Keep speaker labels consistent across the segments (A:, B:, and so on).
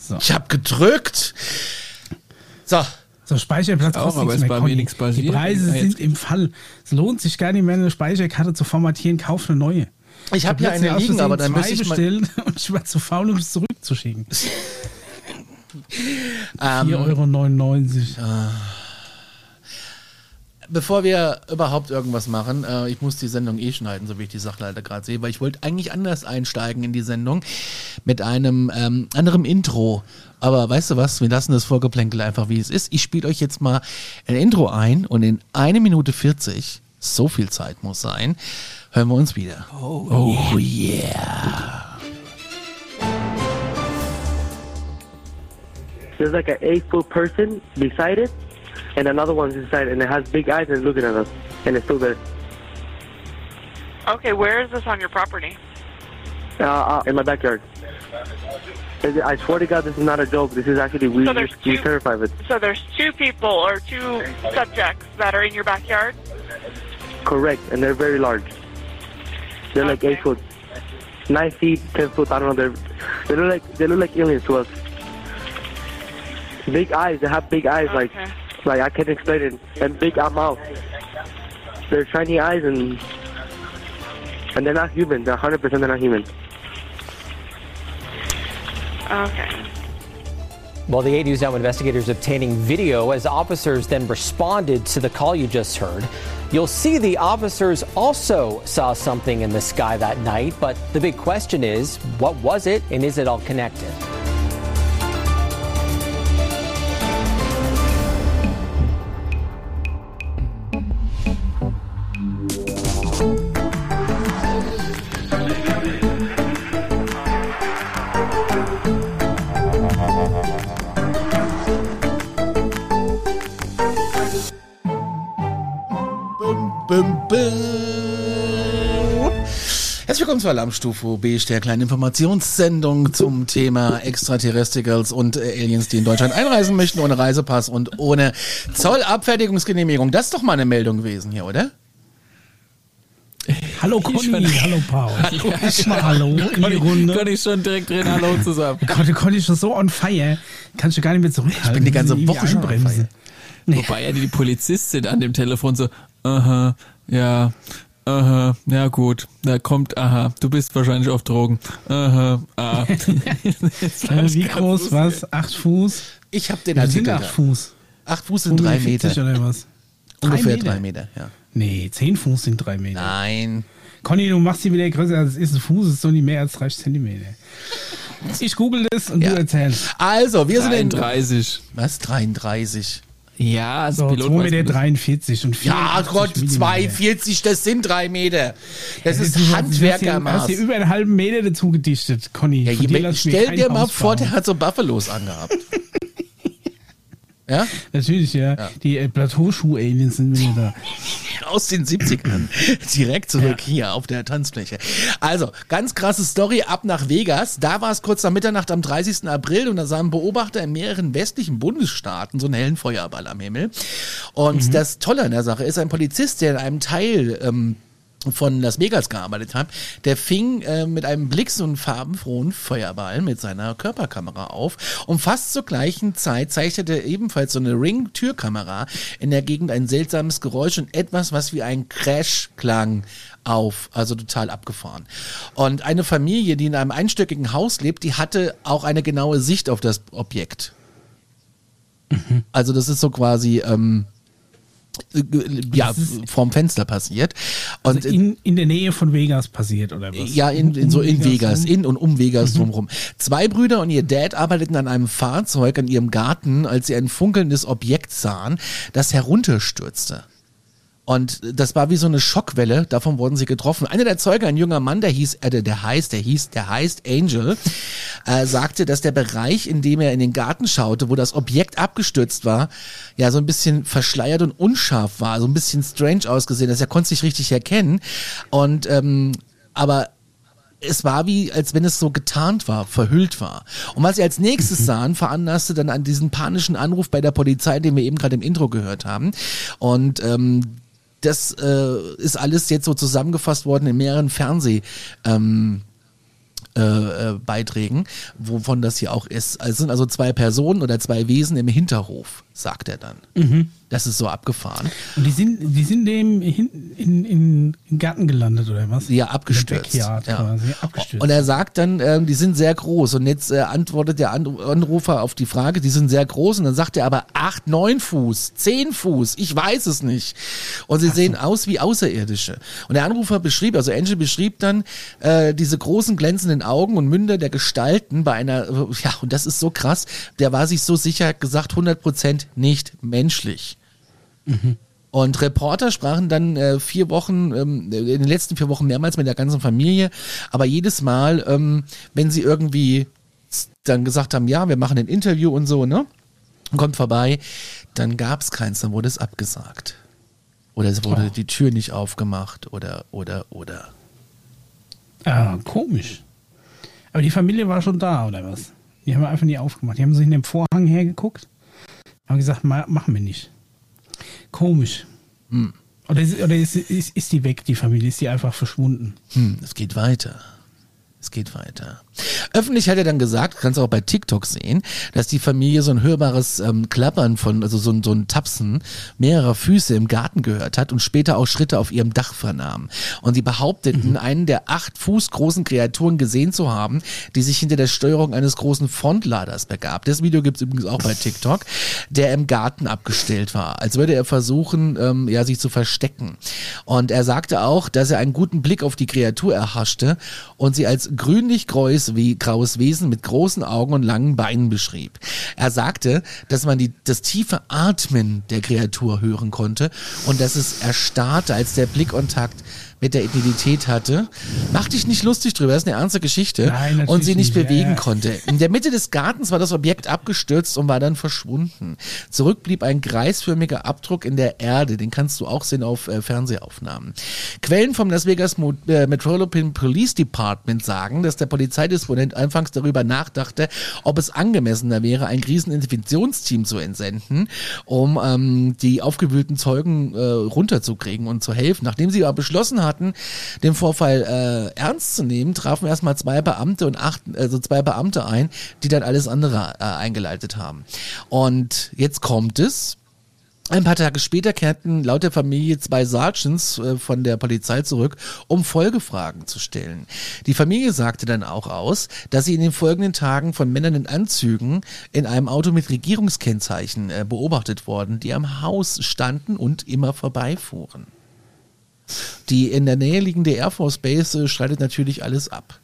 A: So.
B: Ich habe gedrückt. So.
A: So, Speicherplatz
C: auch, aber
A: nichts
C: ist
A: mehr,
C: bei mir
A: Conny.
C: nichts passiert.
A: Die Preise
C: Ja,
A: sind im Fall. Es lohnt sich gar nicht mehr, eine Speicherkarte zu formatieren. Kauf eine neue.
B: Ich habe hier eine liegen, aber dann müsste ich mal.
A: bestellen und ich war zu faul, um es zurückzuschicken.
B: Ähm,
A: 4,99 Euro.
B: Bevor wir überhaupt irgendwas machen, äh, ich muss die Sendung eh schneiden, so wie ich die Sachleiter gerade sehe, weil ich wollte eigentlich anders einsteigen in die Sendung mit einem ähm, anderen Intro. Aber weißt du was, wir lassen das Vorgeplänkel einfach wie es ist. Ich spiele euch jetzt mal ein Intro ein und in eine Minute 40, so viel Zeit muss sein, hören wir uns wieder. Oh, yeah.
D: There's like an eight foot person beside it, and another one's inside, and it has big eyes and looking at us, and it's still there.
E: Okay, where is this on your property?
D: Uh, uh, in my backyard. I swear to God, this is not a joke. This is actually we
E: So there's
D: we
E: two-
D: terrified of it.
E: So there's two people or two subjects that are in your backyard?
D: Correct, and they're very large. They're like eight foot, nine feet, ten foot. I don't know. They're they look like they look like aliens to us. Big eyes. They have big eyes.
E: Okay.
D: like I can't explain it. And big mouth. They're shiny eyes and and they're not human. They're 100 percent they're not human.
E: Okay.
F: Well, the 8 News Now investigators obtaining video as officers then responded to the call you just heard. You'll see the officers also saw something in the sky that night, but the big question is what was it and is it all connected?
B: Herzlich willkommen zur Alarmstufe B, der kleinen Informationssendung zum Thema Extraterrestrials und äh, Aliens, die in Deutschland einreisen möchten, ohne Reisepass und ohne Zollabfertigungsgenehmigung. Das ist doch mal eine Meldung gewesen hier, oder?
A: Hallo Conny, hallo Paul.
C: Hallo.
A: Mal hallo in die
C: ich,
A: Runde.
C: kann ich schon direkt drin Hallo zusammen.
A: Gott, Conny ist schon so on fire. Kannst du gar nicht mehr zurückhalten.
B: Ich bin die ganze Woche schon on.
C: Wobei ja die Polizistin an dem Telefon so, aha, ja, aha, ja gut, da kommt, aha, du bist wahrscheinlich auf Drogen, aha, ah.
A: Wie groß was? Acht Fuß?
B: Ich habe den
A: Wir sind
B: Artikel
A: acht
B: da.
A: Fuß.
B: Acht Fuß sind drei
A: 140
B: Meter.
A: oder was?
B: Ungefähr
A: Meter?
B: drei Meter, ja.
A: Nee, zehn Fuß sind drei Meter.
B: Nein.
A: Conny, du machst sie wieder größer als es ist. Ein Fuß ist so nicht mehr als 30 Zentimeter. Ich google das und
B: Ja.
A: du erzählst.
B: Also, wir sind in...
C: 33.
B: Was? 33.
C: Ja, als
A: So,
C: Pilot
A: 2,43
C: weiß
A: Meter
C: man das.
A: 43 und
B: Ja
A: 84
B: Gott,
A: Millimeter.
B: 2,40, das sind drei Meter. Das ist
A: Du hast hier-
B: Handwerkermaß.
A: hast hier über einen halben Meter dazu gedichtet, Conny.
B: Ja, je- stell dir mal vor, der hat so Buffalos angehabt. ja?
A: Natürlich, ja. Die äh, Plateauschuh-Aliens sind wieder da.
B: Aus den 70ern. Direkt zurück hier auf der Tanzfläche. Also, ganz krasse Story ab nach Vegas. Da war es kurz nach Mitternacht am 30. April und da sahen Beobachter in mehreren westlichen Bundesstaaten so einen hellen Feuerball am Himmel. Und das Tolle an der Sache ist, ein Polizist, der in einem Teil ähm, von Las Vegas gearbeitet hat, der fing äh, mit einem Blick so einen farbenfrohen Feuerball mit seiner Körperkamera auf und fast zur gleichen Zeit zeichnete ebenfalls so eine Ring-Türkamera in der Gegend ein seltsames Geräusch und etwas, was wie ein Crash klang auf, also total abgefahren. Und eine Familie, die in einem einstöckigen Haus lebt, die hatte auch eine genaue Sicht auf das Objekt. Also das ist so quasi ähm, äh, ja
A: Das ist-
B: vorm Fenster passiert und
A: Also in, in der Nähe von Vegas passiert, oder was?
B: ja, in, in so in Vegas, in und um Vegas drumherum. Zwei Brüder und ihr Dad arbeiteten an einem Fahrzeug an ihrem Garten, als sie ein funkelndes Objekt sahen, das herunterstürzte. Und das war wie so eine Schockwelle, davon wurden sie getroffen. Einer der Zeuge, ein junger Mann, der hieß, äh, der, der heißt, der hieß, der heißt Angel, äh, sagte, dass der Bereich, in dem er in den Garten schaute, wo das Objekt abgestürzt war, ja so ein bisschen verschleiert und unscharf war, so ein bisschen strange ausgesehen, dass er konnte es nicht richtig erkennen. Und ähm, aber es war wie, als wenn es so getarnt war, verhüllt war. Und was sie als nächstes sahen, veranlasste dann an diesen panischen Anruf bei der Polizei, den wir eben gerade im Intro gehört haben. Und ähm, das äh, ist alles jetzt so zusammengefasst worden in mehreren Fernseh. Ähm, äh, äh, Beiträgen, wovon das hier auch ist. Also es sind also zwei Personen oder zwei Wesen im Hinterhof, sagt er dann. Das ist so abgefahren.
A: Und die sind, die sind dem in, in, in den Garten gelandet, oder was?
B: Ja, abgestürzt. Ja.
A: quasi, abgestürzt.
B: Und er sagt dann, ähm, die sind sehr groß. Und jetzt äh, antwortet der An- Anrufer auf die Frage, die sind sehr groß. Und dann sagt er aber acht, neun Fuß, zehn Fuß, ich weiß es nicht. Und sie sehen aus wie Außerirdische. Und der Anrufer beschrieb, also Angel beschrieb dann äh, diese großen glänzenden Augen und Münder der Gestalten bei einer, äh, ja, und das ist so krass, der war sich so sicher, hat gesagt, 100% nicht menschlich. Und Reporter sprachen dann äh, vier Wochen, ähm, in den letzten vier Wochen mehrmals mit der ganzen Familie, aber jedes Mal, ähm, wenn sie irgendwie dann gesagt haben, ja, wir machen ein Interview und so, ne? Kommt vorbei, dann gab's keins, dann wurde es abgesagt. Oder es wurde
A: Oh.
B: die Tür nicht aufgemacht oder, oder, oder.
A: Ah, komisch. Aber die Familie war schon da, oder was? Die haben einfach nie aufgemacht. Die haben sich in dem Vorhang hergeguckt, haben gesagt, ma, machen wir nicht. Komisch.
B: Hm.
A: Oder, ist, oder ist, ist, ist die weg, die Familie? Ist die einfach verschwunden?
B: Hm, es geht weiter. Es geht weiter. Öffentlich hat er dann gesagt, kannst du auch bei TikTok sehen, dass die Familie so ein hörbares ähm, Klappern von, also so ein, so ein Tapsen mehrerer Füße im Garten gehört hat und später auch Schritte auf ihrem Dach vernahm. Und sie behaupteten, einen der acht Fuß großen Kreaturen gesehen zu haben, die sich hinter der Steuerung eines großen Frontladers begab. Das Video gibt's übrigens auch bei TikTok, der im Garten abgestellt war, als würde er versuchen, ähm, ja, sich zu verstecken. Und er sagte auch, dass er einen guten Blick auf die Kreatur erhaschte und sie als grünlich-graues wie graues Wesen mit großen Augen und langen Beinen beschrieb. Er sagte, dass man die, das tiefe Atmen der Kreatur hören konnte und dass es erstarrte, als der Blickkontakt mit der Identität hatte. Mach dich nicht lustig drüber, das ist eine ernste Geschichte.
A: Nein,
B: und sie nicht bewegen
A: ja.
B: konnte. In der Mitte des Gartens war das Objekt abgestürzt und war dann verschwunden. Zurück blieb ein kreisförmiger Abdruck in der Erde. Den kannst du auch sehen auf äh, Fernsehaufnahmen. Quellen vom Las Vegas Mo äh, Metropolitan Police Department sagen, dass der Polizeidisponent anfangs darüber nachdachte, ob es angemessener wäre, ein Kriseninterventionsteam zu entsenden, um ähm, die aufgewühlten Zeugen äh, runterzukriegen und zu helfen. Nachdem sie aber beschlossen hatten, den Vorfall äh, ernst zu nehmen, trafen erstmal zwei Beamte und acht, also zwei Beamte ein, die dann alles andere äh, eingeleitet haben. Und jetzt kommt es. Ein paar Tage später kehrten laut der Familie zwei Sergeants äh, von der Polizei zurück, um Folgefragen zu stellen. Die Familie sagte dann auch aus, dass sie in den folgenden Tagen von Männern in Anzügen in einem Auto mit Regierungskennzeichen äh, beobachtet worden, die am Haus standen und immer vorbeifuhren. Die in der Nähe liegende Air Force Base äh, streitet natürlich alles ab.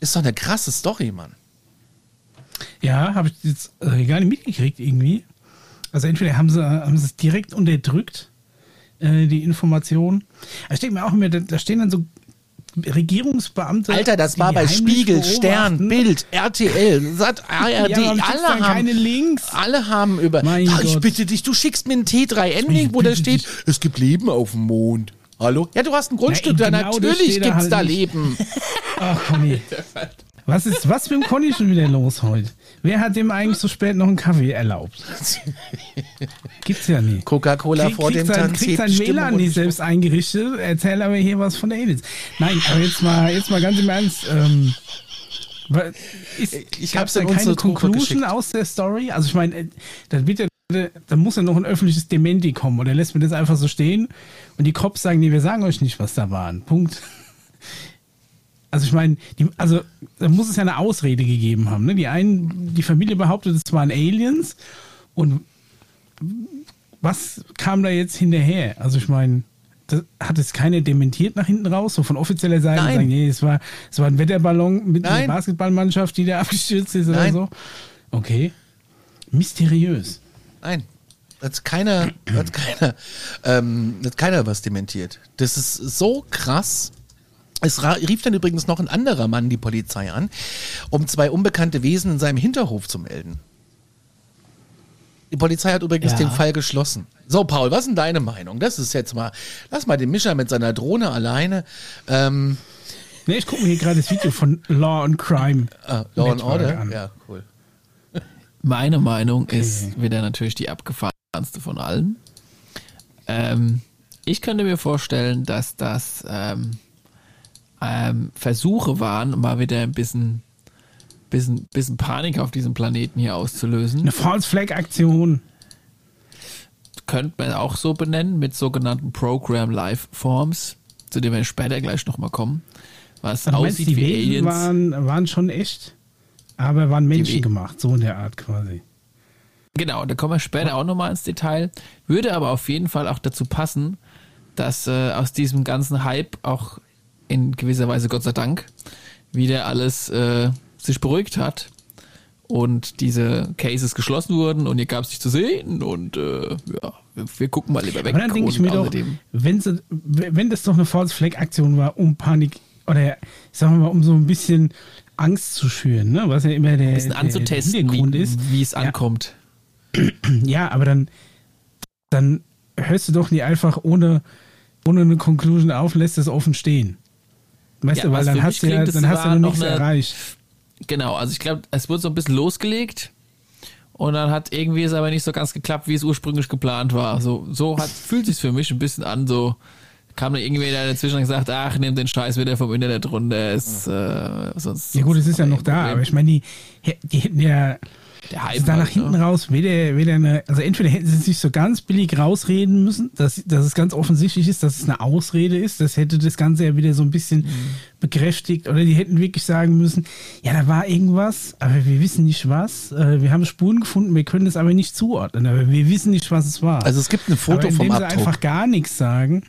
B: Ist doch eine krasse Story, Mann.
A: Ja, habe ich jetzt äh, gar nicht mitgekriegt irgendwie. Also entweder haben sie, haben sie es direkt unterdrückt, äh, die Information. Aber ich denke mir auch immer, da, da stehen dann so Regierungsbeamte.
B: Alter, das war bei Spiegel, Stern. Bild, RTL, Sat, ARD,
A: Ja,
B: alle haben
A: keine Links?
B: Alle haben über.
A: Mein
B: ich
A: Gott.
B: bitte dich, du schickst mir einen T3N-Link, wo da steht,
A: dich.
B: es gibt Leben auf dem Mond. Hallo? Ja, du hast ein Grundstück, da
A: genau, das
B: natürlich gibt's
A: halt
B: da
A: nicht.
B: Leben.
A: Ach, Conny. Was ist, was mit dem Conny schon wieder los heute? Wer hat dem eigentlich so spät noch einen Kaffee erlaubt? Gibt's ja nicht.
B: Coca-Cola vor dem
A: sein,
B: Tanz.
A: kriegt sein WLAN nicht selbst eingerichtet, erzähl aber hier was von der Aliens. Nein, aber jetzt mal, jetzt mal ganz im Ernst, ähm, ist,
B: Ich in
A: da keine Conclusion
B: geschickt.
A: aus der Story? Also ich meine, äh, da wird ja, da muss ja noch ein öffentliches Dementi kommen oder lässt man das einfach so stehen und die Cops sagen, nee, wir sagen euch nicht, was da waren. Punkt. Also ich meine, die, also da muss es ja eine Ausrede gegeben haben. Ne? Die einen, die Familie behauptet, es waren Aliens und was kam da jetzt hinterher? Also ich meine, hat es keiner dementiert nach hinten raus, so von offizieller Seite
B: Nein.
A: sagen, nee, es war, es war ein Wetterballon mit
B: Nein.
A: einer Basketballmannschaft, die da abgestürzt ist oder
B: Nein.
A: so. Okay. Mysteriös.
B: Nein. Hat keiner, hat keiner, ähm, hat keiner was dementiert. Das ist so krass. Es rief dann übrigens noch ein anderer Mann die Polizei an, um zwei unbekannte Wesen in seinem Hinterhof zu melden. Die Polizei hat übrigens
A: Ja.
B: den Fall geschlossen. So, Paul, was ist denn deine Meinung? Das ist jetzt mal, lass mal den Mischer mit seiner Drohne alleine. Ähm,
A: Ne, ich gucke mir hier gerade das Video von Law and Crime.
B: äh, Law and Order.
A: an.
B: Ja, cool.
C: Meine Meinung ist wieder natürlich die abgefahrenste von allen. Ähm, ich könnte mir vorstellen, dass das ähm, ähm, Versuche waren, mal wieder ein bisschen, bisschen, bisschen Panik auf diesem Planeten hier auszulösen.
A: Eine False Flag Aktion.
C: Könnte man auch so benennen, mit sogenannten Program Life Forms, zu denen wir später gleich nochmal kommen. Was
A: Also meinst,
C: aussieht
A: die
C: wie Aliens.
A: waren, waren schon echt, aber waren Menschen
C: We-
A: gemacht, so in der Art quasi.
C: Genau, da kommen wir später auch nochmal ins Detail. Würde aber auf jeden Fall auch dazu passen, dass äh, aus diesem ganzen Hype auch in gewisser Weise, Gott sei Dank, wieder alles äh, sich beruhigt hat und diese Cases geschlossen wurden und hier gab es nicht zu sehen und äh, ja, wir, gucken mal lieber weg.
A: Aber dann denke ich mir doch, wenn das doch eine False Flag Aktion war, um Panik oder sagen wir mal, um so ein bisschen Angst zu schüren, ne? was ja immer der,
C: ein bisschen
A: der
C: anzutesten, wie,
A: ist.
C: wie es
A: Ja.
C: ankommt.
A: Ja, aber dann, dann hörst du doch nie einfach ohne, ohne eine Conclusion auf, lässt es offen stehen. Weißt
C: Ja,
A: du, weil dann hast du
C: mich
A: ja,
C: klingt,
A: dann hast du noch
C: noch
A: nichts
C: eine-
A: erreicht.
C: Genau, also ich glaube, es wurde so ein bisschen losgelegt und dann hat irgendwie es aber nicht so ganz geklappt, wie es ursprünglich geplant war. So, so hat, fühlt sich für mich ein bisschen an, so kam da irgendwer dazwischen und gesagt, ach, nimm den Scheiß wieder vom Internet runter, ist, äh, sonst.
A: Ja gut, es ist ja noch da, aber ich meine, die, die hätten ja
C: der Hype
A: also da nach hinten
C: ne?
A: raus weder, weder eine, also entweder hätten sie sich so ganz billig rausreden müssen, dass, dass es ganz offensichtlich ist, dass es eine Ausrede ist, das hätte das Ganze ja wieder so ein bisschen
C: Mhm.
A: bekräftigt, oder die hätten wirklich sagen müssen, ja, da war irgendwas, aber wir wissen nicht was, äh, wir haben Spuren gefunden, wir können es aber nicht zuordnen, aber wir wissen nicht, was es war.
B: Also es gibt ein Foto
A: aber
B: vom
A: indem sie
B: Abdruck.
A: einfach gar nichts sagen,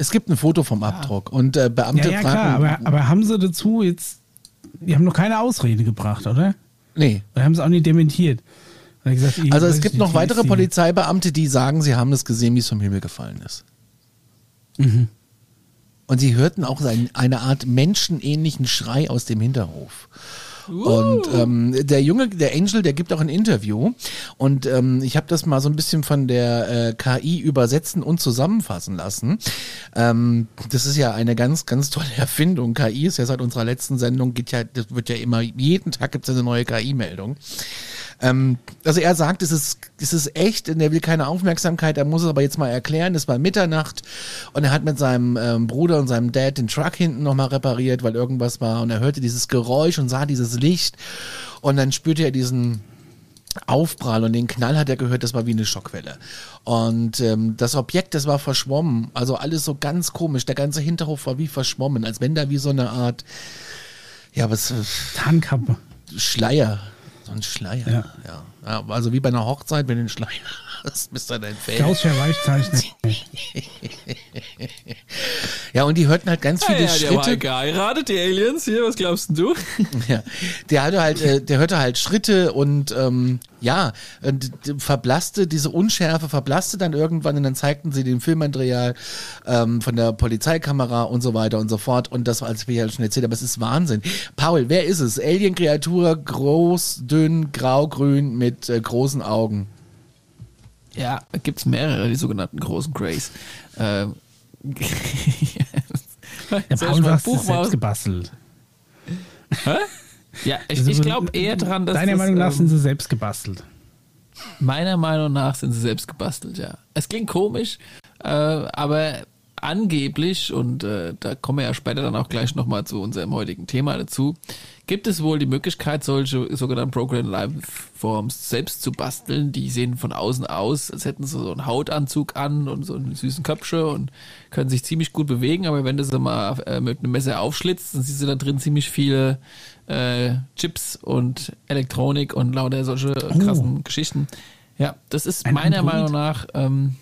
B: Es gibt ein Foto vom Abdruck und äh,
A: ja,
B: Beamte
A: ja
B: fragen.
A: klar, aber, aber haben sie dazu jetzt, die haben noch keine Ausrede gebracht, oder?
B: nee.
A: Oder haben sie auch nicht dementiert? Gesagt,
B: Also es gibt noch weitere Polizeibeamte, die sagen, sie haben es gesehen, wie es vom Himmel gefallen ist.
A: Mhm.
B: Und sie hörten auch ein, eine Art menschenähnlichen Schrei aus dem Hinterhof. Und ähm, der Junge, der Angel, der gibt auch ein Interview. Und ähm, ich habe das mal so ein bisschen von der äh, KI übersetzen und zusammenfassen lassen. Ähm, das ist ja eine ganz, ganz tolle Erfindung. KI ist ja seit unserer letzten Sendung, geht ja, das wird ja immer, jeden Tag gibt es eine neue KI-Meldung. Ähm, also er sagt, es ist, es ist echt und er will keine Aufmerksamkeit, er muss es aber jetzt mal erklären, es war Mitternacht und er hat mit seinem ähm, Bruder und seinem Dad den Truck hinten nochmal repariert, weil irgendwas war und er hörte dieses Geräusch und sah dieses Licht und dann spürte er diesen Aufprall und den Knall hat er gehört, das war wie eine Schockwelle. Und ähm, das Objekt, das war verschwommen, also alles so ganz komisch, der ganze Hinterhof war wie verschwommen, als wenn da wie so eine Art, ja, was,
A: Tarnkappe.
B: Schleier. So ein Schleier.
A: Ja.
B: Ja. Also wie bei einer Hochzeit, wenn du einen Schleier hast, bist du dein Feld.
A: Gaussischer Weichzeichner.
B: Ja, und die hörten halt ganz viele
C: Ja, ja, der war
B: Schritte.
C: geheiratet, die Aliens hier, was glaubst denn du?
B: Ja, der hatte halt, äh, der hörte halt Schritte und ähm, ja, und verblasste, diese Unschärfe verblasste dann irgendwann und dann zeigten sie den Filmmaterial ähm, von der Polizeikamera und so weiter und so fort. Und das war, als wir ja schon erzählt haben, es ist Wahnsinn. Paul, wer ist es? Alien-Kreatur, groß, dünn, grau, grün mit äh, großen Augen.
C: Ja, da gibt's mehrere, die sogenannten großen Greys. Ähm, Soll
A: Paul es ist
C: mal-
A: selbst gebastelt.
C: Ja, ich,
A: Also,
C: ich glaube eher dran, dass
A: Deiner
C: das,
A: Meinung nach
C: ähm,
A: sind sie selbst gebastelt.
C: Meiner Meinung nach sind sie selbst gebastelt, ja. Es klingt komisch, äh, aber angeblich, und äh, da kommen wir ja später dann auch gleich nochmal zu unserem heutigen Thema dazu, gibt es wohl die Möglichkeit, solche sogenannten Program Life Forms selbst zu basteln. Die sehen von außen aus, als hätten sie so einen Hautanzug an und so einen süßen Köpfe und können sich ziemlich gut bewegen, aber wenn du sie mal äh, mit einem Messer aufschlitzt, dann siehst du da drin ziemlich viele äh, Chips und Elektronik und lauter solche krassen Geschichten. Ja, das ist
A: Ein
C: meiner
A: Android?
C: Meinung nach ähm,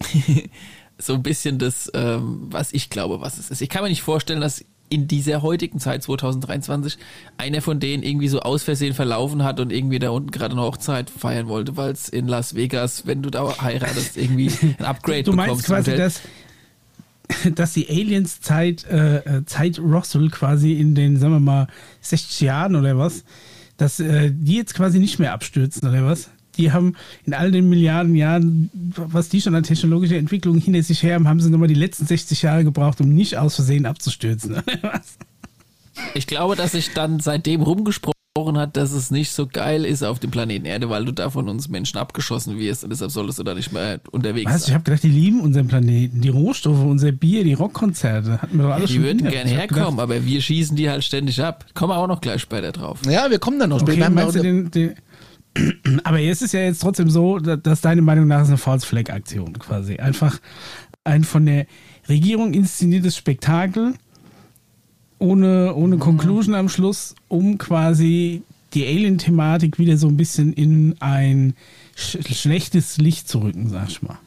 C: so ein bisschen das, ähm, was ich glaube, was es ist. Ich kann mir nicht vorstellen, dass in dieser heutigen Zeit 2023 einer von denen irgendwie so aus Versehen verlaufen hat und irgendwie da unten gerade eine Hochzeit feiern wollte, weil es in Las Vegas, wenn du da heiratest, irgendwie ein Upgrade
A: Du meinst
C: bekommst. im
A: quasi,
C: Hotel.
A: dass, dass die Aliens Zeit, äh, Zeit Russell quasi in den, sagen wir mal, 60 Jahren oder was, dass äh, die jetzt quasi nicht mehr abstürzen oder was? Die haben in all den Milliarden Jahren, was die schon an technologischer Entwicklung hinter sich her haben, haben sie nochmal die letzten 60 Jahre gebraucht, um nicht aus Versehen abzustürzen.
C: Ich glaube, dass sich dann seitdem rumgesprochen hat, dass es nicht so geil ist auf dem Planeten Erde, weil du da von uns Menschen abgeschossen wirst und deshalb solltest du da nicht mehr unterwegs
A: Was? Ich
C: sein.
A: habe gedacht, die lieben unseren Planeten, die Rohstoffe, unser Bier, die Rockkonzerte. Hatten wir doch alles
C: Die
A: schon
C: würden
A: hinter
C: gern
A: uns. Ich hab
C: herkommen,
A: gedacht,
C: aber wir schießen die halt ständig ab. Kommen wir auch noch gleich später drauf.
B: Ja, wir kommen dann noch später.
A: Okay,
B: Wir haben
A: meinst du
B: ja-
A: den, den, aber jetzt ist ja jetzt trotzdem so, da- dass deine Meinung nach ist eine False Flag Aktion quasi. Einfach ein von der Regierung inszeniertes Spektakel ohne, ohne Conclusion am Schluss, um quasi die Alien-Thematik wieder so ein bisschen in ein sch schlechtes Licht zu rücken, sag ich mal.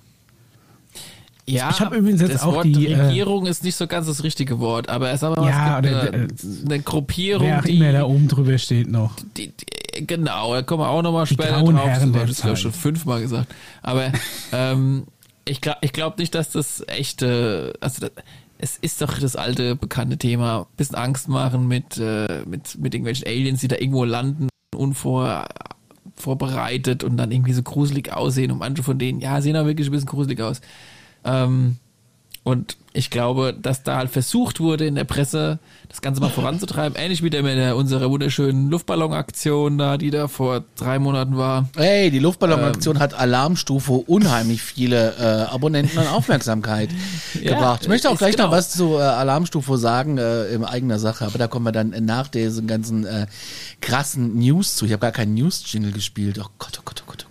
C: Ja,
A: Ich hab übrigens jetzt
C: das
A: auch
C: Wort
A: die, äh,
C: Regierung ist nicht so ganz das richtige Wort, aber sagen wir mal,
A: Ja,
C: es
A: oder-
C: eine,
A: äh,
C: eine Gruppierung,
A: Wer auch
C: die,
A: immer da oben drüber steht noch.
C: die, die genau, da kommen wir auch nochmal später drauf.
A: Herren
C: das habe ich glaube schon fünfmal gesagt. Aber ähm, ich glaube ich glaub nicht, dass das echte, also das, es ist doch das alte bekannte Thema, bisschen Angst machen mit, äh, mit, mit irgendwelchen Aliens, die da irgendwo landen, unvor vorbereitet und dann irgendwie so gruselig aussehen und manche von denen, ja, sehen auch wirklich ein bisschen gruselig aus. Ähm, und ich glaube, dass da halt versucht wurde in der Presse, das Ganze mal voranzutreiben. Ähnlich wie der mit der, unserer wunderschönen Luftballonaktion da, die da vor drei Monaten war.
B: Hey, die
A: Ähm.
B: Luftballonaktion hat Alarmstufe unheimlich viele äh, Abonnenten und Aufmerksamkeit
C: Ja,
B: gebracht. Ich möchte auch gleich
C: genau.
B: noch was zu äh, Alarmstufe sagen äh, in eigener Sache, aber da kommen wir dann nach diesen ganzen äh, krassen News zu. Ich habe gar keinen News-Jingle gespielt. Oh Gott, oh Gott, oh Gott.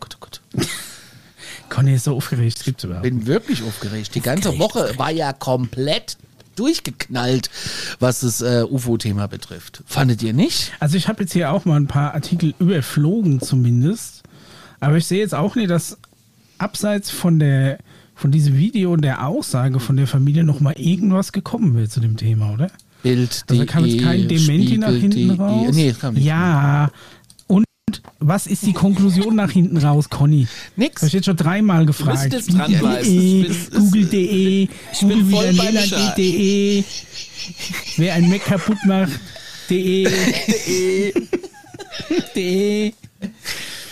A: Conny ist so aufgeregt, das gibt's überhaupt.
B: Bin wirklich aufgeregt. Die ganze Woche war ja komplett durchgeknallt, was das äh, UFO-Thema betrifft. Fandet ihr nicht?
A: Also ich habe jetzt hier auch mal ein paar Artikel überflogen zumindest. Aber ich sehe jetzt auch nicht, dass abseits von der von diesem Video und der Aussage von der Familie noch mal irgendwas gekommen wäre zu dem Thema, oder?
B: Bild,
A: Also da kam jetzt kein Dementi nach hinten raus.
B: Nee, das kam nicht.
A: Ja. Und was ist die Konklusion nach hinten raus, Conny?
B: Nix.
A: Habe ich jetzt schon dreimal gefragt.
C: jetzt dranbleiben.
A: Spiegel.de,
C: Das ist-
A: Google.de, Google wieder. .de, wer ein Mac kaputt macht, de, de.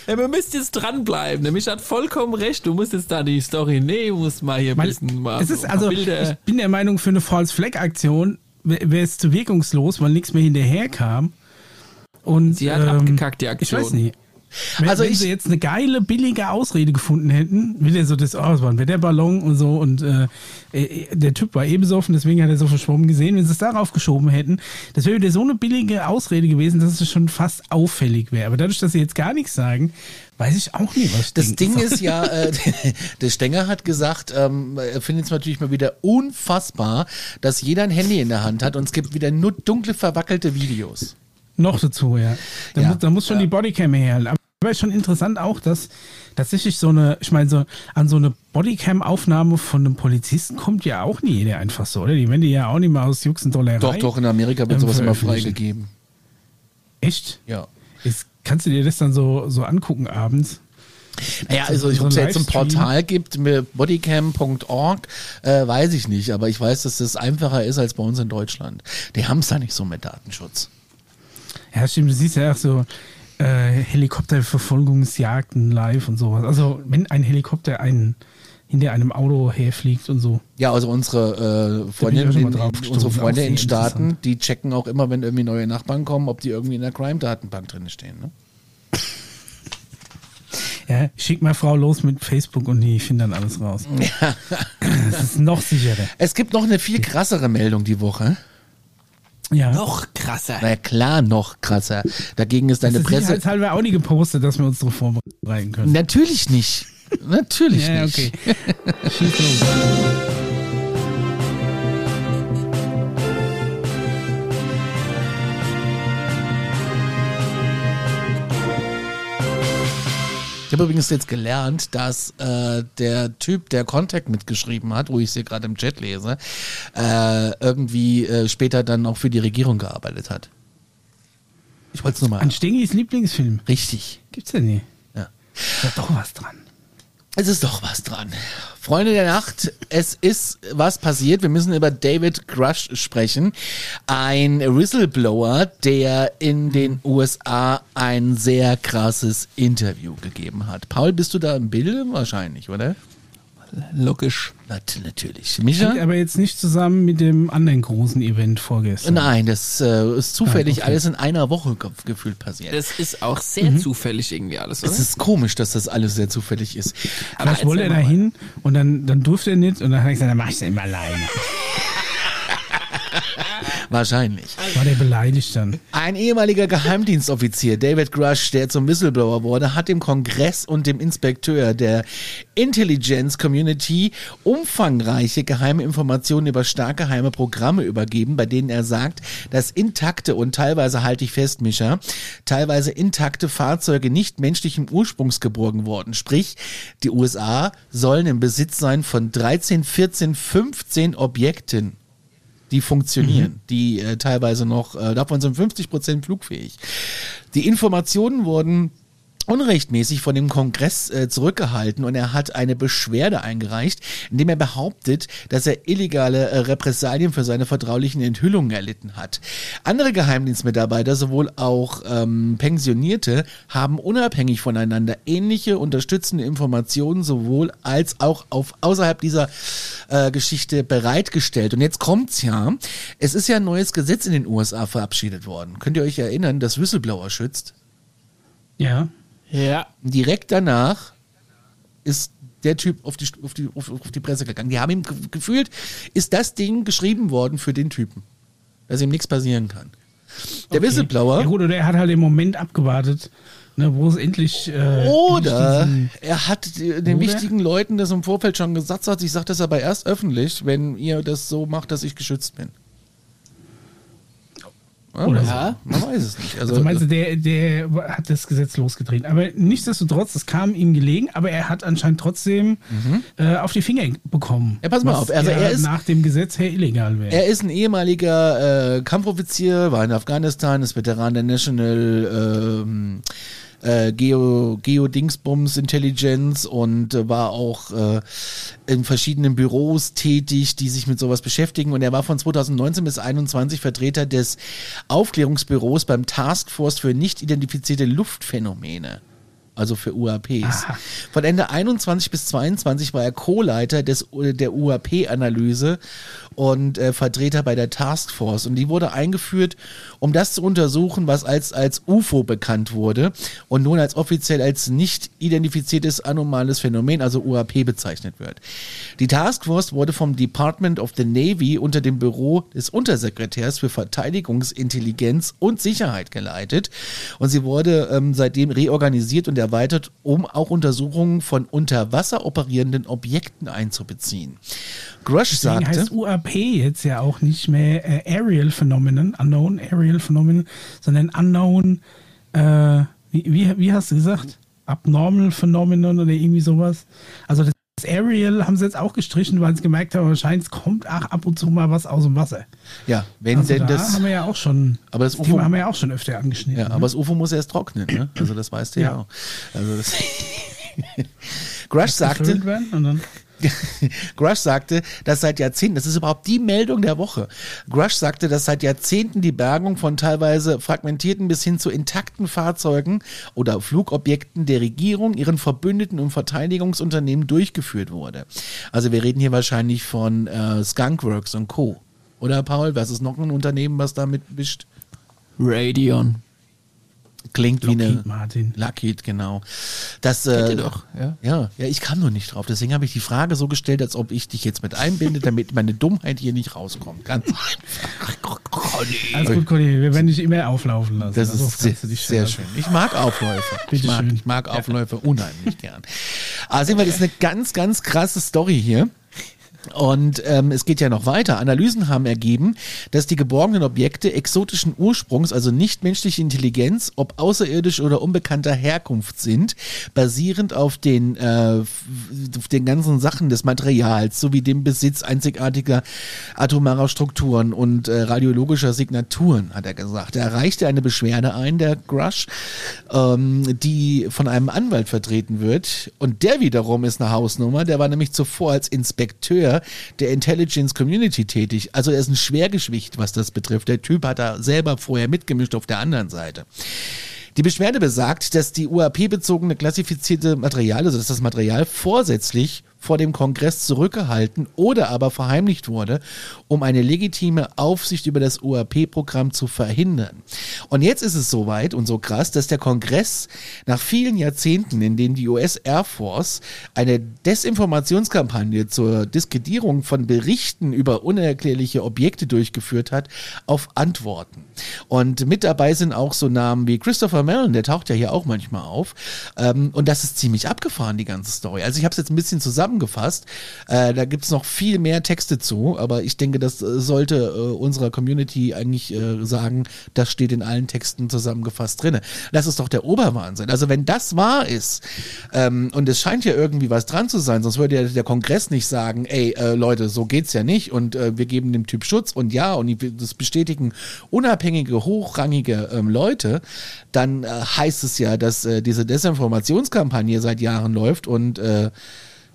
C: Ja, wir müssen jetzt dranbleiben. Der Mich hat vollkommen recht. Du musst jetzt da die Story nehmen, musst mal hier ein bisschen mal
A: es ist also,
C: Bilder.
A: ich bin der Meinung, für eine False Flag Aktion wäre es zu wirkungslos, weil nichts mehr hinterher kam. Und,
C: Sie hat abgekackt, die Aktion.
A: Ich weiß nicht. Wenn,
B: Also
A: wenn
B: ich-
A: sie jetzt eine geile, billige Ausrede gefunden hätten, wieder so das, oh, es war ein Wetterballon und so und äh, äh, der Typ war eh besoffen, deswegen hat er so verschwommen gesehen. Wenn sie es darauf geschoben hätten, das wäre wieder so eine billige Ausrede gewesen, dass es schon fast auffällig wäre. Aber dadurch, dass sie jetzt gar nichts sagen, weiß ich auch nicht, was ich
B: Das Ding
A: soll.
B: ist ja, äh, der Stenger hat gesagt, ähm, er findet es natürlich mal wieder unfassbar, dass jeder ein Handy in der Hand hat und es gibt wieder nur dunkle, verwackelte Videos.
A: Noch dazu, ja. Da,
B: Ja,
A: muss, da muss schon die Bodycam her. Aber ist schon interessant auch, dass tatsächlich so eine, ich meine, so an so eine Bodycam-Aufnahme von einem Polizisten kommt ja auch nie jeder einfach so, oder? Die werden die ja auch nicht mal aus Jux und Dollerei.
B: Doch, doch, in Amerika wird
A: ähm,
B: sowas immer
A: veröffentlichen.
B: freigegeben.
A: Echt?
B: Ja.
A: Jetzt kannst du dir das dann so, so angucken abends?
B: Naja, also ob es jetzt ein? Portal gibt mit bodycam.org, äh, weiß ich nicht, aber ich weiß, dass das einfacher ist als bei uns in Deutschland. Die haben es da nicht so mit Datenschutz.
A: Ja, stimmt. Du siehst ja auch so äh, Helikopterverfolgungsjagden live und sowas. Also, wenn ein Helikopter einen hinter einem Auto herfliegt und so.
B: Ja, also unsere äh, Freunde, in, unsere Freunde in Staaten, die checken auch immer, wenn irgendwie neue Nachbarn kommen, ob die irgendwie in der Crime-Datenbank drin stehen. Ne?
A: Ja, schick mal Frau los mit Facebook und die finden dann alles raus. Das ist noch sicherer.
B: Es gibt noch eine viel krassere Meldung die Woche.
A: Ja.
C: Noch krasser.
B: Na ja, klar, noch krasser. Dagegen ist deine
A: das ist
B: Presse.
A: sicherheitshalber auch nie gepostet, dass wir uns darauf vorbereiten können.
B: Natürlich nicht. Natürlich
A: ja,
B: nicht.
A: okay. Schieß los.
B: Ich habe übrigens jetzt gelernt, dass äh, der Typ, der Contact mitgeschrieben hat, wo ich sie gerade im Chat lese, äh, irgendwie äh, später dann auch für die Regierung gearbeitet hat. Ich wollte es nur mal.
A: An Stengis Lieblingsfilm.
B: Richtig.
A: Gibt's ja nie.
B: Ja.
A: Da ist doch was dran.
B: Es ist doch was dran. Freunde der Nacht, es ist was passiert. Wir müssen über David Grush sprechen. Ein Whistleblower, der in den USA ein sehr krasses Interview gegeben hat. Paul, bist du da im Bilde? Wahrscheinlich, oder?
C: Logisch.
B: Nat natürlich.
A: Hängt
B: Micha?
A: aber jetzt nicht zusammen mit dem anderen großen Event vorgestern.
B: Nein, das äh, ist zufällig
A: Ah, okay.
B: alles in einer Woche ge gefühlt passiert.
C: Das ist auch sehr zufällig irgendwie alles, oder?
B: es ist komisch, dass das alles sehr zufällig ist.
A: Vielleicht wollte er da hin und dann, dann durfte er nicht und dann hat er gesagt, dann mach ich es immer alleine.
B: Wahrscheinlich.
A: War der beleidigt dann.
B: Ein ehemaliger Geheimdienstoffizier, David Grush, der zum Whistleblower wurde, hat dem Kongress und dem Inspekteur der Intelligence Community umfangreiche geheime Informationen über stark geheime Programme übergeben, bei denen er sagt, dass intakte und teilweise halte ich fest, Mischa, teilweise intakte Fahrzeuge nicht menschlichen Ursprungs geborgen wurden. Sprich, die USA sollen im Besitz sein von 13, 14, 15 Objekten die funktionieren, die äh, teilweise noch, äh, davon sind 50 Prozent flugfähig. Die Informationen wurden unrechtmäßig von dem Kongress äh, zurückgehalten und er hat eine Beschwerde eingereicht, indem er behauptet, dass er illegale äh, Repressalien für seine vertraulichen Enthüllungen erlitten hat. Andere Geheimdienstmitarbeiter, sowohl auch ähm, Pensionierte, haben unabhängig voneinander ähnliche unterstützende Informationen sowohl als auch auf außerhalb dieser äh, Geschichte bereitgestellt. Und jetzt kommt's ja. Es ist ja ein neues Gesetz in den USA verabschiedet worden. Könnt ihr euch erinnern, das Whistleblower schützt?
A: Ja.
C: Ja.
B: direkt danach ist der Typ auf die, auf die, auf, auf die Presse gegangen. Die haben ihm ge- gefühlt, ist das Ding geschrieben worden für den Typen, dass ihm nichts passieren kann. Der
A: Okay.
B: Whistleblower
A: Ja gut, oder er hat halt den Moment abgewartet, ne, wo es endlich... Äh,
B: oder
A: endlich
B: er hat den
A: Oder?
B: wichtigen Leuten das im Vorfeld schon gesagt, hat, ich sage das aber erst öffentlich, wenn ihr das so macht, dass ich geschützt bin. Ja,
A: Oder
B: also,
C: so.
B: Man weiß es nicht. Also,
A: Also meinst du, der, der hat das Gesetz losgetreten. Aber nichtsdestotrotz, es kam ihm gelegen, aber er hat anscheinend trotzdem äh, auf die Finger bekommen.
B: Mhm. Ja, pass mal auf, also er ist-
A: nach dem Gesetz her illegal wäre.
B: Er ist ein ehemaliger äh, Kampfoffizier, war in Afghanistan, ist Veteran der National ähm, äh, Geo, Geo Dingsbums Intelligence und äh, war auch äh, in verschiedenen Büros tätig, die sich mit sowas beschäftigen. Und er war von 2019 bis 2021 Vertreter des Aufklärungsbüros beim Task Force für nicht identifizierte Luftphänomene. Also für UAPs. Von Ende 21 bis 22 war er Co-Leiter des, der UAP-Analyse und äh, Vertreter bei der Taskforce. Und die wurde eingeführt, um das zu untersuchen, was als, als UFO bekannt wurde und nun als offiziell als nicht identifiziertes anomales Phänomen, also UAP, bezeichnet wird. Die Taskforce wurde vom Department of the Navy unter dem Büro des Untersekretärs für Verteidigungsintelligenz und Sicherheit geleitet. Und sie wurde ähm, seitdem reorganisiert und erweitert, um auch Untersuchungen von unter Wasser operierenden Objekten einzubeziehen. Grush sagte,
A: heißt UAP jetzt ja auch nicht mehr äh, Aerial Phenomenon, Unknown Aerial Phenomenon, sondern Unknown, äh, wie, wie, wie hast du gesagt? Abnormal Phenomenon oder irgendwie sowas. Also das Aerial haben sie jetzt auch gestrichen, weil sie gemerkt haben, wahrscheinlich kommt ach, ab und zu mal was aus dem Wasser.
B: ja, wenn
A: Also
B: denn
A: da
B: das,
A: haben wir ja auch schon,
B: aber das
A: das
B: UFO,
A: Thema haben wir ja auch schon öfter angeschnitten.
B: ja,
A: ne?
B: aber das UFO muss erst trocknen, ne? Also das weißt du ja,
A: Ja.
B: auch. Also das Grush sagte, Grush sagte, dass seit Jahrzehnten, das ist überhaupt die Meldung der Woche. Grush sagte, dass seit Jahrzehnten die Bergung von teilweise fragmentierten bis hin zu intakten Fahrzeugen oder Flugobjekten der Regierung, ihren Verbündeten und Verteidigungsunternehmen durchgeführt wurde. Also wir reden hier wahrscheinlich von äh, Skunkworks und Co. Oder Paul, was ist noch ein Unternehmen, was damit wischt?
C: Radion.
B: Klingt wie eine
A: Lockheed Martin.
B: Lockheed, genau. Das,
C: Kennt
B: äh,
C: ihr doch, ja.
B: Ja, ja, ich kam nur nicht drauf. Deswegen habe ich die Frage so gestellt, als ob ich dich jetzt mit einbinde, damit meine Dummheit hier nicht rauskommt. Ganz einfach.
A: Alles gut, Conny, wir werden dich immer auflaufen lassen.
B: Das
A: Also
B: ist sehr,
A: kannst du dich
B: sehr schön. Ich mag Aufläufe. Ich
A: Bitte
B: mag,
A: schön.
B: ich mag Aufläufe unheimlich gern. Aber sehen wir, das ist eine ganz, ganz krasse Story hier. Und ähm, es geht ja noch weiter. Analysen haben ergeben, dass die geborgenen Objekte exotischen Ursprungs, also nicht menschliche Intelligenz, ob außerirdisch oder unbekannter Herkunft sind, basierend auf den, äh, auf den ganzen Sachen des Materials sowie dem Besitz einzigartiger atomarer Strukturen und äh, radiologischer Signaturen, hat er gesagt. Er reichte eine Beschwerde ein, der Grush, ähm, die von einem Anwalt vertreten wird. Und der wiederum ist eine Hausnummer. Der war nämlich zuvor als Inspekteur der Intelligence Community tätig. Also er ist ein Schwergewicht, was das betrifft. Der Typ hat da selber vorher mitgemischt auf der anderen Seite. Die Beschwerde besagt, dass die UAP-bezogene klassifizierte Material, also dass das Material vorsätzlich vor dem Kongress zurückgehalten oder aber verheimlicht wurde, um eine legitime Aufsicht über das UAP-Programm zu verhindern. Und jetzt ist es soweit und so krass, dass der Kongress nach vielen Jahrzehnten, in denen die US Air Force eine Desinformationskampagne zur Diskredierung von Berichten über unerklärliche Objekte durchgeführt hat, auf Antworten. Und mit dabei sind auch so Namen wie Christopher Mellon, der taucht ja hier auch manchmal auf. Ähm, und das ist ziemlich abgefahren, die ganze Story. Also ich habe es jetzt ein bisschen zusammengefasst. Äh, da gibt es noch viel mehr Texte zu, aber ich denke, das äh, sollte äh, unserer Community eigentlich äh, sagen, das steht in allen Texten zusammengefasst drinne. Das ist doch der Oberwahnsinn. Also wenn das wahr ist, ähm, und es scheint ja irgendwie was dran zu sein, sonst würde ja der Kongress nicht sagen, ey, äh, Leute, so geht's ja nicht und äh, wir geben dem Typ Schutz und ja, und das bestätigen unabhängige, hochrangige ähm, Leute, dann äh, heißt es ja, dass äh, diese Desinformationskampagne seit Jahren läuft und äh,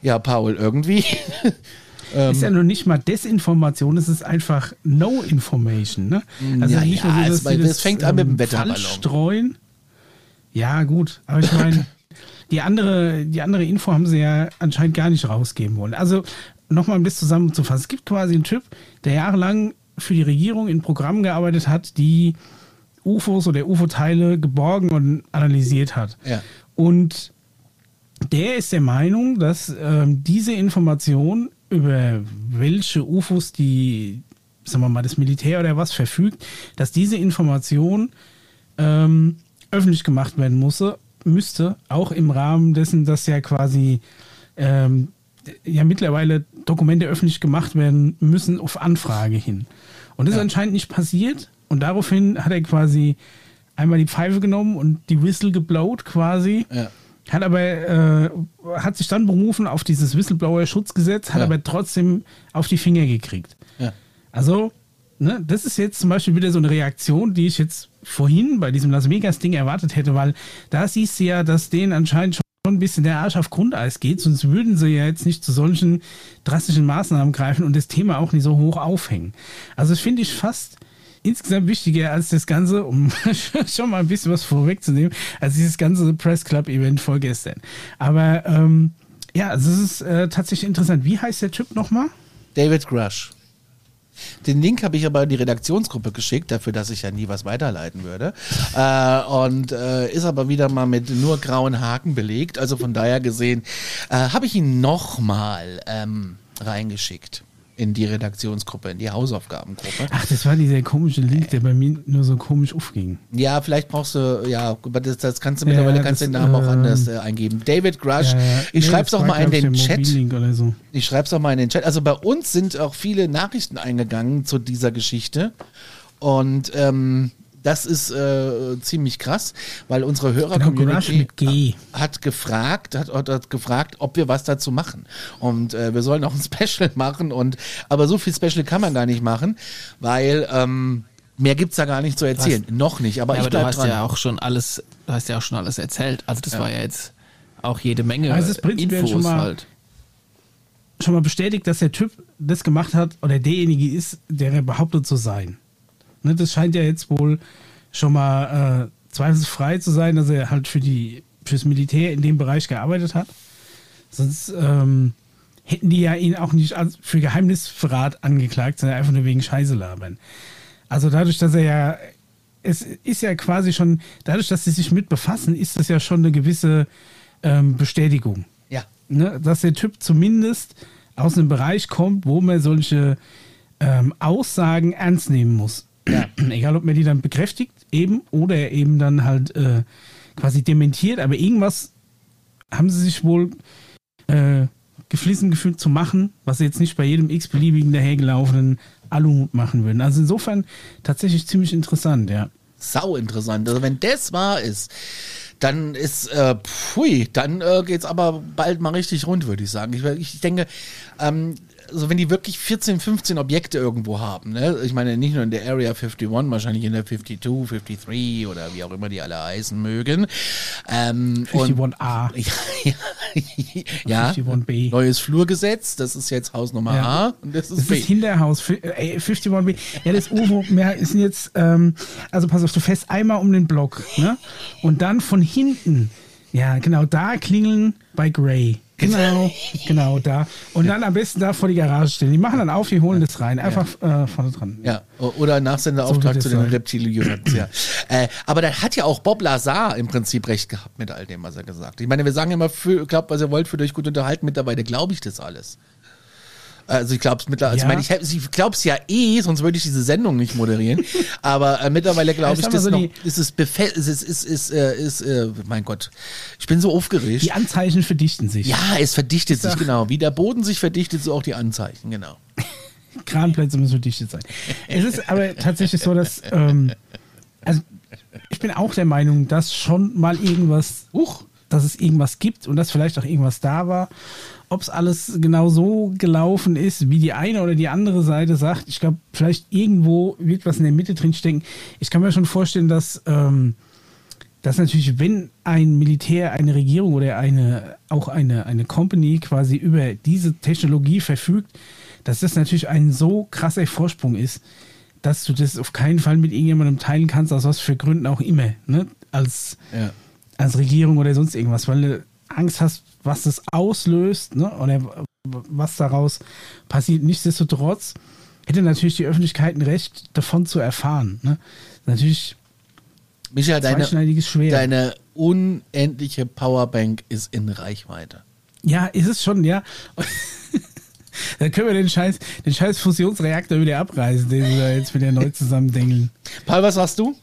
B: ja, Paul, irgendwie.
A: ist ja noch nicht mal Desinformation, es ist einfach No Information. Ne? Also
B: Ja,
A: nicht
B: ja,
A: nur so,
B: es-
A: dass
B: weil
A: die
B: das fängt an mit dem
A: ähm,
B: Wetterballon.
A: streuen. Ja, gut, aber ich meine, die andere, die andere Info haben sie ja anscheinend gar nicht rausgeben wollen. Also nochmal um das zusammenzufassen. Es gibt quasi einen Typ, der jahrelang für die Regierung in Programmen gearbeitet hat, die UFOs oder UFO-Teile geborgen und analysiert hat.
B: Ja.
A: Und der ist der Meinung, dass ähm, diese Information über welche UFOs die, sagen wir mal, das Militär oder was verfügt, dass diese Information ähm, öffentlich gemacht werden musse, müsste, auch im Rahmen dessen, dass ja quasi ähm, ja mittlerweile Dokumente öffentlich gemacht werden müssen auf Anfrage hin. Und das ist anscheinend nicht passiert. Und daraufhin hat er quasi einmal die Pfeife genommen und die Whistle geblowt quasi.
B: Ja.
A: Hat aber, äh, hat sich dann berufen auf dieses Whistleblower-Schutzgesetz, hat
B: Ja.
A: aber trotzdem auf die Finger gekriegt.
B: Ja.
A: Also, ne, das ist jetzt zum Beispiel wieder so eine Reaktion, die ich jetzt vorhin bei diesem Las Vegas-Ding erwartet hätte, weil da siehst du ja, dass denen anscheinend schon ein bisschen der Arsch auf Grundeis geht, sonst würden sie ja jetzt nicht zu solchen drastischen Maßnahmen greifen und das Thema auch nicht so hoch aufhängen. Also das finde ich fast insgesamt wichtiger als das Ganze, um schon mal ein bisschen was vorwegzunehmen, als dieses ganze Press Club Event vorgestern. Aber ähm, ja, also es ist äh, tatsächlich interessant. Wie heißt der Typ nochmal?
B: David Grush. Den Link habe ich aber in die Redaktionsgruppe geschickt, dafür, dass ich ja nie was weiterleiten würde. Äh, und äh, ist aber wieder mal mit nur grauen Haken belegt. Also von daher gesehen, äh, habe ich ihn nochmal ähm, reingeschickt in die Redaktionsgruppe, in die Hausaufgabengruppe.
A: Ach, das war dieser komische Link, der bei mir nur so komisch aufging.
B: Ja, vielleicht brauchst du, ja, das, das kannst du
A: Ja,
B: mittlerweile kannst
A: das,
B: den Namen auch
A: ähm,
B: anders äh, eingeben. David Grush.
A: Ja, ja.
B: Ich
A: Nee,
B: schreib's auch mal in den Chat.
A: So.
B: Ich schreib's auch mal in den Chat. Also bei uns sind auch viele Nachrichten eingegangen zu dieser Geschichte. Und ähm, das ist äh, ziemlich krass, weil unsere
A: Genau,
B: Hörer-Community
A: mit G.
B: hat gefragt, hat, hat, gefragt, ob wir was dazu machen. Und äh, wir sollen auch ein Special machen. Und aber so viel Special kann man gar nicht machen, weil ähm, mehr gibt's da gar nicht zu erzählen. Noch nicht, aber
C: Ja,
B: ich
C: aber du hast
B: dran.
C: ja auch schon alles, du hast ja auch schon alles erzählt. Also das war ja jetzt auch jede Menge
A: Also es ist prinzipiell
C: Infos
A: schon mal-
C: halt.
A: Schon mal bestätigt, dass der Typ das gemacht hat oder derjenige ist, der er behauptet zu sein. Ne, das scheint ja jetzt wohl schon mal äh, zweifelsfrei zu sein, dass er halt für die fürs Militär in dem Bereich gearbeitet hat. Sonst ähm, hätten die ja ihn auch nicht für Geheimnisverrat angeklagt, sondern einfach nur wegen Scheiße labern. Also dadurch, dass er ja, es ist ja quasi schon, dadurch, dass sie sich mit befassen, ist das ja schon eine gewisse ähm, Bestätigung.
B: ja.
A: Ne, dass der Typ zumindest aus einem Bereich kommt, wo man solche ähm, Aussagen ernst nehmen muss. Egal, ob man die dann bekräftigt eben oder eben dann halt äh, quasi dementiert, aber irgendwas haben sie sich wohl äh, geflissen gefühlt zu machen, was sie jetzt nicht bei jedem x-beliebigen dahergelaufenen Alumut machen würden. Also insofern tatsächlich ziemlich interessant, ja.
B: sau interessant. Also wenn das wahr ist, dann ist, äh, pfui, dann äh, geht's aber bald mal richtig rund, würde ich sagen. Ich, ich denke, ähm, also wenn die wirklich 14, 15 Objekte irgendwo haben, ne? ich meine nicht nur in der Area 51, wahrscheinlich in der 52, 53 oder wie auch immer die alle heißen mögen. Ähm, und-
A: 51a.
B: ja, ja,
A: 51b.
B: neues Flurgesetz, das ist jetzt Haus Nummer
A: Ja.
B: A und das ist
A: Das
B: B.
A: ist Hinterhaus, fi- äh, 51B. Ja, das UFO, wir sind jetzt, ähm, also pass auf, du fährst einmal um den Block, ne? Und dann von hinten, ja, genau, da klingeln bei Gray. Genau, genau, da. Und dann am besten da vor die Garage stellen. Die machen dann auf, die holen das rein. Einfach äh, vorne dran.
B: Ja, oder Nachsenderauftrag
A: So
B: zu den. Reptilien. ja. äh, aber da hat ja auch Bob Lazar im Prinzip recht gehabt mit all dem, was er gesagt hat. Ich meine, wir sagen immer, für, glaubt, was ihr wollt, für euch gut unterhalten. Mittlerweile glaube ich das alles. Also ich glaube es mittlerweile,
A: Ja.
B: also ich, meine, ich, ich glaube es ja eh, sonst würde ich diese Sendung nicht moderieren. Aber äh, mittlerweile glaube
A: Ich
B: das
A: so,
B: noch, ist es befe- ist ist, ist, äh, ist äh, mein Gott, ich bin so aufgeregt.
A: Die Anzeichen verdichten sich.
B: ja, es verdichtet sich, genau. Wie der Boden sich verdichtet, so auch die Anzeichen, genau.
A: Kranplätze müssen verdichtet sein. Es ist aber tatsächlich so, dass, ähm, also ich bin auch der Meinung, dass schon mal irgendwas, uch, dass es irgendwas gibt und dass vielleicht auch irgendwas da war. Ob es alles genau so gelaufen ist, wie die eine oder die andere Seite sagt, ich glaube, vielleicht irgendwo wird was in der Mitte drin stecken. Ich kann mir schon vorstellen, dass, ähm, dass natürlich, wenn ein Militär, eine Regierung oder eine, auch eine, eine Company quasi über diese Technologie verfügt, dass das natürlich ein so krasser Vorsprung ist, dass du das auf keinen Fall mit irgendjemandem teilen kannst, aus was für Gründen auch immer, ne? Als,
B: Ja.
A: als Regierung oder sonst irgendwas, weil du Angst hast, was das auslöst, ne? Oder was daraus passiert. Nichtsdestotrotz hätte natürlich die Öffentlichkeit ein Recht, davon zu erfahren. Ne? Natürlich
B: Michael, deine,
A: Schwert.
B: deine unendliche Powerbank ist in Reichweite.
A: Ja, ist es schon, ja. Dann können wir den scheiß, den scheiß Fusionsreaktor wieder abreißen, den wir jetzt wieder neu zusammendengeln.
B: Paul, was sagst du?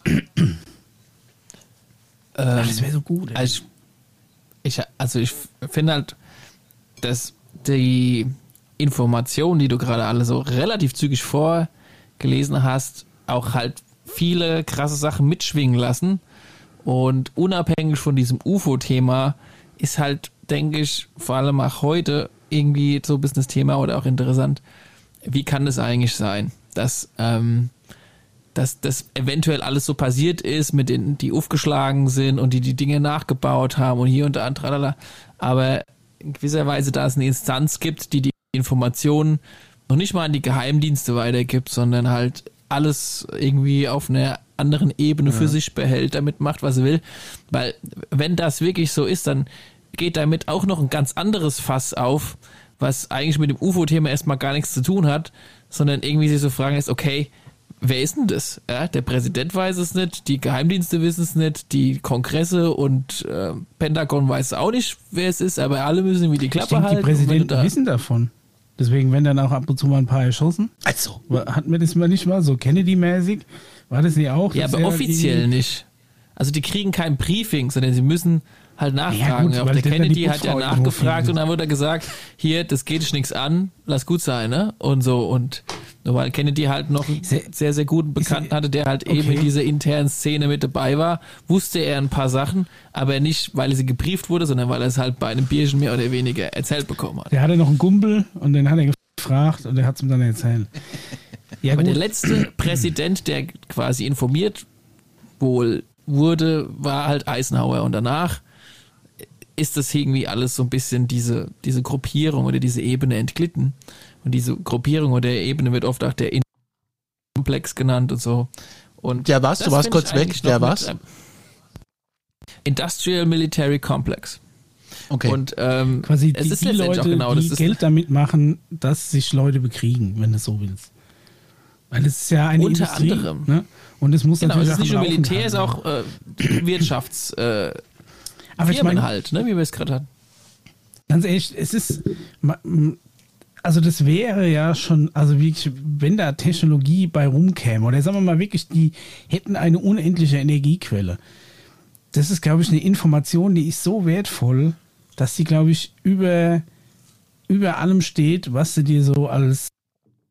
A: Ach, das wäre so gut. Ey.
C: Also ich, also ich finde halt, dass die Informationen, die du gerade alle so relativ zügig vorgelesen hast, auch halt viele krasse Sachen mitschwingen lassen. Und unabhängig von diesem UFO-Thema ist halt, denke ich, vor allem auch heute irgendwie so ein bisschen das Thema oder auch interessant, wie kann es eigentlich sein, dass ähm, dass das eventuell alles so passiert ist, mit denen, die aufgeschlagen sind und die die Dinge nachgebaut haben und hier und da, tralala. Aber in gewisser Weise, da es eine Instanz gibt, die die Informationen noch nicht mal an die Geheimdienste weitergibt, sondern halt alles irgendwie auf einer anderen Ebene für sich behält, damit macht, was er will. Weil wenn das wirklich so ist, dann geht damit auch noch ein ganz anderes Fass auf, was eigentlich mit dem UFO-Thema erstmal gar nichts zu tun hat, sondern irgendwie sich so fragen ist, okay, wer ist denn das? Ja, der Präsident weiß es nicht, die Geheimdienste wissen es nicht, die Kongresse und äh, Pentagon weiß auch nicht, wer es ist, aber alle müssen wie die
A: ich
C: Klappe
A: denke,
C: halten.
A: die Präsidenten
C: da-
A: wissen davon. Deswegen werden dann auch ab und zu mal ein paar erschossen.
B: Also,
A: Hatten wir das mal nicht mal so Kennedy-mäßig? War das nicht auch?
C: Ja, aber
A: er
C: offiziell
A: irgendwie-
C: nicht. Also die kriegen kein Briefing, sondern sie müssen halt nachfragen.
A: gut,
C: Auch
A: weil
C: der Kennedy
A: die
C: hat ja nachgefragt und dann wurde er gesagt, hier, das geht dich nichts an, lass gut sein, ne? Und so und nur weil Kennedy halt noch einen sehr, sehr guten Bekannten hatte, der halt eben
A: Okay.
C: in dieser internen Szene mit dabei war, wusste er ein paar Sachen, aber nicht, weil er sie gebrieft wurde, sondern weil er es halt bei einem Bierchen mehr oder weniger erzählt bekommen hat.
A: Der hatte noch einen Gumpel und den hat er gefragt und der hat es ihm dann erzählt. Ja,
C: Aber
A: gut.
C: der letzte Präsident, der quasi informiert wohl wurde, war halt Eisenhower. Und danach ist das irgendwie alles so ein bisschen diese, diese Gruppierung oder diese Ebene entglitten. Und diese Gruppierung oder Ebene wird oft auch der Komplex genannt und so. Und
B: Der was? Du warst kurz weg. Der was?
C: ähm, Industrial Military Complex.
B: okay.
C: Und ähm,
A: Quasi
C: es
A: die,
C: ist
A: die Leute,
C: genau, das
A: die
C: ist
A: Geld damit machen, dass sich Leute bekriegen, wenn du es so willst. Weil es ist ja eine
C: Unter
A: Industrie,
C: anderem.
A: Ne? Und es muss
C: genau, es
A: natürlich
C: ist nicht nur Militär, es ist auch äh, Wirtschafts äh,
A: Aber ich meine,
C: halt, ne, wie wir es gerade hatten.
A: ganz ehrlich, es ist, also das wäre ja schon, also wirklich, wenn da Technologie bei rumkäme, oder sagen wir mal wirklich, die hätten eine unendliche Energiequelle. Das ist, glaube ich, eine Information, die ist so wertvoll, dass die, glaube ich, über, über allem steht, was du dir so als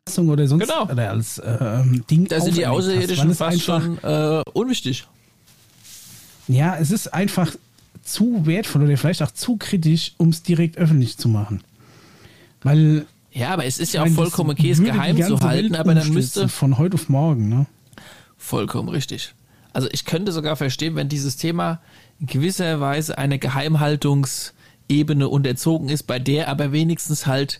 A: Leistung oder sonst
C: Genau.
A: oder als ähm, Ding
C: Da sind die Außerirdischen fast
A: einfach,
C: schon äh, unwichtig.
A: Ja, es ist einfach zu wertvoll oder vielleicht auch zu kritisch, um es direkt öffentlich zu machen. Weil
C: Ja, aber es ist ja auch
A: meine,
C: vollkommen okay, es geheim zu halten,
A: Welt
C: aber dann müsste.
A: Von heute auf morgen, ne?
C: Vollkommen richtig. Also ich könnte sogar verstehen, wenn dieses Thema in gewisser Weise einer Geheimhaltungsebene unterzogen ist, bei der aber wenigstens halt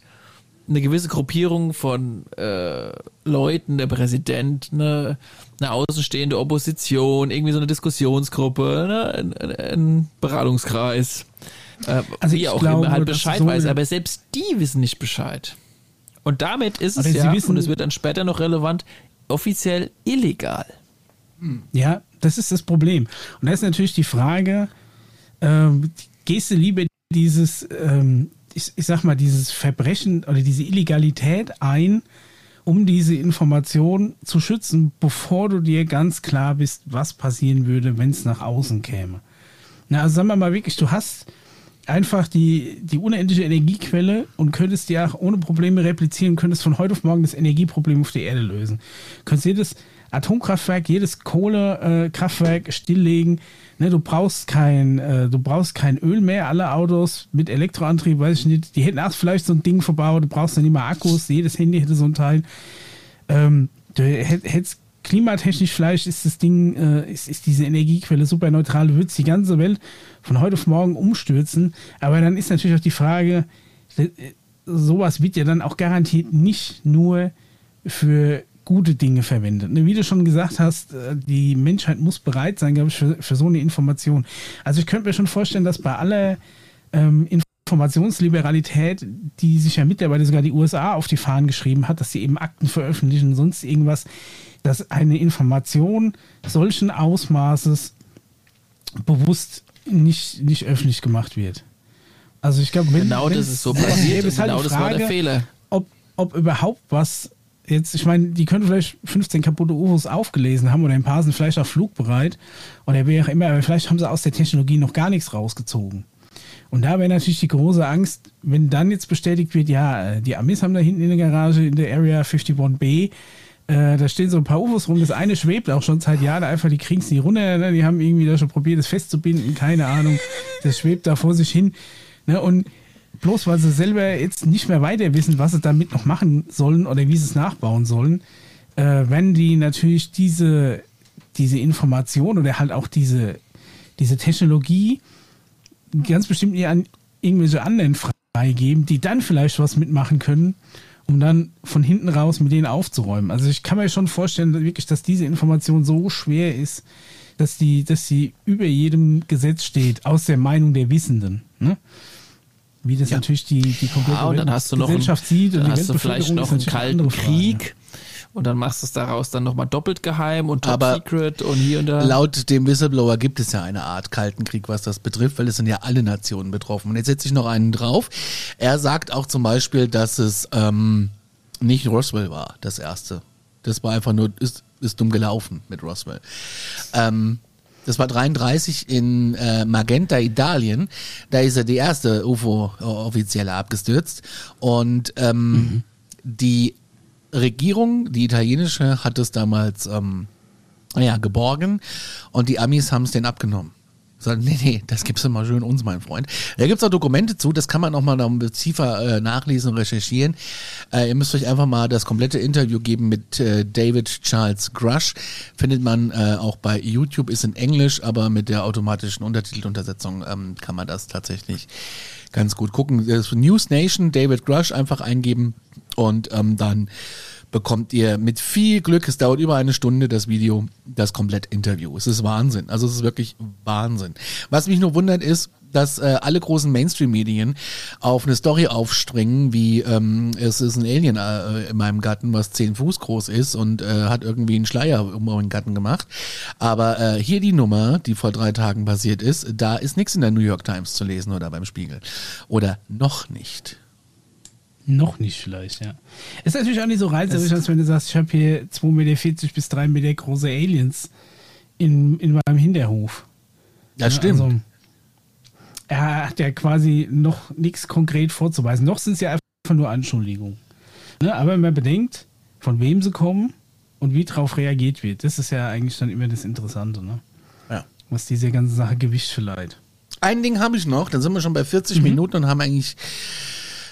C: eine gewisse Gruppierung von äh, Leuten, der Präsident, eine, eine außenstehende Opposition, irgendwie so eine Diskussionsgruppe, ne, ein, ein, Beratungskreis, äh,
A: Also
C: wie
A: ich
C: auch
A: glaube,
C: immer halt Bescheid
A: so
C: weiß,
A: eine-
C: aber selbst die wissen nicht Bescheid. Und damit ist es
A: sie
C: ja,
A: wissen-
C: und es wird dann später noch relevant, offiziell illegal.
A: Ja, das ist das Problem. Und da ist natürlich die Frage, ähm, gehst du lieber dieses, ähm, ich, ich sag mal, dieses Verbrechen oder diese Illegalität ein, um diese Information zu schützen, bevor du dir ganz klar bist, was passieren würde, wenn es nach außen käme. Na, also sagen wir mal wirklich, du hast einfach die, die unendliche Energiequelle und könntest die auch ohne Probleme replizieren, könntest von heute auf morgen das Energieproblem auf der Erde lösen. Könntest jedes Atomkraftwerk, jedes Kohlekraftwerk stilllegen. Ne, du brauchst kein, äh, du brauchst kein Öl mehr. Alle Autos mit Elektroantrieb, weiß ich nicht, die hätten auch vielleicht so ein Ding verbaut. Du brauchst dann nicht mehr Akkus. Jedes Handy hätte so ein Teil. Ähm, du hätt- hättest klimatechnisch vielleicht ist das Ding, äh, ist, ist diese Energiequelle super neutral, würdest die ganze Welt von heute auf morgen umstürzen. Aber dann ist natürlich auch die Frage, äh, sowas wird ja dann auch garantiert nicht nur für gute Dinge verwendet. Ne, Wie du schon gesagt hast, äh, die Menschheit muss bereit sein, glaube ich, für, für so eine Information. Also ich könnte mir schon vorstellen, dass bei aller ähm, Informationsliberalität, die sich ja mittlerweile sogar die USA auf die Fahnen geschrieben hat, dass sie eben Akten veröffentlichen und sonst irgendwas, dass eine Information solchen Ausmaßes bewusst nicht, nicht öffentlich gemacht wird. Also ich glaube, wenn
C: Genau das ist so passiert
A: ist halt
C: genau
A: die
C: das war der
A: Frage,
C: Fehler.
A: Ob, ob überhaupt was jetzt, ich meine, die können vielleicht 15 kaputte UFOs aufgelesen haben oder ein paar sind vielleicht auch flugbereit oder wie auch immer, aber vielleicht haben sie aus der Technologie noch gar nichts rausgezogen. Und da wäre natürlich die große Angst, wenn dann jetzt bestätigt wird, ja, äh, die Amis haben da hinten in der Garage in der Area 51B, äh, da stehen so ein paar UFOs rum, das eine schwebt auch schon seit Jahren, einfach die kriegen es nie runter, ne? die haben irgendwie da schon probiert, das festzubinden, keine Ahnung, das schwebt da vor sich hin. Ne? Und bloß weil sie selber jetzt nicht mehr weiter wissen, was sie damit noch machen sollen oder wie sie es nachbauen sollen, äh, wenn die natürlich diese, diese Information oder halt auch diese, diese Technologie ganz bestimmt nie an irgendwelche anderen freigeben, die dann vielleicht was mitmachen können, um dann von hinten raus mit denen aufzuräumen. Also ich kann mir schon vorstellen, dass wirklich, dass diese Information so schwer ist, dass die, dass sie über jedem Gesetz steht, aus der Meinung der Wissenden. Ne? Wie das
B: Ja.
A: natürlich die, die komplette
C: Ja, und dann hast du noch
A: Gesellschaft sieht und
C: dann
A: die
C: hast du vielleicht noch einen kalten. Krieg und dann machst du es daraus dann nochmal doppelt geheim und top
B: Aber
C: secret und hier und da.
B: Laut dem Whistleblower gibt es ja eine Art Kalten Krieg, was das betrifft, weil es sind ja alle Nationen betroffen. Und jetzt setze ich noch einen drauf. Er sagt auch zum Beispiel, dass es ähm, nicht Roswell war, das erste. Das war einfach nur, ist, ist dumm gelaufen mit Roswell. Ähm, das war 33 in äh, Magenta, Italien. Da ist er die erste UFO-Offizielle abgestürzt. Und ähm, die Regierung, die italienische, hat es damals ähm, naja, geborgen und die Amis haben es denen abgenommen. Sagen, nee, nee, das gibst du mal schön uns, mein Freund. Da gibt's auch Dokumente zu, das kann man auch mal noch tiefer äh, nachlesen und recherchieren. Äh, ihr müsst euch einfach mal das komplette Interview geben mit äh, David Charles Grush. Findet man äh, auch bei YouTube, ist in Englisch, aber mit der automatischen Untertiteluntersetzung ähm, kann man das tatsächlich ganz gut gucken. Das News Nation, David Grush einfach eingeben und ähm, dann bekommt ihr mit viel Glück, es dauert über eine Stunde, das Video, das komplett Interview. Es ist Wahnsinn. Also es ist wirklich Wahnsinn. Was mich nur wundert ist, dass äh, alle großen Mainstream-Medien auf eine Story aufspringen, wie ähm, es ist ein Alien äh, in meinem Garten, was zehn Fuß groß ist und äh, hat irgendwie einen Schleier um meinen Garten gemacht. Aber äh, hier die Nummer, die vor drei Tagen passiert ist, da ist nichts in der New York Times zu lesen oder beim Spiegel. Oder noch nicht.
A: Noch nicht vielleicht, ja. Ist natürlich auch nicht so reizerisch, als wenn du sagst, ich habe hier 2,40 Meter bis 3 Meter große Aliens in, in meinem Hinterhof.
B: Das
A: Ja,
B: stimmt.
A: Also, er hat ja quasi noch nichts konkret vorzuweisen. Noch sind es ja einfach nur Anschuldigungen. Ne? Aber wenn man bedenkt, von wem sie kommen und wie darauf reagiert wird, das ist ja eigentlich dann immer das Interessante, ne?
B: ja.
A: was diese ganze Sache Gewicht verleiht.
B: Ein Ding habe ich noch, dann sind wir schon bei 40 Minuten und haben eigentlich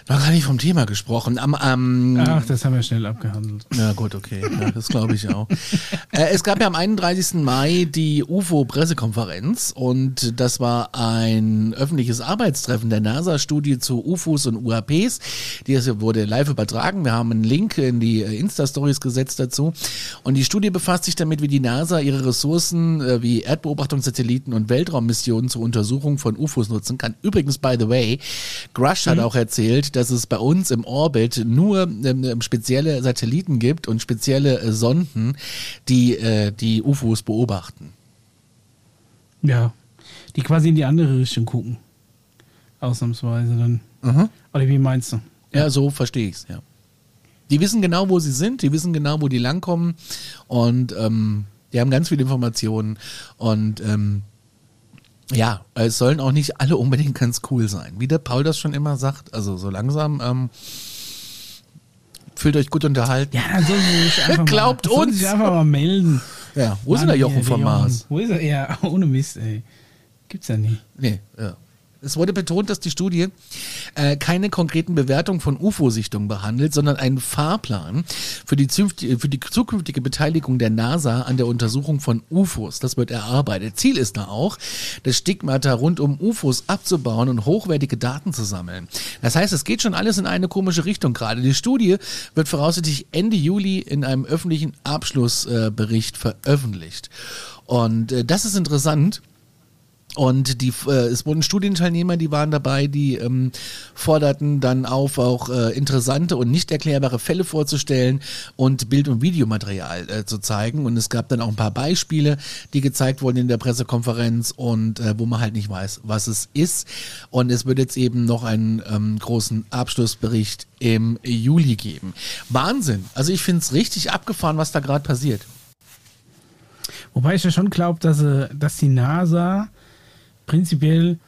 B: Noch gar nicht vom Thema gesprochen. Am, am,
A: Ach, das haben wir schnell abgehandelt.
B: Ja gut, okay, ja, das glaube ich auch. äh, es gab ja am 31. Mai die UFO-Pressekonferenz und das war ein öffentliches Arbeitstreffen der NASA-Studie zu UFOs und UAPs. Die wurde live übertragen. Wir haben einen Link in die äh, Insta-Stories gesetzt dazu. Und die Studie befasst sich damit, wie die NASA ihre Ressourcen äh, wie Erdbeobachtungssatelliten und Weltraummissionen zur Untersuchung von UFOs nutzen kann. Übrigens, by the way, Grush hat auch erzählt, dass es bei uns im Orbit nur ähm, spezielle Satelliten gibt und spezielle äh, Sonden, die äh, die UFOs beobachten.
A: Ja. Die quasi in die andere Richtung gucken. Ausnahmsweise dann. Oder wie meinst du?
B: Ja, so verstehe ich's. ja. Die wissen genau, wo sie sind, die wissen genau, wo die langkommen und ähm, die haben ganz viele Informationen und ähm, ja, es sollen auch nicht alle unbedingt ganz cool sein. Wie der Paul das schon immer sagt, also so langsam ähm, fühlt euch gut unterhalten.
A: Ja, dann sollen sie sich einfach
B: Glaubt
A: mal,
B: uns.
A: sich einfach mal melden.
B: Ja, wo ist denn
A: Mann,
B: der Jochen vom. Mars?
A: Wo ist er? Ja, ohne Mist, ey. Gibt's ja nie.
B: Nee, ja. Es wurde betont, dass die Studie äh, keine konkreten Bewertungen von UFO-Sichtungen behandelt, sondern einen Fahrplan für die, für die zukünftige Beteiligung der NASA an der Untersuchung von UFOs. Das wird erarbeitet. Ziel ist da auch, das Stigmata rund um UFOs abzubauen und hochwertige Daten zu sammeln. Das heißt, es geht schon alles in eine komische Richtung gerade. Die Studie wird voraussichtlich Ende Juli in einem öffentlichen Abschlussbericht äh, veröffentlicht. Und äh, das ist interessant. Und die, äh, es wurden Studienteilnehmer, die waren dabei, die ähm, forderten dann auf, auch äh, interessante und nicht erklärbare Fälle vorzustellen und Bild- und Videomaterial äh, zu zeigen. Und es gab dann auch ein paar Beispiele, die gezeigt wurden in der Pressekonferenz und äh, wo man halt nicht weiß, was es ist. Und es wird jetzt eben noch einen ähm, großen Abschlussbericht im Juli geben. Wahnsinn. Also ich finde es richtig abgefahren, was da gerade passiert.
A: Wobei ich ja schon glaube, dass, äh, dass die NASA prinzipiell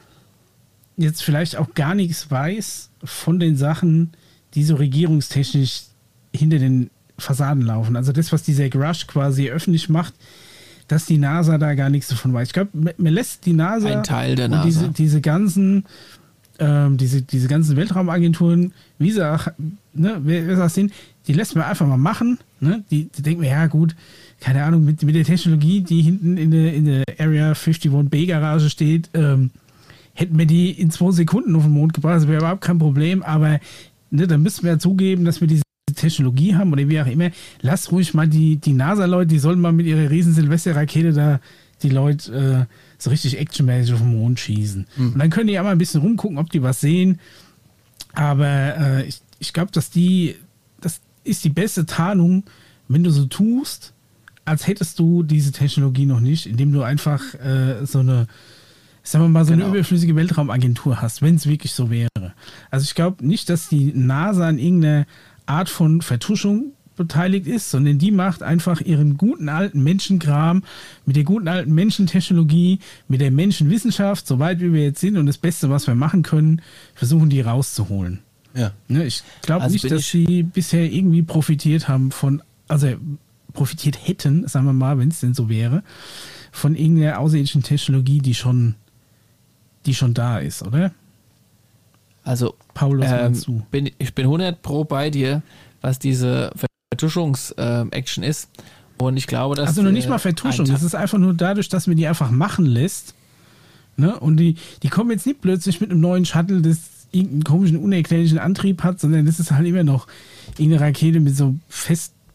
A: jetzt vielleicht auch gar nichts weiß von den Sachen, die so regierungstechnisch hinter den Fassaden laufen. Also das, was dieser Rush quasi öffentlich macht, dass die NASA da gar nichts davon weiß. Ich glaube, man lässt die NASA
C: Ein Teil der NASA.
A: diese, diese ganzen ähm, diese, diese ganzen Weltraumagenturen, wie sie auch, ne, wer, wer das sind, die lässt man einfach mal machen. Ne? Die, die denken mir, ja gut, keine Ahnung, mit, mit der Technologie, die hinten in der, in der Area 51B Garage steht, ähm, hätten wir die in zwei Sekunden auf den Mond gebracht, das wäre überhaupt kein Problem, aber ne, dann müssten wir ja zugeben, dass wir diese Technologie haben oder wie auch immer. Lasst ruhig mal die, die NASA-Leute, die sollen mal mit ihrer riesen Silvester-Rakete da die Leute äh, so richtig actionmäßig auf den Mond schießen. Und dann können die ja mal ein bisschen rumgucken, ob die was sehen. Aber äh, ich, ich glaube, dass die, das ist die beste Tarnung, wenn du so tust, als hättest du diese Technologie noch nicht, indem du einfach äh, so eine, sagen wir mal, so
B: Genau.
A: eine überflüssige Weltraumagentur hast, wenn es wirklich so wäre. Also ich glaube nicht, dass die NASA an irgendeiner Art von Vertuschung beteiligt ist, sondern die macht einfach ihren guten alten Menschenkram mit der guten alten Menschentechnologie, mit der Menschenwissenschaft, soweit wie wir jetzt sind und das Beste, was wir machen können, versuchen die rauszuholen.
B: Ja.
A: Ne, ich glaube
C: Also
A: nicht, dass sie bisher irgendwie profitiert haben von, also profitiert hätten, sagen wir mal, wenn es denn so wäre, von irgendeiner außerirdischen Technologie, die schon, die schon da ist, oder?
C: Also,
A: Paul, was
C: ähm,
A: du?
C: bin, ich bin 100 pro bei dir, was diese Vertuschungs-Action ist. Und ich glaube, dass.
A: Also noch nicht
C: äh,
A: mal Vertuschung, das ist einfach nur dadurch, dass man die einfach machen lässt. Ne? Und die, die kommen jetzt nicht plötzlich mit einem neuen Shuttle, das irgendeinen komischen, unerklärlichen Antrieb hat, sondern das ist halt immer noch irgendeine Rakete mit so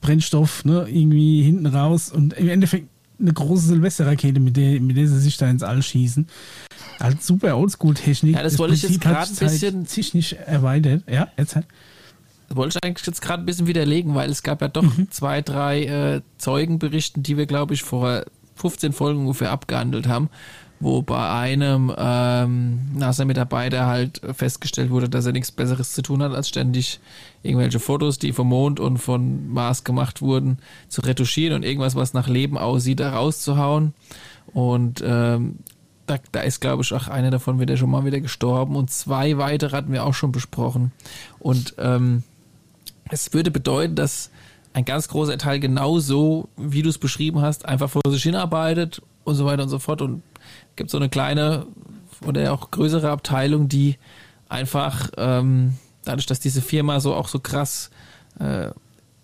A: Festbrennstoff, ne? irgendwie hinten raus und im Endeffekt eine große Silvesterrakete, mit der, mit der sie sich da ins All schießen. Halt super Oldschool-Technik.
C: Ja, das wollte ich jetzt
A: Prinzip
C: grad ein
A: seit
C: bisschen-
A: sich nicht erweitert. Ja, jetzt halt.
C: wollte ich eigentlich jetzt gerade ein bisschen widerlegen, weil es gab ja doch
A: Mhm.
C: zwei, drei äh, Zeugenberichten, die wir, glaube ich, vor 15 Folgen ungefähr abgehandelt haben, wo bei einem ähm, NASA-Mitarbeiter halt festgestellt wurde, dass er nichts Besseres zu tun hat, als ständig irgendwelche Fotos, die vom Mond und von Mars gemacht wurden, zu retuschieren und irgendwas, was nach Leben aussieht, da rauszuhauen. Und ähm, da, da ist, glaube ich, auch einer davon wieder schon mal wieder gestorben und zwei weitere hatten wir auch schon besprochen. Und ähm, es würde bedeuten, dass ein ganz großer Teil genauso, wie du es beschrieben hast, einfach vor sich hinarbeitet und so weiter und so fort. Und gibt so eine kleine oder auch größere Abteilung, die einfach ähm, dadurch, dass diese Firma so auch so krass äh,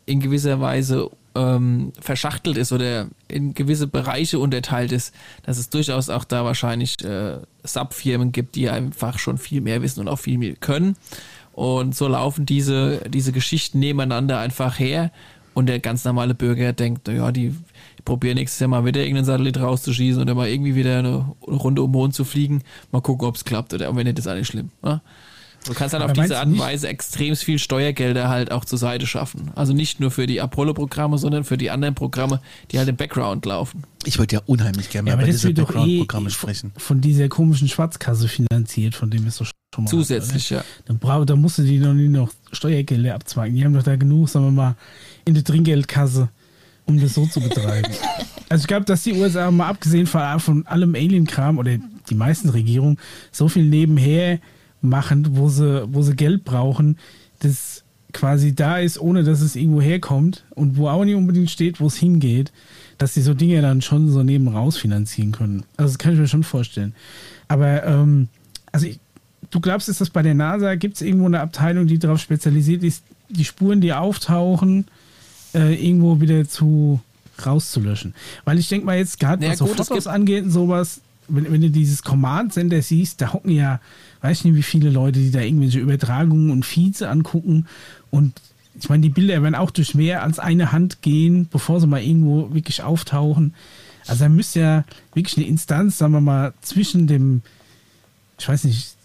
C: in gewisser Weise ähm, verschachtelt ist oder in gewisse Bereiche unterteilt ist, dass es durchaus auch da wahrscheinlich äh, Subfirmen gibt, die einfach schon viel mehr wissen und auch viel mehr können. Und so laufen diese, diese Geschichten nebeneinander einfach her. Und der ganz normale Bürger denkt, naja, die probieren nächstes Jahr mal wieder irgendeinen Satellit rauszuschießen oder mal irgendwie wieder eine Runde um den Mond zu fliegen. Mal gucken, ob es klappt. Oder und wenn nicht, ist alles schlimm. Ne? Du kannst dann
A: Aber
C: auf diese Art und Weise extrem viel Steuergelder halt auch zur Seite schaffen. Also nicht nur für die Apollo-Programme, sondern für die anderen Programme, die halt im Background laufen.
B: Ich würde ja unheimlich gerne
A: Ja,
B: über
A: das
B: diese
A: wird doch eh
B: Background-Programme sprechen.
A: von dieser komischen Schwarzkasse finanziert, von dem es doch schon mal
C: Zusätzlich, ja.
A: Da, brauch, da musst du die noch nie noch Steuergelder abzweigen. Die haben doch da genug, sagen wir mal, in der Trinkgeldkasse, um das so zu betreiben. also ich glaube, dass die USA mal abgesehen von, allem Alien-Kram oder die meisten Regierungen so viel nebenher machen, wo sie, wo sie Geld brauchen, das quasi da ist, ohne dass es irgendwo herkommt und wo auch nicht unbedingt steht, wo es hingeht, dass sie so Dinge dann schon so neben raus finanzieren können. Also das kann ich mir schon vorstellen. Aber ähm, also ich, du glaubst, ist das bei der NASA, gibt es irgendwo eine Abteilung, die darauf spezialisiert ist, die Spuren, die auftauchen, äh, irgendwo wieder zu rauszulöschen? Weil ich denke mal jetzt gerade,
C: Ja,
A: was so
C: gut, es
A: Fotos angeht und sowas, wenn, wenn du dieses Command-Center siehst, da hocken ja, weiß ich nicht, wie viele Leute, die da irgendwelche Übertragungen und Feeds angucken und ich meine, die Bilder werden auch durch mehr als eine Hand gehen, bevor sie mal irgendwo wirklich auftauchen. Also da müsste ja wirklich eine Instanz, sagen wir mal, zwischen dem, ich weiß nicht,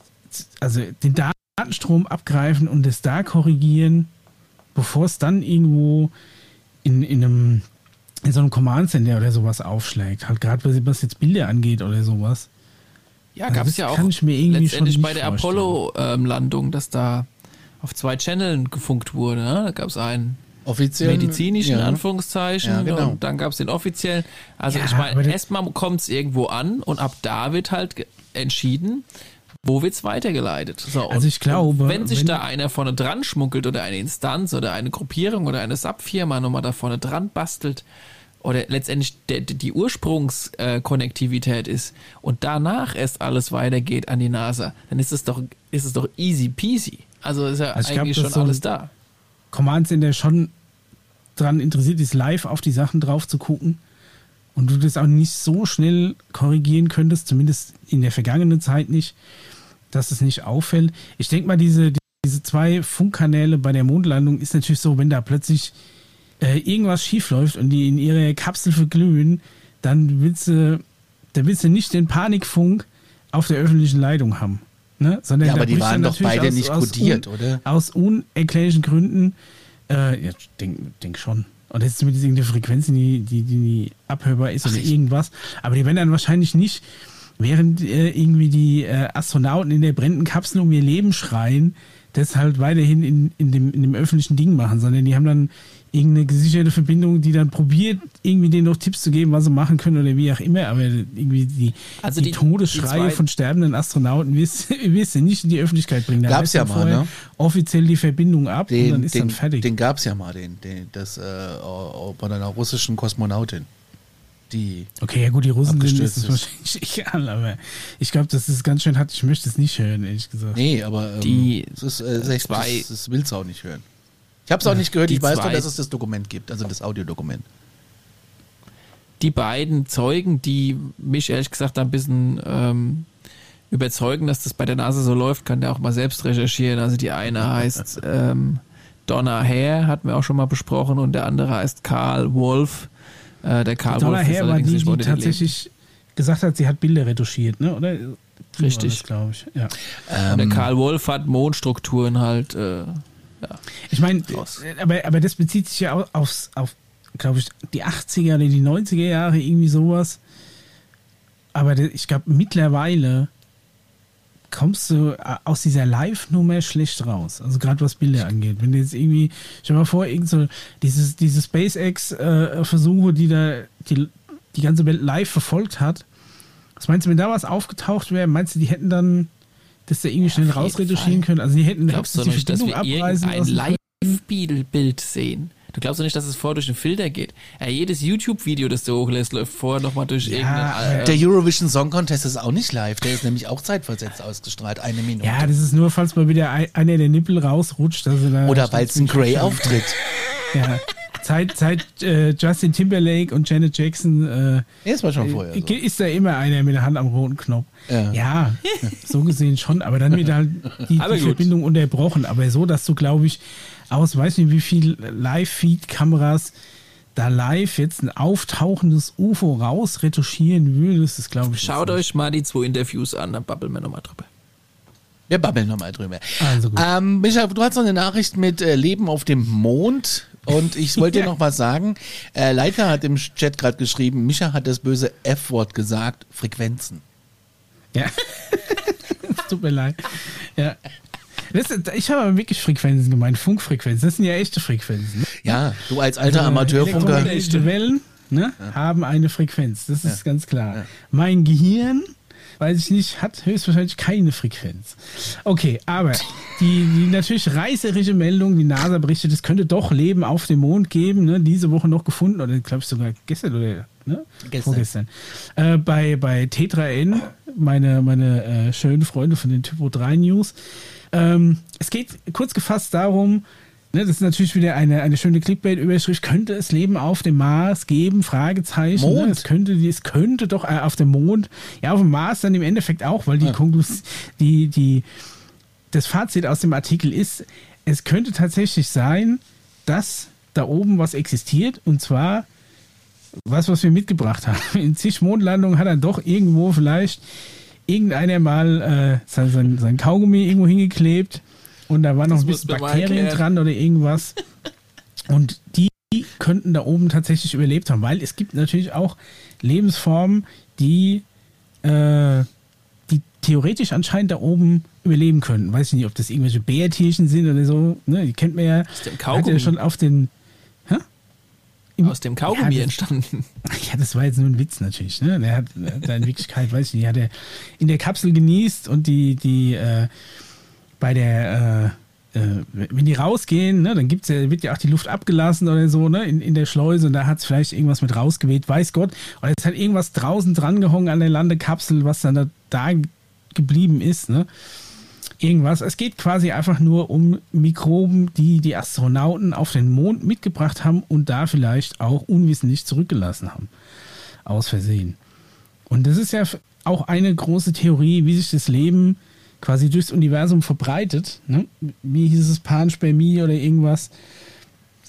A: also den Datenstrom abgreifen und es da korrigieren, bevor es dann irgendwo in, in einem in so einem Command Center oder sowas aufschlägt. Halt gerade was, was jetzt Bilder angeht oder sowas.
C: Ja,
A: Also
C: gab es ja auch
A: kann ich mir irgendwie
C: letztendlich
A: schon
C: bei der Apollo-Landung, dass da auf zwei Channeln gefunkt wurde. Ne? Da gab es einen
B: Offiziell.
C: medizinischen,
B: ja.
C: Anführungszeichen,
B: Ja, genau.
C: und dann gab es den offiziellen. Also
A: Ja,
C: ich meine, erstmal kommt es irgendwo an und ab da wird halt entschieden, wo wird's weitergeleitet. So,
A: Also ich glaube,
C: wenn sich
A: wenn-
C: da einer vorne dran schmuggelt oder eine Instanz oder eine Gruppierung oder eine Subfirma nochmal da vorne dran bastelt oder letztendlich der, die Ursprungskonnektivität ist und danach erst alles weitergeht an die NASA, dann ist es doch, ist es doch easy peasy. Also ist ja
A: Also ich glaub,
C: eigentlich
A: das
C: schon
A: so-
C: alles da.
A: Command Center schon dran interessiert ist, live auf die Sachen drauf zu gucken und du das auch nicht so schnell korrigieren könntest, zumindest in der vergangenen Zeit nicht, dass es nicht auffällt. Ich denke mal, diese, diese zwei Funkkanäle bei der Mondlandung ist natürlich so, wenn da plötzlich äh, irgendwas schiefläuft und die in ihrer Kapsel verglühen, dann willst du, da willst du nicht den Panikfunk auf der öffentlichen Leitung haben. Ne? Sondern
B: Ja, aber die
A: dann
B: waren doch beide nicht kodiert,
A: un,
B: oder?
A: Aus unerklärlichen Gründen. Äh, ja, ich denke denk schon. Und jetzt mit irgendeiner Frequenz, die, die, die abhörbar ist
B: Ach,
A: oder irgendwas. Aber die werden dann wahrscheinlich nicht, während äh, irgendwie die äh, Astronauten in der brennenden Kapsel um ihr Leben schreien, das halt weiterhin in, in, dem, in dem öffentlichen Ding machen, sondern die haben dann irgendeine gesicherte Verbindung, die dann probiert, irgendwie denen noch Tipps zu geben, was sie machen können oder wie auch immer. Aber irgendwie die,
C: Also
A: die,
C: die-
A: Todesschreie
C: die
A: von sterbenden Astronauten wirst, du nicht in die Öffentlichkeit bringen. Da
B: Gab's
A: reißt
B: ja mal, ne?
A: Offiziell die Verbindung ab und dann
B: Den,
A: ist
B: den,
A: dann fertig.
B: den gab es ja mal, den, den, das äh, bei einer russischen Kosmonautin. Die.
A: Okay, ja gut, die Russen sind ist wahrscheinlich egal, aber ich glaube, das ist ganz schön hart. Ich möchte es nicht hören, ehrlich gesagt.
B: Nee, aber ähm,
C: Die
B: es ist, äh, sech-
C: zwei-
B: das, das willst du auch nicht hören. Ich habe es auch nicht gehört,
C: Die
B: ich weiß nur, dass es das Dokument gibt, also das Audiodokument.
C: die beiden Zeugen, die mich ehrlich gesagt ein bisschen ähm, überzeugen, dass das bei der NASA so läuft, kann der auch mal selbst recherchieren. Also die eine heißt ähm, Donna Hare, hatten wir auch schon mal besprochen, und der andere heißt Karl Wolf. Äh, der Karl Wolf ist
A: Her war die, die tatsächlich gesagt hat, sie hat Bilder retuschiert, ne? oder? Die
C: Richtig.
A: glaube ich. Ja.
C: Und der Karl Wolf hat Mondstrukturen halt. Äh,
A: Ich meine,
C: Krass.
A: aber, aber das bezieht sich ja au- aufs, auf, glaube ich, die 80er oder die 90er Jahre, irgendwie sowas. Aber ich glaube, mittlerweile kommst du äh, aus dieser Live-Nummer schlecht raus. Also gerade was Bilder angeht. Wenn du jetzt irgendwie, stell dir mal vor, irgend so dieses, diese SpaceX-Versuche, die da die, die ganze Welt live verfolgt hat. Was meinst du, wenn da was aufgetaucht wäre, meinst du, die hätten dann das da irgendwie schnell
C: auf jeden
A: rausretuschieren können? Also die hätten
C: glaubst du nicht, dass wir irgendein. Live-Bild sehen? Du glaubst doch nicht, dass es vorher durch den Filter geht. Ja, jedes YouTube-Video, das du hochlässt, läuft vorher nochmal durch irgendeinen.
B: Der Eurovision Song Contest ist auch nicht live, der ist nämlich auch zeitversetzt ausgestrahlt, eine Minute.
A: Ja, das ist nur, falls mal wieder ein- einer der Nippel rausrutscht. Dass er da
B: Oder weil es ein Grey auftritt.
A: Ja. Seit, seit äh, Justin Timberlake und Janet Jackson äh,
B: war schon vorher.
A: äh,
B: So.
A: ist da immer einer mit der Hand am roten Knopf.
B: Ja.
A: Ja, so gesehen schon, aber dann wird halt die, die. Verbindung unterbrochen. Aber so, dass du, glaube ich, aus weiß nicht wie viel Live-Feed-Kameras da live jetzt ein auftauchendes UFO rausretuschieren würdest, ist, glaube ich.
C: Schaut euch mal die zwei Interviews an, dann babbeln wir nochmal drüber.
B: Wir babbeln nochmal drüber.
A: Also gut.
B: Ähm, Micha, du hast noch eine Nachricht mit äh, Leben auf dem Mond. Und ich wollte dir
A: Ja.
B: noch was sagen. Äh, Leica hat im Chat gerade geschrieben, Micha hat das böse F-Wort gesagt, Frequenzen.
A: Ja. Es Tut mir leid. Ja. Ist- ich habe aber wirklich Frequenzen gemeint, Funkfrequenzen. Das sind ja echte Frequenzen. ne?
B: Ja, du als alter Amateurfunker.
A: Elektromagnetische Wellen ne, haben eine Frequenz. Das ist ganz klar. Mein Gehirn, weiß ich nicht, hat höchstwahrscheinlich keine Frequenz. Okay, aber die, die natürlich reißerische Meldung, die NASA berichtet, es könnte doch Leben auf dem Mond geben, ne, diese Woche noch gefunden, oder glaube ich sogar gestern oder ne?
B: Gestern.
A: vorgestern. Äh, bei, bei T3N, meine, meine äh, schönen Freunde von den Typo 3 News. Ähm, es geht kurz gefasst darum, ne, das ist natürlich wieder eine, eine schöne Clickbait-Überschrift, könnte es Leben auf dem Mars geben? Fragezeichen.
B: Mond?
A: Ne? Es, könnte, es könnte doch äh, auf dem Mond, ja, auf dem Mars dann im Endeffekt auch, weil die Konklus die, die, das Fazit aus dem Artikel ist, es könnte tatsächlich sein, dass da oben was existiert und zwar was, was wir mitgebracht haben. In zig Mondlandungen hat dann doch irgendwo vielleicht irgendeiner mal äh, sein, sein, sein Kaugummi irgendwo hingeklebt und da war noch
C: Das
A: ein bisschen Bakterien dran oder irgendwas. Und die könnten da oben tatsächlich überlebt haben, weil es gibt natürlich auch Lebensformen, die, äh, die theoretisch anscheinend da oben überleben können. Weiß ich nicht, ob das irgendwelche Bärtierchen sind oder so. Ne? Die kennt man ja.
C: dem
A: Hat ja
C: Kaugummi.
A: schon auf den. Hä? Im-
C: Aus dem Kaugummi
A: Ja,
C: entstanden.
A: ja, das war jetzt nur ein Witz natürlich. Ne? Der hat da in Wirklichkeit, weiß ich nicht, hat er in der Kapsel genießt und die, die äh, bei der, äh, äh, wenn die rausgehen, ne, dann gibt's ja, wird ja auch die Luft abgelassen oder so, ne, in, in der Schleuse und da hat's vielleicht irgendwas mit rausgeweht, weiß Gott. Oder es hat irgendwas draußen dran gehangen an der Landekapsel, was dann da, da geblieben ist, ne? Irgendwas. Es geht quasi einfach nur um Mikroben, die die Astronauten auf den Mond mitgebracht haben und da vielleicht auch unwissentlich zurückgelassen haben. Aus Versehen. Und das ist ja auch eine große Theorie, wie sich das Leben quasi durchs Universum verbreitet. Ne? Wie hieß es Panspermie oder irgendwas.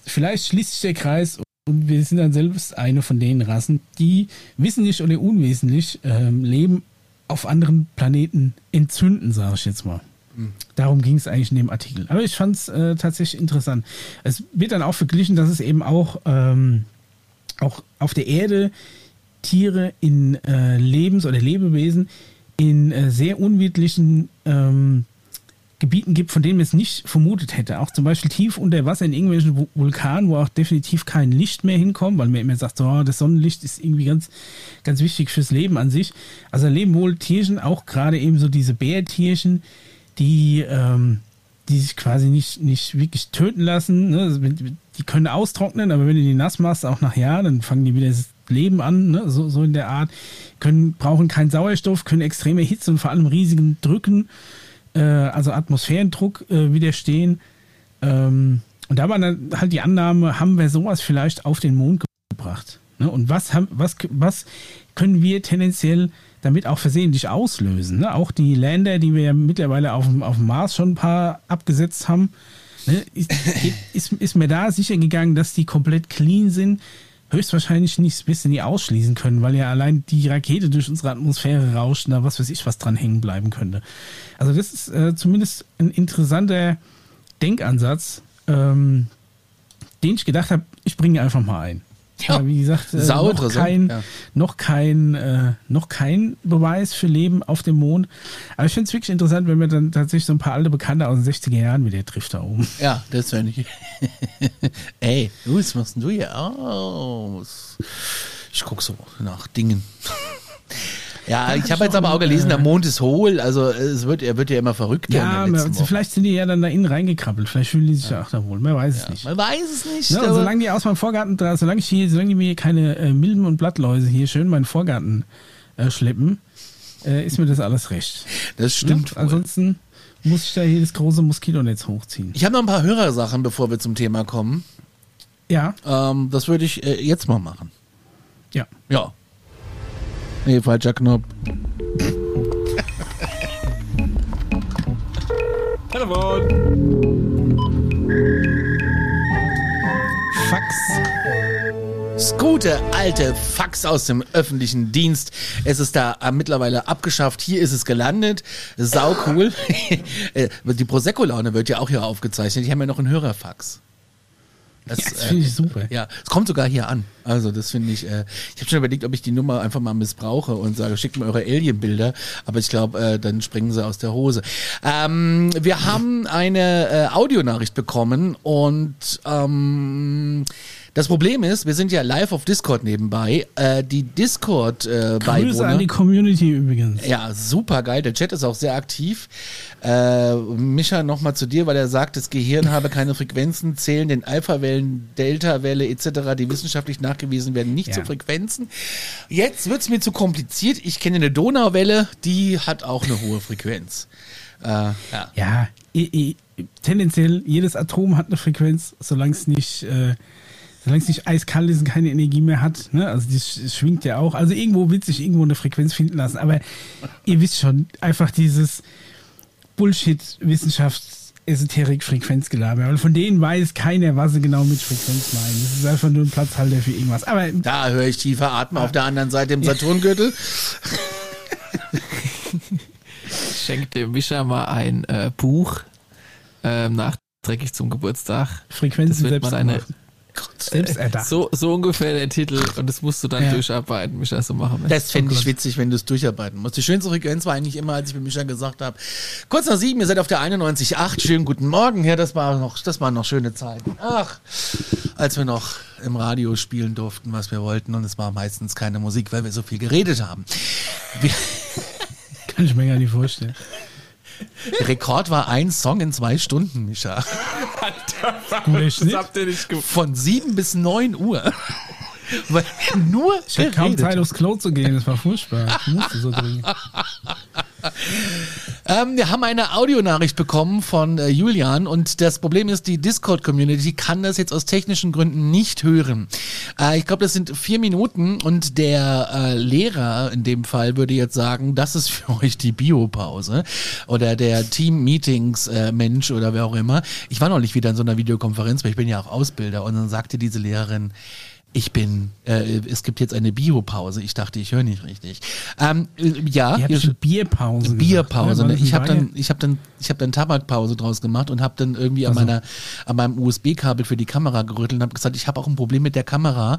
A: Vielleicht schließt sich der Kreis und wir sind dann selbst eine von den Rassen, die wissentlich oder unwesentlich ähm, Leben auf anderen Planeten entzünden, sage ich jetzt mal. Darum ging es eigentlich in dem Artikel. Aber ich fand es äh, tatsächlich interessant. Es wird dann auch verglichen, dass es eben auch, ähm, auch auf der Erde Tiere in äh, Lebens- oder Lebewesen in äh, sehr unwirtlichen ähm, Gebieten gibt, von denen man es nicht vermutet hätte. Auch zum Beispiel tief unter Wasser in irgendwelchen Vu- Vulkanen, wo auch definitiv kein Licht mehr hinkommt, weil man immer sagt, so, oh, das Sonnenlicht ist irgendwie ganz, ganz wichtig fürs Leben an sich. Also leben wohl Tierchen, auch gerade eben so diese Bärtierchen, die, ähm, die sich quasi nicht, nicht wirklich töten lassen. Ne? Also Die können austrocknen, aber wenn du die nass machst, auch nach Jahren, dann fangen die wieder Leben an, ne? so, so in der Art. Können, brauchen keinen Sauerstoff, können extreme Hitze und vor allem riesigen Drücken, äh, also Atmosphärendruck äh, widerstehen. Ähm, und da war dann halt die Annahme, haben wir sowas vielleicht auf den Mond gebracht? Ne? Und was, haben, was, was können wir tendenziell damit auch versehentlich auslösen? Ne? Auch die Länder, die wir ja mittlerweile auf dem, auf dem Mars schon ein paar abgesetzt haben, ne? ist, ist, ist mir da sicher gegangen, dass die komplett clean sind. Höchstwahrscheinlich nicht bis nie ausschließen können, weil ja allein die Rakete durch unsere Atmosphäre rauscht, und da was weiß ich, was dran hängen bleiben könnte. Also das ist äh, zumindest ein interessanter Denkansatz, ähm, den ich gedacht habe, ich bringe einfach mal ein.
B: Ja,
A: wie gesagt, äh, noch, kein,
B: ja.
A: noch, kein, äh, noch kein Beweis für Leben auf dem Mond. Aber ich finde es wirklich interessant, wenn man dann tatsächlich so ein paar alte Bekannte aus den 60er Jahren wieder trifft da oben.
B: Ja, das wäre nicht. Ey, was machst denn du hier aus? Ich guck so nach Dingen. Ja, ich habe jetzt aber auch gelesen, der Mond ist hohl, also es wird, er wird ja immer verrückter
A: Ja, na,
B: Woche.
A: vielleicht sind die ja dann da innen reingekrabbelt. Vielleicht fühlen die sich ja. auch da wohl. Man weiß es nicht.
B: Man weiß es nicht.
A: Ja,
B: aber-
A: solange die aus meinem Vorgarten, solange ich hier, solange die mir keine äh, Milben und Blattläuse hier schön meinen Vorgarten äh, schleppen, äh, ist mir das alles recht.
B: das stimmt.
A: Ja? Ansonsten muss ich da hier das große Moskitonetz hochziehen.
B: Ich habe noch ein paar Hörersachen, bevor wir zum Thema kommen.
A: Ja,
B: Ähm, das würde ich äh, jetzt mal machen.
A: ja.
B: Ja. Nee, falscher Knopf.
A: Fax.
B: Das gute alte Fax aus dem öffentlichen Dienst. Es ist da äh, mittlerweile abgeschafft. Hier ist es gelandet. Sau cool. Äh, Die Prosecco-Laune wird ja auch hier aufgezeichnet. Die haben ja noch einen Hörerfax. Das,
A: Ja, das finde ich super.
B: Ja, es kommt sogar hier an. Also das finde ich, äh, ich habe schon überlegt, ob ich die Nummer einfach mal missbrauche und sage, schickt mir eure Alien-Bilder, aber ich glaube, äh, dann springen sie aus der Hose. Ähm, wir haben eine äh, Audionachricht bekommen und ähm, das Problem ist, wir sind ja live auf Discord nebenbei. Äh, die discord äh,
A: Grüße an die Community übrigens.
B: ja, super geil. Der Chat ist auch sehr aktiv. Äh, Micha, nochmal zu dir, weil er sagt, das Gehirn habe keine Frequenzen, zählen den Alpha-Wellen, Delta-Welle etc., die wissenschaftlich nachgewiesen werden, nicht
A: Ja.
B: zu Frequenzen. Jetzt wird's mir zu kompliziert. Ich kenne eine Donauwelle, die hat auch eine hohe Frequenz. Äh, ja.
A: Ja, i, i, tendenziell jedes Atom hat eine Frequenz, solange es nicht, äh, solange es nicht eiskalt ist und keine Energie mehr hat. Ne? Also das sch- schwingt ja auch. Also irgendwo wird sich irgendwo eine Frequenz finden lassen. Aber ihr wisst schon, einfach dieses Bullshit-Wissenschafts- Esoterik-Frequenzgelaber. Weil von denen weiß keiner, was sie genau mit Frequenz meinen. Das ist einfach nur ein Platzhalter für irgendwas. Aber
B: Da höre ich tiefer atmen auf der anderen Seite im Saturngürtel.
C: Schenkt dem Mischa mal ein äh, Buch ähm, nachträglich zum Geburtstag.
A: Frequenzen
C: Das wird
A: selbst
C: mal eine,
A: gemacht. selbst erdacht.
C: so, so ungefähr der Titel und das musst du dann
A: Ja.
C: durcharbeiten, Mischa, so machen wir.
B: Das fände
A: Oh
B: ich
A: Gott.
B: witzig, wenn du es durcharbeiten musst. Die schönste Frequenz war eigentlich immer, als ich mit Micha gesagt habe, kurz nach sieben, ihr seid auf der 91.8, schönen guten Morgen. Ja, das war noch, das waren noch schöne Zeiten. Ach, als wir noch im Radio spielen durften, was wir wollten und es war meistens keine Musik, weil wir so viel geredet haben. Wir,
A: Kann ich mir gar nicht vorstellen.
B: der Rekord war ein Song in zwei Stunden, Micha.
A: Guter Schnitt.
C: ihr nicht
B: Von sieben bis neun Uhr. Weil nur
A: Ich hatte kaum Zeit, aufs Klo zu gehen. Das war furchtbar. Ich musste so dringend.
B: Ähm, wir haben eine Audionachricht bekommen von äh, Julian und das Problem ist, die Discord-Community kann das jetzt aus technischen Gründen nicht hören. Äh, ich glaube, das sind vier Minuten und der äh, Lehrer in dem Fall würde jetzt sagen, das ist für euch die Biopause oder der Team-Meetings-Mensch oder wer auch immer. Ich war noch nicht wieder in so einer Videokonferenz, weil ich bin ja auch Ausbilder und dann sagte diese Lehrerin, ich bin, äh, es gibt jetzt eine Biopause. Ich dachte, ich höre nicht richtig. Ähm, äh, ja,
A: Ihr habt Bierpause.
B: Bierpause. Ne? Ich habe dann, ich habe dann, ich habe dann Tabakpause draus gemacht und habe dann irgendwie an
A: Ach so.
B: meiner, an meinem USB-Kabel für die Kamera gerüttelt und habe gesagt, ich habe auch ein Problem mit der Kamera.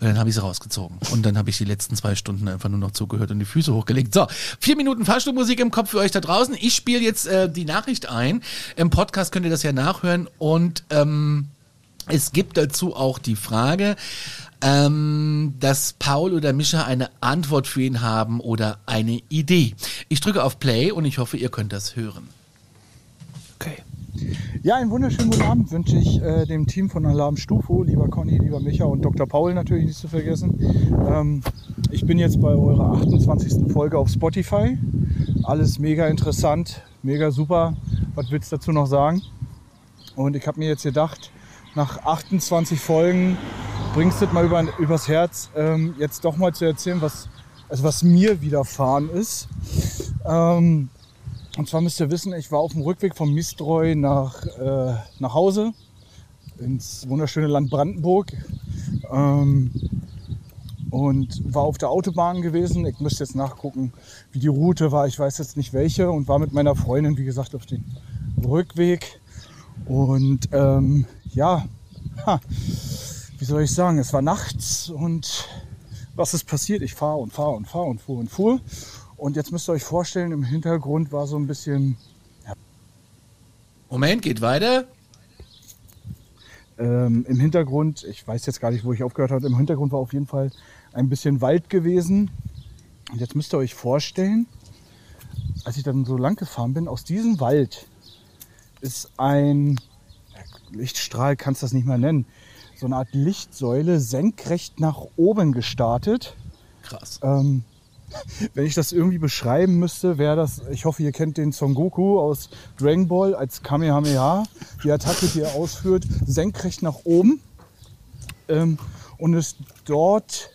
B: Und dann habe ich sie rausgezogen und dann habe ich die letzten zwei Stunden einfach nur noch zugehört und die Füße hochgelegt. So, vier Minuten Fahrstuhlmusik im Kopf für euch da draußen. Ich spiele jetzt äh, die Nachricht ein. Im Podcast könnt ihr das ja nachhören und ähm, es gibt dazu auch die Frage, ähm, dass Paul oder Mischa eine Antwort für ihn haben oder eine Idee. Ich drücke auf Play und ich hoffe, ihr könnt das hören.
C: Okay.
G: Ja, einen wunderschönen guten Abend wünsche ich äh, dem Team von Alarm Stufo, lieber Conny, lieber Micha und Dr. Paul natürlich nicht zu vergessen. Ähm, ich bin jetzt bei eurer 28. Folge auf Spotify. Alles mega interessant, mega super. Was willst du dazu noch sagen? Und ich habe mir jetzt gedacht, nach 28 Folgen bringst du das mal über, übers Herz, ähm, jetzt doch mal zu erzählen, was, also was mir widerfahren ist. Ähm, und zwar müsst ihr wissen, ich war auf dem Rückweg vom Mistreu nach, äh, nach Hause ins wunderschöne Land Brandenburg ähm, und war auf der Autobahn gewesen. Ich müsste jetzt nachgucken, wie die Route war. Ich weiß jetzt nicht welche und war mit meiner Freundin, wie gesagt, auf dem Rückweg. Und ähm, ja, ha, wie soll ich sagen, es war nachts und was ist passiert? Ich fahre und fahre und fahre und fuhr und fuhr. Und jetzt müsst ihr euch vorstellen, im Hintergrund war so ein bisschen,
B: Moment, geht weiter.
G: ähm, im Hintergrund, ich weiß jetzt gar nicht, wo ich aufgehört habe, im Hintergrund war auf jeden Fall ein bisschen Wald gewesen. Und jetzt müsst ihr euch vorstellen, als ich dann so lang gefahren bin, aus diesem Wald ist ein ja, Lichtstrahl, kannst du das nicht mehr nennen, so eine Art Lichtsäule senkrecht nach oben gestartet.
B: Krass.
G: Ähm, wenn ich das irgendwie beschreiben müsste, wäre das, ich hoffe, ihr kennt den Son Goku aus Dragon Ball als Kamehameha, die Attacke, die er ausführt, senkrecht nach oben ähm, und ist dort,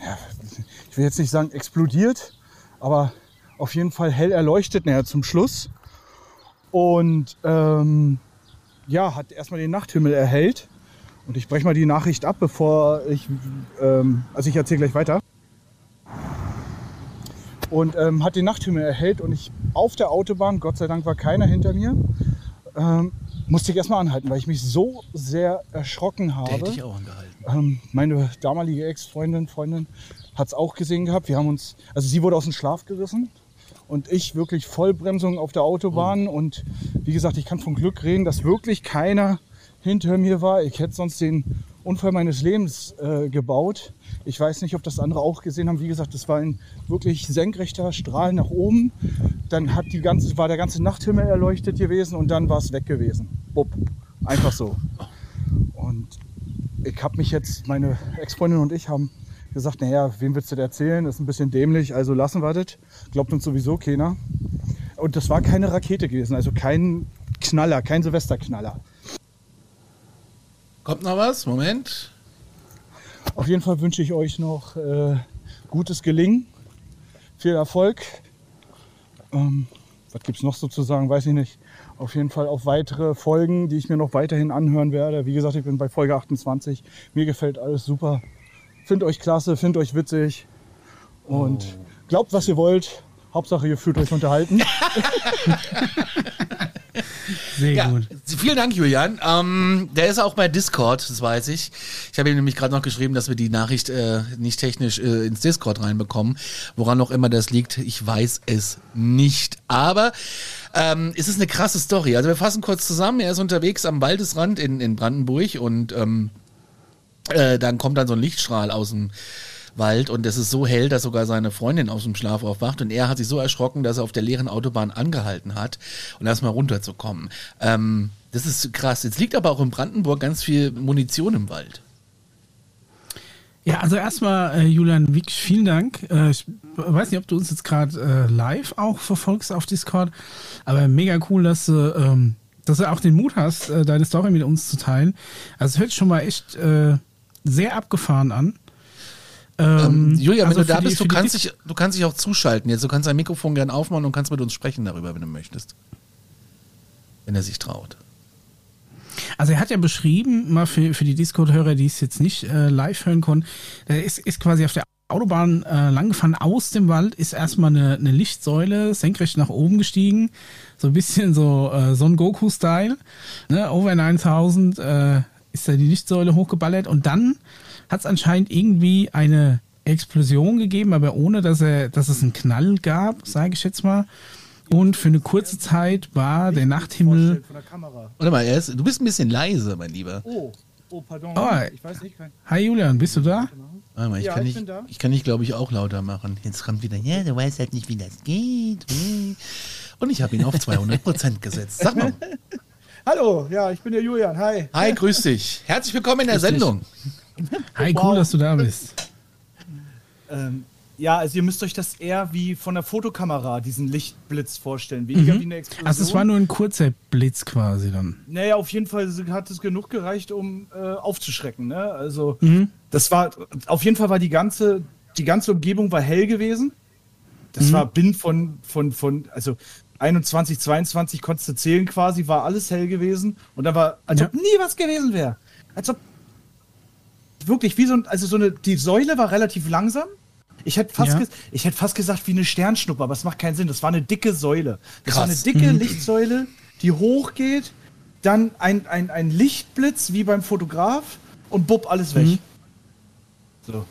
G: ja, ich will jetzt nicht sagen explodiert, aber auf jeden Fall hell erleuchtet, näher zum Schluss. Und ähm, ja, hat erstmal den Nachthimmel erhellt. Und ich breche mal die Nachricht ab, bevor ich, ähm, also ich erzähle gleich weiter. Und ähm, hat den Nachthimmel erhellt und ich auf der Autobahn, Gott sei Dank war keiner hinter mir, ähm, musste ich erstmal anhalten, weil ich mich so sehr erschrocken
B: Der
G: habe.
B: hätte ich auch angehalten.
G: Ähm, meine damalige Ex-Freundin, Freundin, hat es auch gesehen gehabt. Wir haben uns, also sie wurde aus dem Schlaf gerissen und ich wirklich Vollbremsung auf der Autobahn. Und wie gesagt, ich kann von Glück reden, dass wirklich keiner hinter mir war. Ich hätte sonst den Unfall meines Lebens äh, gebaut. Ich weiß nicht, ob das andere auch gesehen haben. Wie gesagt, das war ein wirklich senkrechter Strahl nach oben. Dann hat die ganze, war der ganze Nachthimmel erleuchtet gewesen und dann war es weg gewesen. Bupp. Einfach so. Und ich habe mich jetzt, meine Ex-Freundin und ich haben gesagt, naja, wem willst du das erzählen? Das ist ein bisschen dämlich, also lassen wir das. Glaubt uns sowieso keiner. Und das war keine Rakete gewesen, also kein Knaller, kein Silvesterknaller.
B: Kommt noch was? Moment.
G: Auf jeden Fall wünsche ich euch noch äh, gutes Gelingen, viel Erfolg. Ähm, was gibt es noch so zu sagen, weiß ich nicht. Auf jeden Fall auf weitere Folgen, die ich mir noch weiterhin anhören werde. Wie gesagt, ich bin bei Folge 28. Mir gefällt alles super. Find euch klasse, find euch witzig. Und glaubt, was ihr wollt. Hauptsache, ihr fühlt euch unterhalten.
A: Sehr
B: Ja,
A: gut.
B: vielen Dank, Julian. Ähm, der ist auch bei Discord, das weiß ich. Ich habe ihm nämlich gerade noch geschrieben, dass wir die Nachricht äh, nicht technisch äh, ins Discord reinbekommen. Woran auch immer das liegt, ich weiß es nicht. Aber ähm, es ist eine krasse Story. Also wir fassen kurz zusammen. Er ist unterwegs am Waldesrand in, in Brandenburg und ähm, äh, dann kommt dann so ein Lichtstrahl aus dem Wald und es ist so hell, dass sogar seine Freundin aus dem Schlaf aufwacht und er hat sich so erschrocken, dass er auf der leeren Autobahn angehalten hat und erstmal runterzukommen. Ähm, das ist krass. Jetzt liegt aber auch in Brandenburg ganz viel Munition im Wald.
A: Ja, also erstmal, äh, Julian, wirklich vielen Dank. Äh, ich weiß nicht, ob du uns jetzt gerade äh, live auch verfolgst auf Discord, aber mega cool, dass du, ähm, dass du auch den Mut hast, äh, deine Story mit uns zu teilen. Also es hört schon mal echt äh, sehr abgefahren an.
B: Ähm, Julia,
A: also
B: wenn du da
A: für die-
B: bist, du kannst, dich, du kannst dich auch zuschalten. Jetzt, du kannst dein Mikrofon gern aufmachen und kannst mit uns sprechen darüber, wenn du möchtest. Wenn er sich traut.
A: Also er hat ja beschrieben, mal für, für die Discord-Hörer, die es jetzt nicht äh, live hören konnten, er ist, ist quasi auf der Autobahn äh, langgefahren aus dem Wald, ist erstmal eine, eine Lichtsäule senkrecht nach oben gestiegen, so ein bisschen so äh, Son Goku-Style, ne? over 9000 äh, ist da die Lichtsäule hochgeballert und dann hat es anscheinend irgendwie eine Explosion gegeben, aber ohne, dass er, dass es einen Knall gab, sage ich jetzt mal. Und für eine kurze Zeit war der Nachthimmel
G: Von der Kamera.
B: Warte mal, er ist, du bist ein bisschen leise, mein Lieber.
G: Oh, oh, pardon.
A: Oh.
G: ich weiß nicht. Kein
A: Hi Julian, bist du da?
B: Warte mal, ich
G: Ja,
B: kann
G: ich
B: nicht,
G: bin da.
B: ich kann nicht, glaube ich, auch lauter machen. Jetzt kommt wieder, ja, du weißt halt nicht, wie das geht. Und ich habe ihn auf 200% gesetzt. Sag mal.
G: Hallo, ja, ich bin der Julian. Hi.
B: Hi, grüß dich. Herzlich willkommen in der
A: Grüß dich.
B: Sendung.
A: Hi, cool,
G: Wow.
A: dass du da bist.
G: Ähm, ja, also ihr müsst euch das eher wie von der Fotokamera, diesen Lichtblitz vorstellen. Weniger wie eine Explosion.
A: Also es war nur ein kurzer Blitz quasi dann.
G: Naja, auf jeden Fall hat es genug gereicht, um äh, aufzuschrecken. Ne? Also
A: Mhm.
G: das war, auf jeden Fall war die ganze, die ganze Umgebung war hell gewesen. Das
A: Mhm.
G: war binnen von, von, von, also 21, 22 konntest du zählen quasi, war alles hell gewesen. Und da war, als
A: Ja.
G: ob nie was gewesen wäre. Als ob wirklich wie so ein, also so eine, die Säule war relativ langsam. Ich hätte fast,
A: Ja.
G: ich hätte fast gesagt wie eine Sternschnuppe, aber es macht keinen Sinn. Das war eine dicke Säule. Das war eine
B: Krass.
G: dicke Lichtsäule, die hochgeht, dann ein, ein, ein Lichtblitz wie beim Fotograf und bupp, alles weg. So.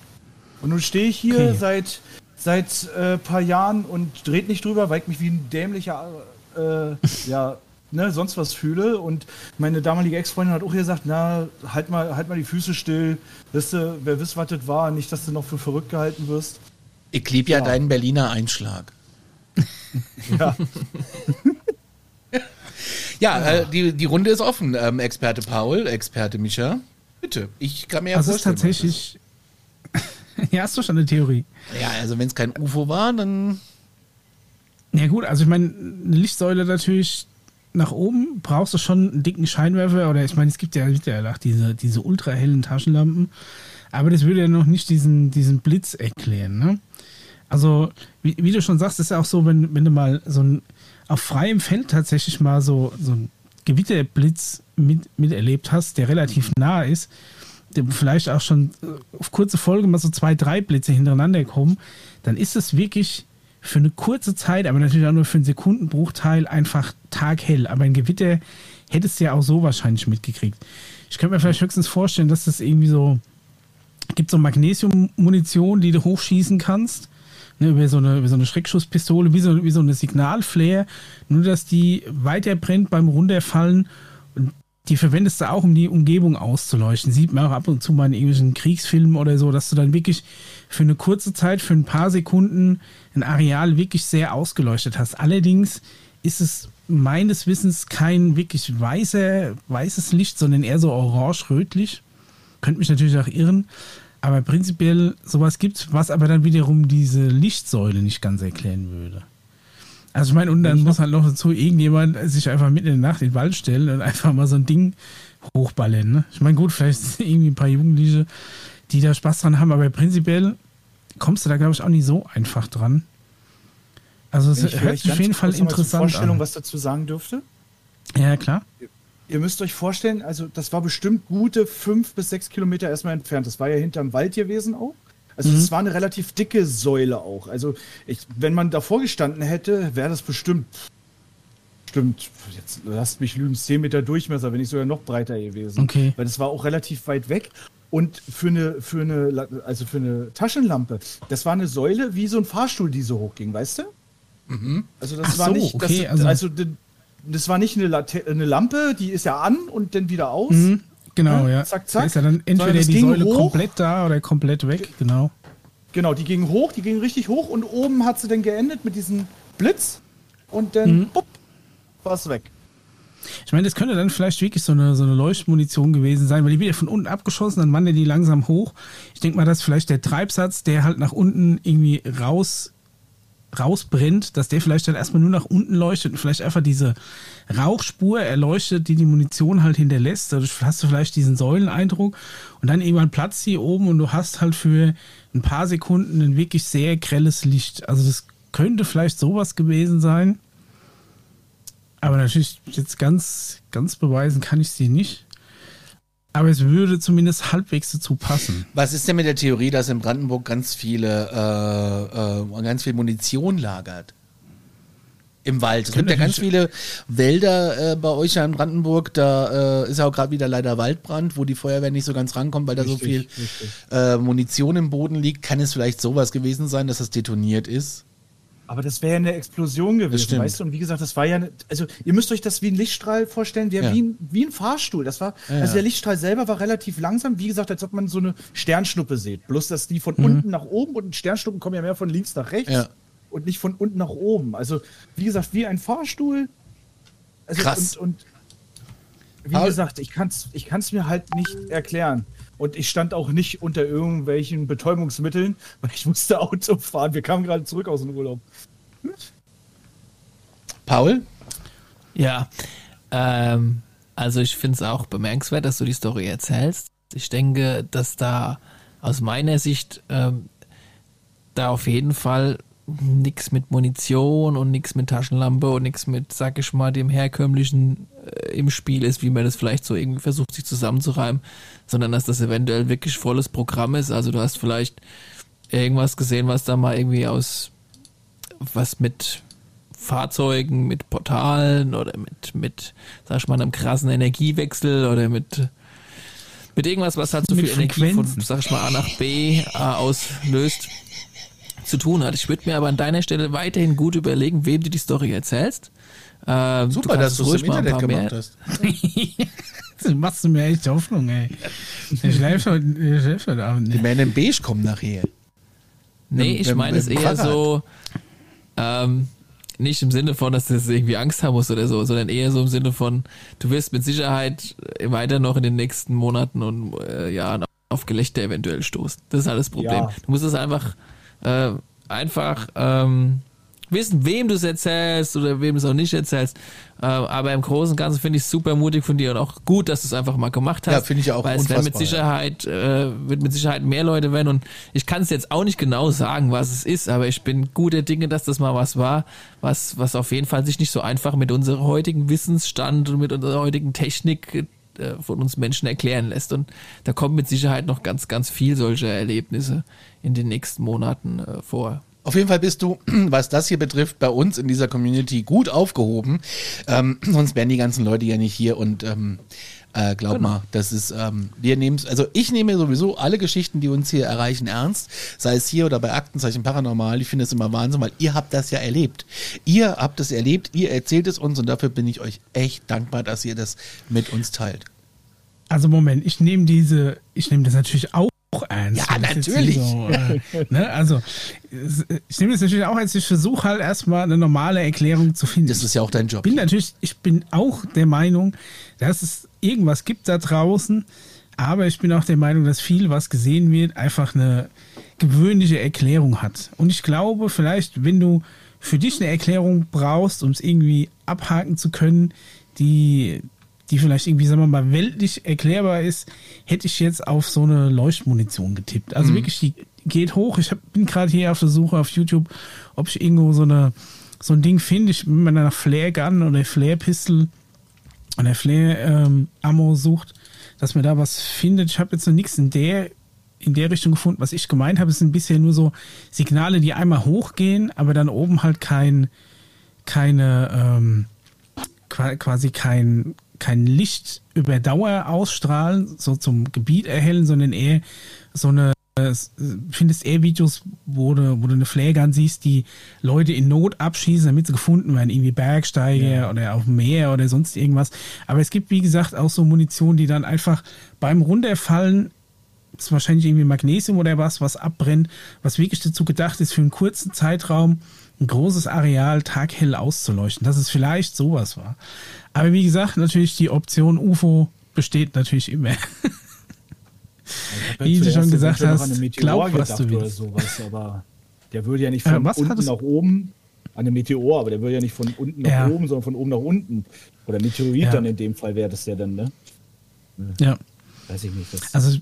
G: Und nun stehe ich hier
A: Okay.
G: seit seit äh, paar Jahren und dreht nicht drüber, weil ich mich wie ein dämlicher äh, ja ne, sonst was fühle und meine damalige Ex-Freundin hat auch gesagt, na halt mal halt mal die Füße still, weißt du, wer wisst was das war, nicht dass du noch für verrückt gehalten wirst.
B: Ich lieb ja deinen Berliner Einschlag.
G: Ja.
B: Ja, äh, die, die Runde ist offen. Ähm, Experte Paul, Experte Micha. Bitte, ich kann mir ja
A: Also ist
B: vorstellen. was
A: tatsächlich. ja, hast du schon eine Theorie?
B: Ja, also wenn es kein UFO war, dann
A: Ja gut, also ich meine, eine Lichtsäule natürlich nach oben brauchst du schon einen dicken Scheinwerfer oder ich meine, es gibt ja, gibt ja auch diese, diese ultrahellen Taschenlampen, aber das würde ja noch nicht diesen, diesen Blitz erklären, ne? Also, wie, wie du schon sagst, ist ja auch so, wenn, wenn du mal so ein auf freiem Feld tatsächlich mal so, so ein Gewitterblitz mit, miterlebt hast, der relativ nah ist, vielleicht auch schon äh, auf kurze Folge mal so zwei, drei Blitze hintereinander kommen, dann ist es wirklich für eine kurze Zeit, aber natürlich auch nur für einen Sekundenbruchteil einfach taghell. Aber ein Gewitter hättest du ja auch so wahrscheinlich mitgekriegt. Ich könnte mir vielleicht höchstens vorstellen, dass das irgendwie so gibt so Magnesium-Munition, die du hochschießen kannst. Ne, über, so eine, über so eine Schreckschusspistole, wie so, wie so eine Signalflare. Nur, dass die weiter brennt beim Runterfallen. Die verwendest du auch, um die Umgebung auszuleuchten. Sieht man auch ab und zu mal in irgendwelchen Kriegsfilmen oder so, dass du dann wirklich für eine kurze Zeit, für ein paar Sekunden ein Areal wirklich sehr ausgeleuchtet hast. Allerdings ist es meines Wissens kein wirklich weißer, weißes Licht, sondern eher so orange-rötlich. Könnte mich natürlich auch irren. Aber prinzipiell sowas gibt was aber dann wiederum diese Lichtsäule nicht ganz erklären würde. Also ich meine, und dann muss halt noch dazu irgendjemand sich einfach mitten in der Nacht in den Wald stellen und einfach mal so ein Ding hochballern. Ne? Ich meine, gut, vielleicht sind irgendwie ein paar Jugendliche, die da Spaß dran haben, aber prinzipiell kommst du da, glaube ich, auch nicht so einfach dran. Also es hört sich auf jeden Fall interessant
G: Vorstellung
A: an.
G: was dazu sagen dürfte.
A: Ja, klar.
G: Ihr müsst euch vorstellen, also das war bestimmt gute fünf bis sechs Kilometer erstmal entfernt. Das war ja hinterm Wald gewesen auch. Also
A: Mhm.
G: das war eine relativ dicke Säule auch. Also ich, wenn man davor gestanden hätte, wäre das bestimmt, bestimmt, jetzt lasst mich lügen, 10 Meter Durchmesser, wenn nicht sogar noch breiter gewesen.
A: Okay.
G: Weil das war auch relativ weit weg. Und für eine, für eine, also für eine Taschenlampe, das war eine Säule wie so ein Fahrstuhl, die so hochging, weißt du? Also das
A: Ach
G: war
A: so,
G: nicht,
A: okay,
G: das,
A: also-
G: also, das, das war nicht eine, Late eine Lampe, die ist ja an und dann wieder aus.
A: Mhm, genau,
G: Ja,
A: ja.
G: zack,
A: Da
G: zack.
A: ist ja dann entweder die Säule
G: hoch.
A: komplett da oder komplett weg, genau.
G: Genau, die ging hoch, die ging richtig hoch und oben hat sie dann geendet mit diesem Blitz und dann
A: Mhm.
G: war es weg.
A: Ich meine, das könnte dann vielleicht wirklich so eine, so eine Leuchtmunition gewesen sein, weil die wird ja von unten abgeschossen, dann wandert die langsam hoch. Ich denke mal, dass vielleicht der Treibsatz, der halt nach unten irgendwie raus, rausbrennt, dass der vielleicht dann erstmal nur nach unten leuchtet und vielleicht einfach diese Rauchspur erleuchtet, die die Munition halt hinterlässt. Dadurch hast du vielleicht diesen Säuleneindruck und dann irgendwann platzt die oben und du hast halt für ein paar Sekunden ein wirklich sehr grelles Licht. Also das könnte vielleicht sowas gewesen sein. Aber natürlich jetzt ganz, ganz beweisen kann ich sie nicht. Aber es würde zumindest halbwegs dazu passen.
B: Was ist denn mit der Theorie, dass in Brandenburg ganz viele, äh, äh, ganz viel Munition lagert? Im Wald. Es gibt ja ganz viele Wälder äh, bei euch ja in Brandenburg. Da äh, ist ja auch gerade wieder leider Waldbrand, wo die Feuerwehr nicht so ganz rankommt, weil da so viel
G: Richtig, richtig.
B: äh, Munition im Boden liegt. Kann es vielleicht sowas gewesen sein, dass das detoniert ist?
G: Aber das wäre ja eine Explosion gewesen, weißt du? Und wie gesagt, das war ja, eine, also ihr müsst euch das wie ein Lichtstrahl vorstellen, der
B: Ja.
G: wie, ein, wie ein Fahrstuhl. Das war,
B: Ja,
G: also der Lichtstrahl selber war relativ langsam, wie gesagt, als ob man so eine Sternschnuppe sieht. Bloß, dass die
B: Mhm.
G: von unten nach oben und Sternschnuppen kommen ja mehr von links nach rechts und nicht von unten nach oben. Also, wie gesagt, wie ein Fahrstuhl. Also,
B: Krass.
G: Und, und wie
B: Paul?
G: gesagt, ich kann es ich kann's mir halt nicht erklären. Und ich stand auch nicht unter irgendwelchen Betäubungsmitteln, weil ich musste Auto fahren. Wir kamen gerade zurück aus dem Urlaub.
B: Paul?
C: Ja, ähm, also ich finde es auch bemerkenswert, dass du die Story erzählst. Ich denke, dass da aus meiner Sicht ähm, da auf jeden Fall nichts mit Munition und nichts mit Taschenlampe und nichts mit, sag ich mal, dem herkömmlichen äh, im Spiel ist, wie man das vielleicht so irgendwie versucht, sich zusammenzureimen, sondern dass das eventuell wirklich volles Programm ist. Also du hast vielleicht irgendwas gesehen, was da mal irgendwie aus was mit Fahrzeugen, mit Portalen oder mit, mit, sag ich mal, einem krassen Energiewechsel oder mit, mit irgendwas, was halt so viel Energie von, sag ich mal, A nach B äh, auslöst, zu tun hat. Ich würde mir aber an deiner Stelle weiterhin gut überlegen, wem du die Story erzählst. Ähm,
B: Super, dass du es im Internet gemacht hast.
A: Das machst du mir echt Hoffnung, ey. Der schläft heute, der schläft heute Abend
B: Die
A: nicht.
B: Männer in Beige kommen nachher.
C: Nee, ich meine es eher so, ähm, nicht im Sinne von, dass du jetzt irgendwie Angst haben musst oder so, sondern eher so im Sinne von, du wirst mit Sicherheit weiter noch in den nächsten Monaten und äh, Jahren auf Gelächter eventuell stoßen. Das ist halt das Problem.
G: Ja.
C: Du musst es einfach, äh, einfach ähm, wissen, wem du es erzählst oder wem du es auch nicht erzählst. Äh, aber im Großen und Ganzen finde ich es super mutig von dir und auch gut, dass du es einfach mal gemacht hast.
B: Ja, finde ich auch
C: Weil es werden mit
B: unfassbar, ja.
C: Sicherheit, äh, wird mit Sicherheit mehr Leute werden und ich kann es jetzt auch nicht genau sagen, was es ist, aber ich bin guter Dinge, dass das mal was war, was, was auf jeden Fall sich nicht so einfach mit unserem heutigen Wissensstand und mit unserer heutigen Technik äh, von uns Menschen erklären lässt. Und da kommt mit Sicherheit noch ganz, ganz viel solcher Erlebnisse in den nächsten Monaten äh, vor.
B: Auf jeden Fall bist du, was das hier betrifft, bei uns in dieser Community gut aufgehoben. Ähm, sonst wären die ganzen Leute ja nicht hier und ähm, äh, glaub mal, das ist, ähm, wir nehmen also ich nehme sowieso alle Geschichten, die uns hier erreichen, ernst, sei es hier oder bei Aktenzeichen Paranormal. Ich finde es immer Wahnsinn, weil ihr habt das ja erlebt. Ihr habt es erlebt, ihr erzählt es uns und dafür bin ich euch echt dankbar, dass ihr das mit uns teilt.
A: Also Moment, ich nehme diese, ich nehme das natürlich auch
B: Ja,
A: wenn das jetzt
B: natürlich.
A: So, äh, ne? Also ich nehme das natürlich auch ernst. Ich versuche halt erstmal eine normale Erklärung zu finden.
B: Das ist ja auch dein Job.
A: bin natürlich, ich bin auch der Meinung, dass es irgendwas gibt da draußen, aber ich bin auch der Meinung, dass viel, was gesehen wird, einfach eine gewöhnliche Erklärung hat. Und ich glaube, vielleicht, wenn du für dich eine Erklärung brauchst, um es irgendwie abhaken zu können, die, die vielleicht irgendwie, sagen wir mal, weltlich erklärbar ist, hätte ich jetzt auf so eine Leuchtmunition getippt. Also wirklich, die geht hoch. Ich hab, bin gerade hier auf der Suche auf YouTube, ob ich irgendwo so eine so ein Ding finde. Ich wenn man nach Flare Gun oder Flare Pistol oder Flare ähm, Ammo sucht, dass man da was findet. Ich habe jetzt noch nichts in der in der Richtung gefunden. Was ich gemeint habe, sind bisher nur so Signale, die einmal hochgehen, aber dann oben halt kein keine ähm, qua- quasi kein, kein Licht über Dauer ausstrahlen, so zum Gebiet erhellen, sondern eher so eine, äh, findest eher Videos, wo du, wo du eine Flare-Gun siehst, die Leute in Not abschießen, damit sie gefunden werden, irgendwie Bergsteiger oder auf dem Meer oder sonst irgendwas. Aber es gibt, wie gesagt, auch so Munition, die dann einfach beim Runterfallen ist wahrscheinlich irgendwie Magnesium oder was, was abbrennt, was wirklich dazu gedacht ist, für einen kurzen Zeitraum ein großes Areal taghell auszuleuchten. Dass es vielleicht sowas war. Aber wie gesagt, natürlich die Option UFO besteht natürlich immer. Wie du schon gesagt hast, glaub, was du willst.
G: sowas, aber der würde ja nicht
A: Äh,
G: von
A: was
G: unten nach oben, an einem Meteor, aber der würde ja nicht von unten nach
A: Ja.
G: oben, sondern von oben nach unten. Oder Meteorit
A: Ja.
G: dann in dem Fall wäre das ja dann, ne?
A: ja.
G: Weiß ich nicht. Das,
A: Also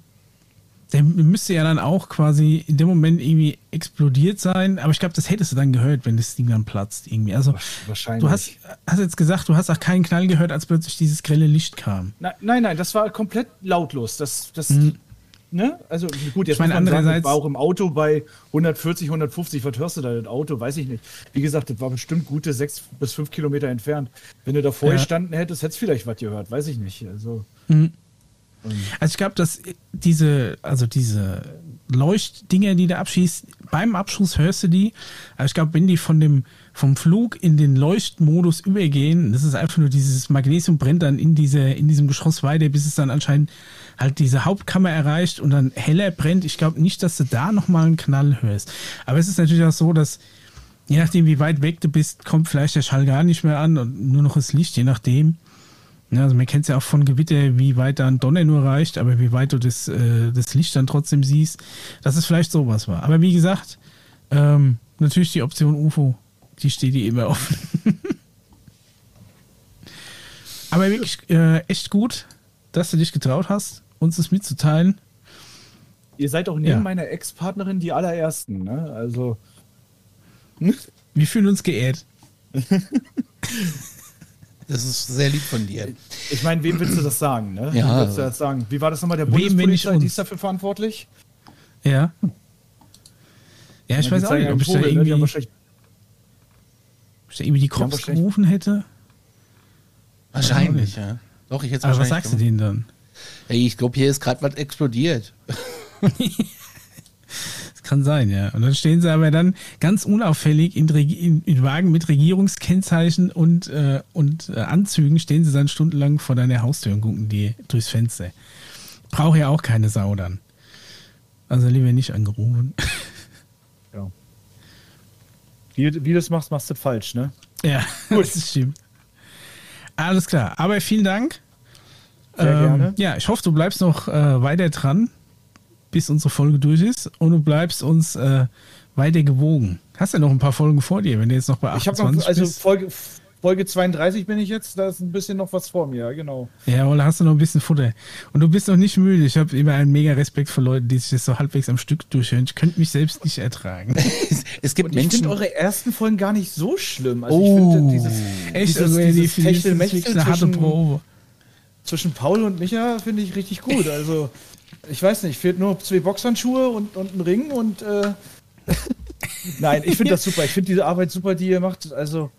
A: der müsste ja dann auch quasi in dem Moment irgendwie explodiert sein, aber ich glaube, das hättest du dann gehört, wenn das Ding dann platzt irgendwie. Also
G: wahrscheinlich.
A: du hast, hast jetzt gesagt, du hast auch keinen Knall gehört, als plötzlich dieses grelle Licht kam.
G: nein, nein, nein, das war komplett lautlos. Das, das, ne? Also gut, jetzt
A: Ich meine,
G: muss man sagen,
A: andererseits-
G: ich war auch im Auto bei 140, 150, was hörst du da, das Auto, weiß ich nicht. Wie gesagt, das war bestimmt gute sechs bis fünf Kilometer entfernt. Wenn du davor
A: Ja.
G: gestanden hättest, hättest du vielleicht was gehört, weiß ich nicht. Also,
A: Also ich glaube, dass diese, also diese Leuchtdinger, die du abschießt, beim Abschuss hörst du die. Aber ich glaube, wenn die von dem, vom Flug in den Leuchtmodus übergehen, das ist einfach nur dieses Magnesium brennt dann in diese, in diesem Geschoss weiter, bis es dann anscheinend halt diese Hauptkammer erreicht und dann heller brennt. Ich glaube nicht, dass du da nochmal einen Knall hörst. Aber es ist natürlich auch so, dass je nachdem, wie weit weg du bist, kommt vielleicht der Schall gar nicht mehr an und nur noch das Licht, je nachdem. Ja, also man kennt es ja auch von Gewitter, wie weit da ein Donner nur reicht, aber wie weit du das, äh, das Licht dann trotzdem siehst, dass es vielleicht sowas war. Aber wie gesagt, ähm, natürlich die Option UFO, die steht dir immer offen. aber wirklich äh, echt gut, dass du dich getraut hast, uns das mitzuteilen.
G: ihr seid auch neben
A: Ja.
G: meiner Ex-Partnerin die allerersten, ne? Also,
A: Wir fühlen uns geehrt.
B: Das ist sehr lieb von dir.
G: ich meine, wem willst du das sagen, ne?
B: Ja.
G: Wem willst du das sagen? Wie war das nochmal? Der Bundespolizei, die ist dafür verantwortlich?
A: Ja. Ja, ich
G: Ja,
A: weiß auch nicht, ob
G: einen
A: ich da
G: Vogel, ne?
A: Irgendwie,
G: wahrscheinlich
A: ob ich da irgendwie die Cops
G: wahrscheinlich-
A: gerufen hätte.
B: Wahrscheinlich, ja. Doch, ich jetzt
A: Aber was sagst du denen dann?
B: Ey, ich glaube, hier ist gerade was explodiert.
A: Kann sein, ja. Und dann stehen sie aber dann ganz unauffällig in, in, in Wagen mit Regierungskennzeichen und, äh, und äh, Anzügen, stehen sie dann stundenlang vor deiner Haustür und gucken die durchs Fenster. Braucht ja auch keine Sau dann. Also lieber nicht angerufen.
G: Ja. Wie, wie du das machst, machst du falsch, ne?
A: Ja, das stimmt. Alles klar. Aber vielen Dank.
G: Sehr gerne.
A: Ja, ich hoffe, du bleibst noch äh, weiter dran, bis unsere Folge durch ist und du bleibst uns äh, weiter gewogen. Hast ja noch ein paar Folgen vor dir, wenn du jetzt noch bei
G: Ich habe
A: 28
G: noch, also
A: bist.
G: Folge, Folge 32 bin ich jetzt, da ist ein bisschen noch was vor mir, ja, genau.
A: Ja, oder hast du noch ein bisschen Futter. Und du bist noch nicht müde. Ich habe immer einen mega Respekt vor Leuten, die sich das so halbwegs am Stück durchhören. Ich könnte mich selbst nicht ertragen.
B: Es gibt
G: Und ich
B: Menschen.
G: finde eure ersten Folgen gar nicht so schlimm. Also
B: Oh.
G: ich finde dieses,
A: Echt,
G: dieses,
A: also, die
G: dieses
A: ich
G: Techtelmechtel
A: eine harte
G: zwischen,
A: Probe.
G: zwischen Paul und Micha finde ich richtig gut. Also ich weiß nicht, fehlt nur zwei Boxhandschuhe und, und ein Ring und äh, nein, ich finde das super. Ich finde diese Arbeit super, die ihr macht. Also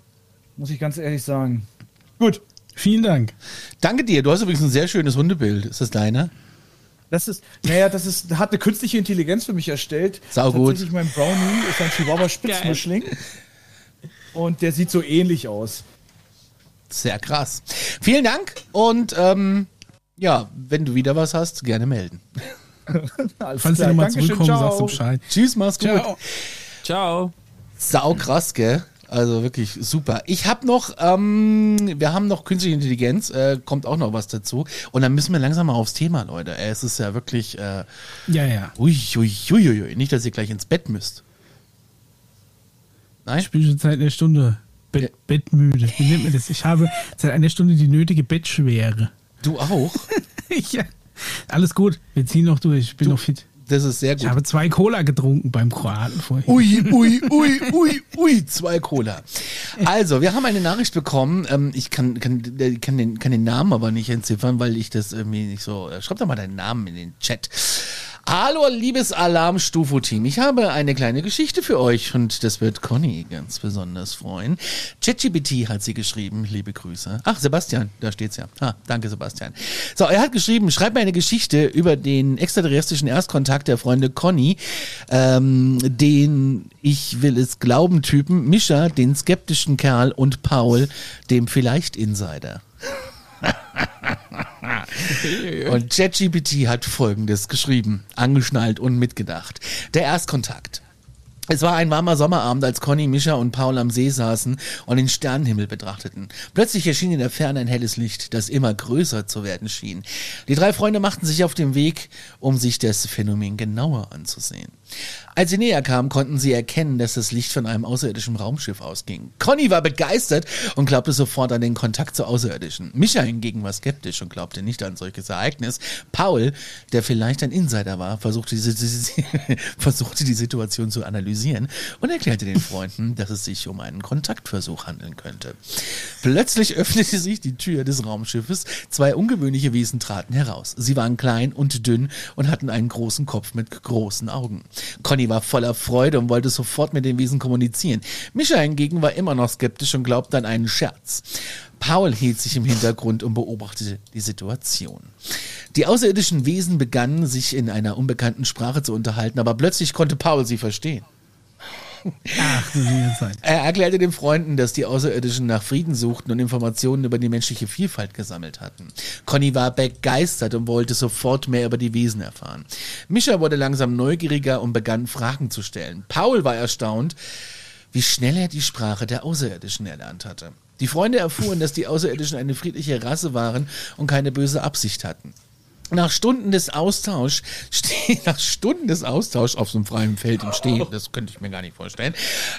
G: muss ich ganz ehrlich sagen. Gut,
A: Vielen Dank.
B: Danke dir. Du hast übrigens ein sehr schönes Hundebild. Ist das deiner?
G: Das ist, naja, das ist, hat eine künstliche Intelligenz für mich erstellt.
B: Saugut.
G: Tatsächlich mein Brownie ist ein Chihuahua Spitzmischling. Und der sieht so ähnlich aus.
B: Sehr krass. Vielen Dank und ähm, ja, wenn du wieder was hast, gerne melden.
G: Alles
A: Falls du
G: klar.
A: nochmal
G: Dankeschön,
A: zurückkommen,
G: ciao.
A: sagst du Bescheid.
B: Tschüss, mach's gut.
A: Ciao.
C: Ciao.
B: Sau krass, gell? Also wirklich super. Ich habe noch, ähm, wir haben noch künstliche Intelligenz, äh, kommt auch noch was dazu. Und dann müssen wir langsam mal aufs Thema, Leute. Äh, Es ist ja wirklich, äh,
A: Ja, ja.
B: ui, ui, ui, ui, ui. nicht, dass ihr gleich ins Bett müsst. Nein?
A: Ich bin schon seit einer Stunde Bett,
B: Ja.
A: bettmüde. Wie nennt man das? Ich habe seit einer Stunde die nötige Bettschwere.
B: Du auch?
A: ja. Alles gut. Wir ziehen noch durch. Ich bin noch fit.
B: Das ist sehr
A: Ich
B: gut.
A: habe zwei Cola getrunken beim Kroaten vorhin.
B: Ui, ui, ui, ui, ui, zwei Cola. Also, wir haben eine Nachricht bekommen. Ähm, ich kann, kann, äh, kann, den, kann den Namen aber nicht entziffern, weil ich das irgendwie nicht so. Äh, schreib doch mal deinen Namen in den Chat. Hallo, liebes Alarm-Stufo-Team. Ich habe eine kleine Geschichte für euch und das wird Conny ganz besonders freuen. ChatGPT hat sie geschrieben. Liebe Grüße. Ach, Sebastian, da steht's ja. Ah, danke, Sebastian. So, er hat geschrieben, schreib mir eine Geschichte über den extraterrestrischen Erstkontakt der Freunde Conny, ähm, den ich will es glauben Typen, Mischa, den skeptischen Kerl und Paul, dem vielleicht Insider. Und ChatGPT hat folgendes geschrieben, angeschnallt und mitgedacht. Der Erstkontakt. Es war ein warmer Sommerabend, als Conny, Mischa und Paul am See saßen und den Sternenhimmel betrachteten. Plötzlich erschien in der Ferne ein helles Licht, das immer größer zu werden schien. Die drei Freunde machten sich auf den Weg, um sich das Phänomen genauer anzusehen. Als sie näher kamen, konnten sie erkennen, dass das Licht von einem außerirdischen Raumschiff ausging. Conny war begeistert und glaubte sofort an den Kontakt zu Außerirdischen. Micha hingegen war skeptisch und glaubte nicht an solches Ereignis. Paul, der vielleicht ein Insider war, versuchte, diese, diese, versuchte die Situation zu analysieren und erklärte den Freunden, dass es sich um einen Kontaktversuch handeln könnte. Plötzlich öffnete sich die Tür des Raumschiffes. Zwei ungewöhnliche Wesen traten heraus. Sie waren klein und dünn und hatten einen großen Kopf mit großen Augen. Conny war voller Freude und wollte sofort mit den Wesen kommunizieren. Mischa hingegen war immer noch skeptisch und glaubte an einen Scherz. Paul hielt sich im Hintergrund und beobachtete die Situation. Die außerirdischen Wesen begannen sich in einer unbekannten Sprache zu unterhalten, aber plötzlich konnte Paul sie verstehen. Er erklärte den Freunden, dass die Außerirdischen nach Frieden suchten und Informationen über die menschliche Vielfalt gesammelt hatten. Conny war begeistert und wollte sofort mehr über die Wesen erfahren. Mischa wurde langsam neugieriger und begann Fragen zu stellen. Paul war erstaunt, wie schnell er die Sprache der Außerirdischen erlernt hatte. Die Freunde erfuhren, dass die Außerirdischen eine friedliche Rasse waren und keine böse Absicht hatten. Nach Stunden des Austauschs, ste- nach Stunden des Austauschs auf so einem freien Feld im Stehen, das könnte ich mir gar nicht vorstellen,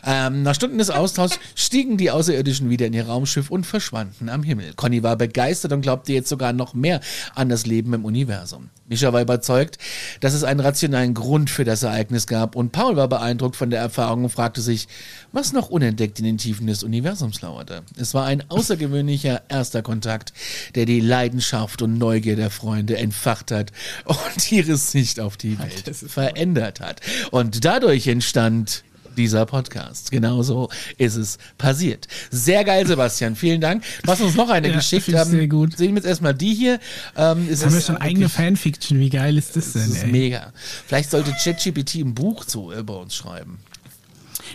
B: ähm, nach Stunden des Austauschs stiegen die Außerirdischen wieder in ihr Raumschiff und verschwanden am Himmel. Conny war begeistert und glaubte jetzt sogar noch mehr an das Leben im Universum. Mischa war überzeugt, dass es einen rationalen Grund für das Ereignis gab und Paul war beeindruckt von der Erfahrung und fragte sich, was noch unentdeckt in den Tiefen des Universums lauerte. Es war ein außergewöhnlicher erster Kontakt, der die Leidenschaft und Neugier der Freunde entfacht hat und ihre Sicht auf die Welt verändert hat. Und dadurch entstand dieser Podcast. Genauso ist es passiert. Sehr geil, Sebastian. Vielen Dank. Hast uns noch eine
A: Ja,
B: geschickt.
A: finde ich sehr gut.
B: Sehen wir jetzt erstmal die hier. Ähm,
A: Jetzt haben wir
B: ist
A: schon eigene Fanfiction. Wie geil ist das
B: das
A: denn,
B: ist
A: ey?
B: mega. Vielleicht sollte ChatGPT ein Buch zu über uns schreiben.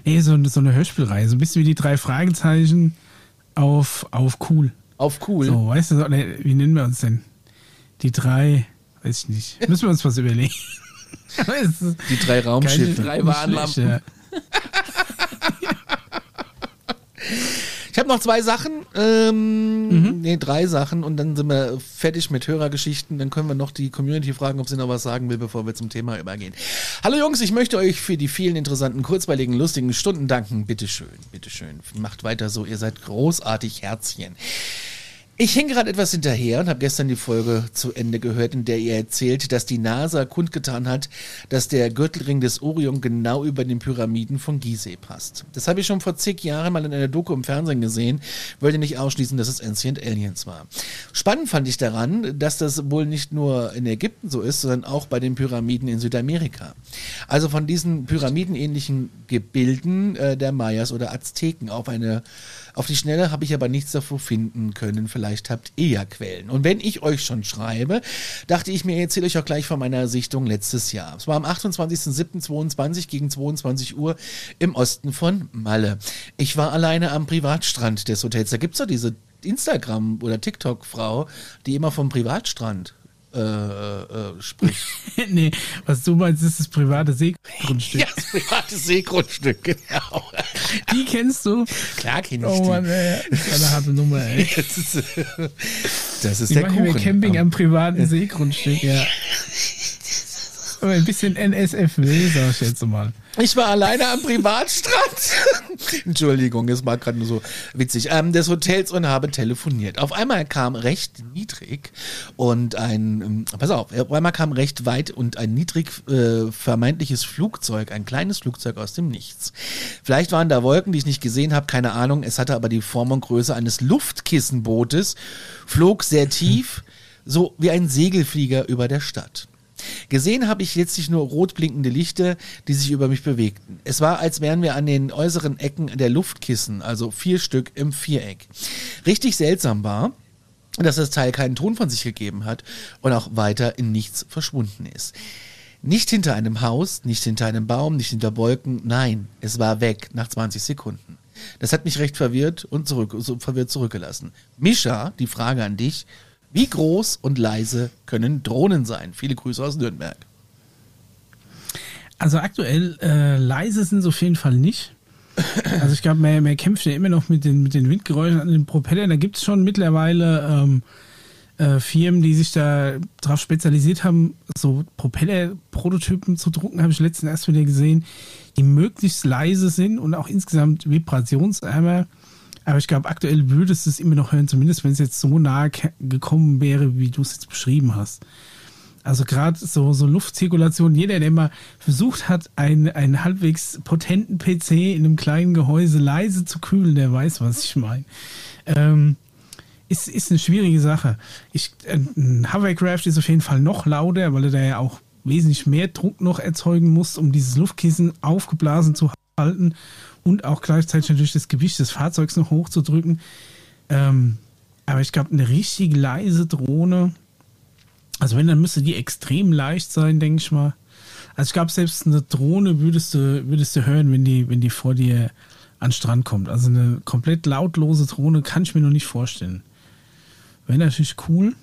A: Nee, so, so eine Hörspielreihe. So ein bisschen wie die drei Fragezeichen auf, auf cool.
B: Auf cool.
A: So, weißt du, wie nennen wir uns denn? Die drei, weiß ich nicht. Müssen wir uns was überlegen. Ist
B: Die drei Raumschiffe.
A: geil,
C: Drei
A: nicht
C: Warnlampen.
A: schlecht, ja.
B: Ich habe noch zwei Sachen, ähm, nee, drei Sachen und dann sind wir fertig mit Hörergeschichten. Dann können wir noch die Community fragen, ob sie noch was sagen will, bevor wir zum Thema übergehen. Hallo Jungs, ich möchte euch für die vielen interessanten, kurzweiligen, lustigen Stunden danken. Bitteschön, bitteschön. Macht weiter so, ihr seid großartig, Herzchen. Ich hing gerade etwas hinterher und habe gestern die Folge zu Ende gehört, in der ihr erzählt, dass die NASA kundgetan hat, dass der Gürtelring des Orion genau über den Pyramiden von Gizeh passt. Das habe ich schon vor zig Jahren mal in einer Doku im Fernsehen gesehen, wollte nicht ausschließen, dass es Ancient Aliens war. Spannend fand ich daran, dass das wohl nicht nur in Ägypten so ist, sondern auch bei den Pyramiden in Südamerika. Also von diesen pyramidenähnlichen Gebilden äh, der Mayas oder Azteken auf eine auf die Schnelle habe ich aber nichts davor finden können. Vielleicht habt ihr ja Quellen. Und wenn ich euch schon schreibe, dachte ich mir, erzähle euch auch gleich von meiner Sichtung letztes Jahr. Es war am 28.07.22 gegen 22 Uhr im Osten von Malle. Ich war alleine am Privatstrand des Hotels. Da gibt's doch diese Instagram- oder TikTok-Frau, die immer vom Privatstrand äh, äh, spricht.
A: nee, was du meinst, ist das private Seegrundstück.
B: ja, das private Seegrundstück, genau.
A: Die kennst du?
B: Klar kenne ich
A: Oh
B: die.
A: Mann, ey. Das ist eine harte Nummer, ey.
B: Das ist, das ist
A: Die
B: der
A: machen wir
B: Kuchen.
A: Camping am privaten Seegrundstück, ja. Aber ein bisschen NSFW, sag ich jetzt mal.
B: Ich war alleine am Privatstrand. Entschuldigung, es war gerade nur so witzig. Ähm, des Hotels und habe telefoniert. Auf einmal kam recht niedrig und ein, ähm, pass auf, auf einmal kam recht weit und ein niedrig äh, vermeintliches Flugzeug, ein kleines Flugzeug aus dem Nichts. Vielleicht waren da Wolken, die ich nicht gesehen habe, keine Ahnung. Es hatte aber die Form und Größe eines Luftkissenbootes, flog sehr tief, so wie ein Segelflieger über der Stadt. Gesehen habe ich letztlich nur rot blinkende Lichter, die sich über mich bewegten. Es war, als wären wir an den äußeren Ecken der Luftkissen, also vier Stück im Viereck. Richtig seltsam war, dass das Teil keinen Ton von sich gegeben hat und auch weiter in nichts verschwunden ist. Nicht hinter einem Haus, nicht hinter einem Baum, nicht hinter Wolken, nein, es war weg nach 20 Sekunden. Das hat mich recht verwirrt und zurück, so verwirrt zurückgelassen. Mischa, die Frage an dich. Wie groß und leise können Drohnen sein? Viele Grüße aus Nürnberg.
A: Also aktuell äh, leise sind sie auf jeden Fall nicht. Also ich glaube, man, man kämpft ja immer noch mit den, mit den Windgeräuschen an den Propellern. Da gibt es schon mittlerweile ähm, äh, Firmen, die sich da drauf spezialisiert haben, so Propeller-Prototypen zu drucken, habe ich letztens erst wieder gesehen, die möglichst leise sind und auch insgesamt vibrationsärmer. Aber ich glaube, aktuell würdest du es immer noch hören, zumindest wenn es jetzt so nahe gekommen wäre, wie du es jetzt beschrieben hast. Also gerade so, so Luftzirkulation, jeder, der mal versucht hat, einen, einen halbwegs potenten PC in einem kleinen Gehäuse leise zu kühlen, der weiß, was ich meine. Ähm, ist, ist eine schwierige Sache. Ich, äh, ein Hovercraft ist auf jeden Fall noch lauter, weil er da ja auch wesentlich mehr Druck noch erzeugen muss, um dieses Luftkissen aufgeblasen zu halten und auch gleichzeitig natürlich das Gewicht des Fahrzeugs noch hochzudrücken. Ähm, aber ich glaube, eine richtig leise Drohne, also wenn, dann müsste die extrem leicht sein, denke ich mal. Also ich glaube, selbst eine Drohne würdest du, würdest du hören, wenn die, wenn die vor dir an den Strand kommt. Also eine komplett lautlose Drohne kann ich mir noch nicht vorstellen. Wäre natürlich cool.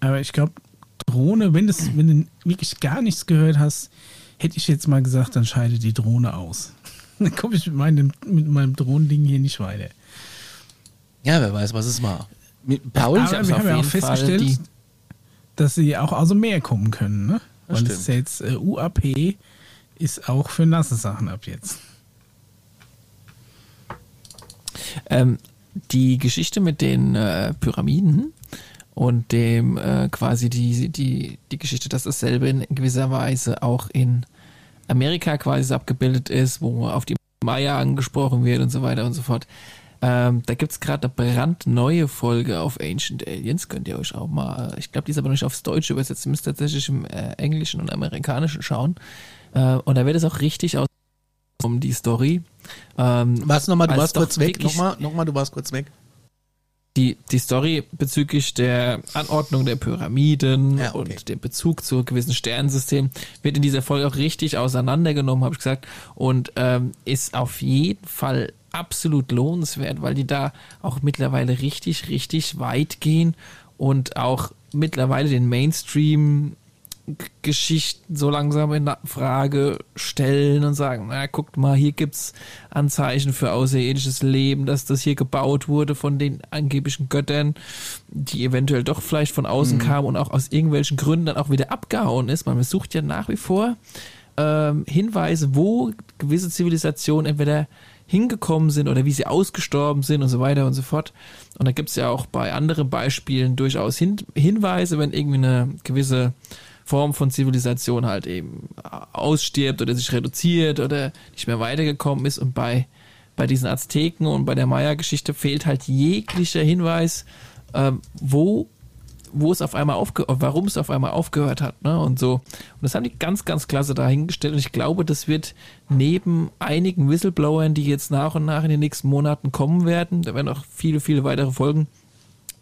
A: Aber ich glaube, Drohne, wenn, das, wenn du wirklich gar nichts gehört hast, hätte ich jetzt mal gesagt, dann scheide die Drohne aus. Dann komme ich mit meinem, mit meinem Drohnending hier nicht weiter.
B: Ja, wer weiß, was es war. Mit Paul,
A: Aber
C: hab's
A: wir
C: auf
A: haben ja auch festgestellt, dass sie auch aus dem Meer kommen können, ne? Weil es ist ja jetzt äh, UAP ist auch für nasse Sachen ab jetzt.
C: Ähm, die Geschichte mit den äh, Pyramiden und dem äh, quasi die, die, die Geschichte, dass dasselbe in gewisser Weise auch in Amerika quasi abgebildet ist, wo auf die Maya angesprochen wird und so weiter und so fort. Ähm, da gibt's gerade eine brandneue Folge auf Ancient Aliens, könnt ihr euch auch mal, ich glaube, die ist aber noch nicht aufs Deutsche übersetzt, ihr müsst tatsächlich im äh, Englischen und Amerikanischen schauen. Äh, und da wird es auch richtig aus um die Story. Ähm,
B: Was nochmal, du warst kurz weg. Nochmal, nochmal, du warst kurz weg.
C: Die, die Story bezüglich der Anordnung der Pyramiden
B: Ja, okay.
C: und dem Bezug zu gewissen Sternsystemen wird in dieser Folge auch richtig auseinandergenommen, habe ich gesagt, und ähm, ist auf jeden Fall absolut lohnenswert, weil die da auch mittlerweile richtig, richtig weit gehen und auch mittlerweile den Mainstream Geschichten so langsam in Frage stellen und sagen, na guckt mal, hier gibt's Anzeichen für außerirdisches Leben, dass das hier gebaut wurde von den angeblichen Göttern, die eventuell doch vielleicht von außen kamen und auch aus irgendwelchen Gründen dann auch wieder abgehauen ist. Man sucht ja nach wie vor ähm, Hinweise, wo gewisse Zivilisationen entweder hingekommen sind oder wie sie ausgestorben sind und so weiter und so fort. Und da gibt es ja auch bei anderen Beispielen durchaus Hin Hinweise, wenn irgendwie eine gewisse Form von Zivilisation halt eben ausstirbt oder sich reduziert oder nicht mehr weitergekommen ist. Und bei, bei diesen Azteken und bei der Maya-Geschichte fehlt halt jeglicher Hinweis, ähm, wo wo es auf einmal aufge warum es auf einmal aufgehört hat, ne? Und so. Und das haben die ganz, ganz klasse dahingestellt. Und ich glaube, das wird neben einigen Whistleblowern, die jetzt nach und nach in den nächsten Monaten kommen werden, da werden auch viele, viele weitere Folgen,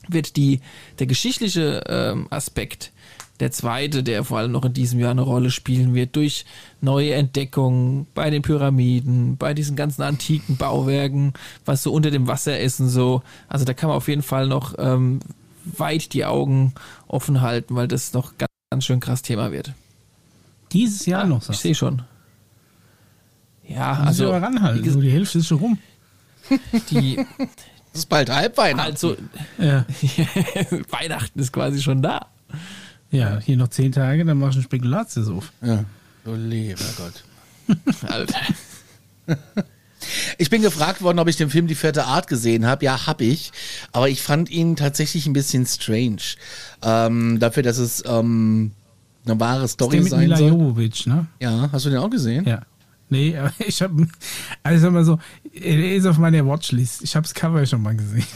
C: wird die, der geschichtliche ähm, Aspekt der zweite, der vor allem noch in diesem Jahr eine Rolle spielen wird, durch neue Entdeckungen bei den Pyramiden, bei diesen ganzen antiken Bauwerken, was so unter dem Wasser ist und so. Also da kann man auf jeden Fall noch ähm, weit die Augen offen halten, weil das noch ganz, ganz schön krass Thema wird.
A: Dieses Jahr noch,
C: Ich
A: sagst
C: sehe schon. Ja,
A: du. Also, aber ranhalten.
C: wie
A: So, die Hälfte ist schon rum.
C: die
B: Das ist bald Halbweihnachten.
C: also
A: Ja.
C: Weihnachten ist quasi schon da.
A: Ja, hier noch zehn Tage, dann mach ich einen Spekulatius auf.
B: Ja. Du lieber Gott.
C: Alter.
B: Ich bin gefragt worden, ob ich den Film Die vierte Art gesehen habe. Ja, hab ich. Aber ich fand ihn tatsächlich ein bisschen strange. Ähm, dafür, dass es ähm, eine wahre Story
A: mit
B: sein
A: Mila
B: soll.
A: Jovovich, ne?
B: Ja, hast du den auch gesehen?
A: Ja. Nee, aber ich habe, also sag mal so, er ist auf meiner Watchlist. Ich habe das Cover schon mal gesehen.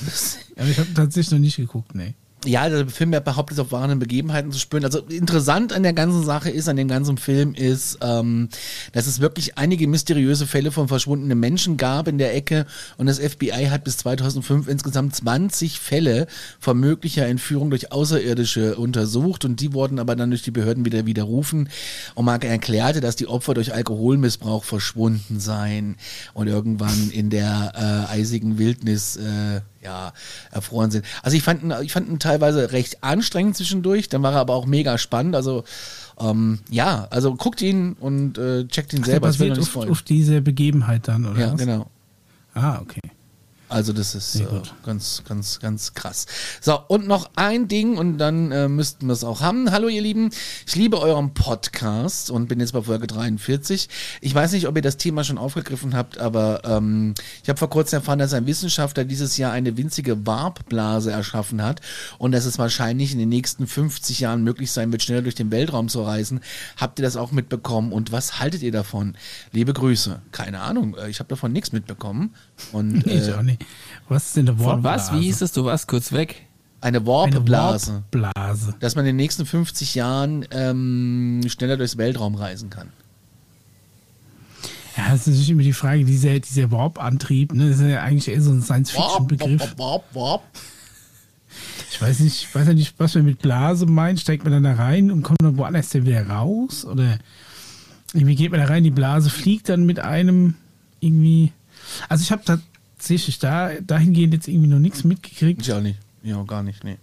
A: Aber ich habe tatsächlich noch nicht geguckt, nee.
B: Ja, der Film behauptet, auf wahren Begebenheiten zu spüren. Also interessant an der ganzen Sache ist, an dem ganzen Film ist, ähm, dass es wirklich einige mysteriöse Fälle von verschwundenen Menschen gab in der Ecke. Und das FBI hat bis 2005 insgesamt 20 Fälle von möglicher Entführung durch Außerirdische untersucht. Und die wurden aber dann durch die Behörden wieder widerrufen. Und man erklärte, dass die Opfer durch Alkoholmissbrauch verschwunden seien. Und irgendwann in der äh, eisigen Wildnis äh, ja, erfroren sind. Also ich fand, ihn- ich fand ihn teilweise recht anstrengend zwischendurch, dann war er aber auch mega spannend. Also ähm, ja, also guckt ihn und äh, checkt ihn selber.
A: Das basiert
B: nicht
A: auf, auf diese Begebenheit dann, oder?
B: Ja,
A: was?
B: genau.
A: Ah, okay.
B: Also das ist äh, ganz, ganz, ganz krass. So, und noch ein Ding und dann äh, müssten wir es auch haben. Hallo ihr Lieben, ich liebe euren Podcast und bin jetzt bei Folge 43. Ich weiß nicht, ob ihr das Thema schon aufgegriffen habt, aber ähm, ich habe vor kurzem erfahren, dass ein Wissenschaftler dieses Jahr eine winzige Warpblase erschaffen hat und dass es wahrscheinlich in den nächsten 50 Jahren möglich sein wird, schneller durch den Weltraum zu reisen. Habt ihr das auch mitbekommen und was haltet ihr davon? Liebe Grüße. Keine Ahnung, äh, ich habe davon nichts mitbekommen. Und
A: Nee, ich
B: äh,
A: auch nicht. Was ist denn eine
C: Von was?
A: Warpblase?
C: Wie hieß es? Du warst kurz weg.
B: Eine
A: Eine
B: Warpblase.
A: Warpblase.
B: Dass man in den nächsten 50 Jahren ähm, schneller durchs Weltraum reisen kann.
A: Ja, das ist natürlich immer die Frage, dieser, dieser Warp-Antrieb, ne, das ist ja eigentlich eher so ein Science-Fiction-Begriff.
B: Warp, warp, warp.
A: Ich weiß nicht, ich weiß ja nicht, was man mit Blase meint. Steigt man dann da rein und kommt dann woanders dann wieder raus? Oder irgendwie geht man da rein, die Blase fliegt dann mit einem irgendwie. Also ich habe tatsächlich da dahingehend jetzt irgendwie noch nichts mitgekriegt.
B: Ich auch nicht. Ja, gar nicht, nee.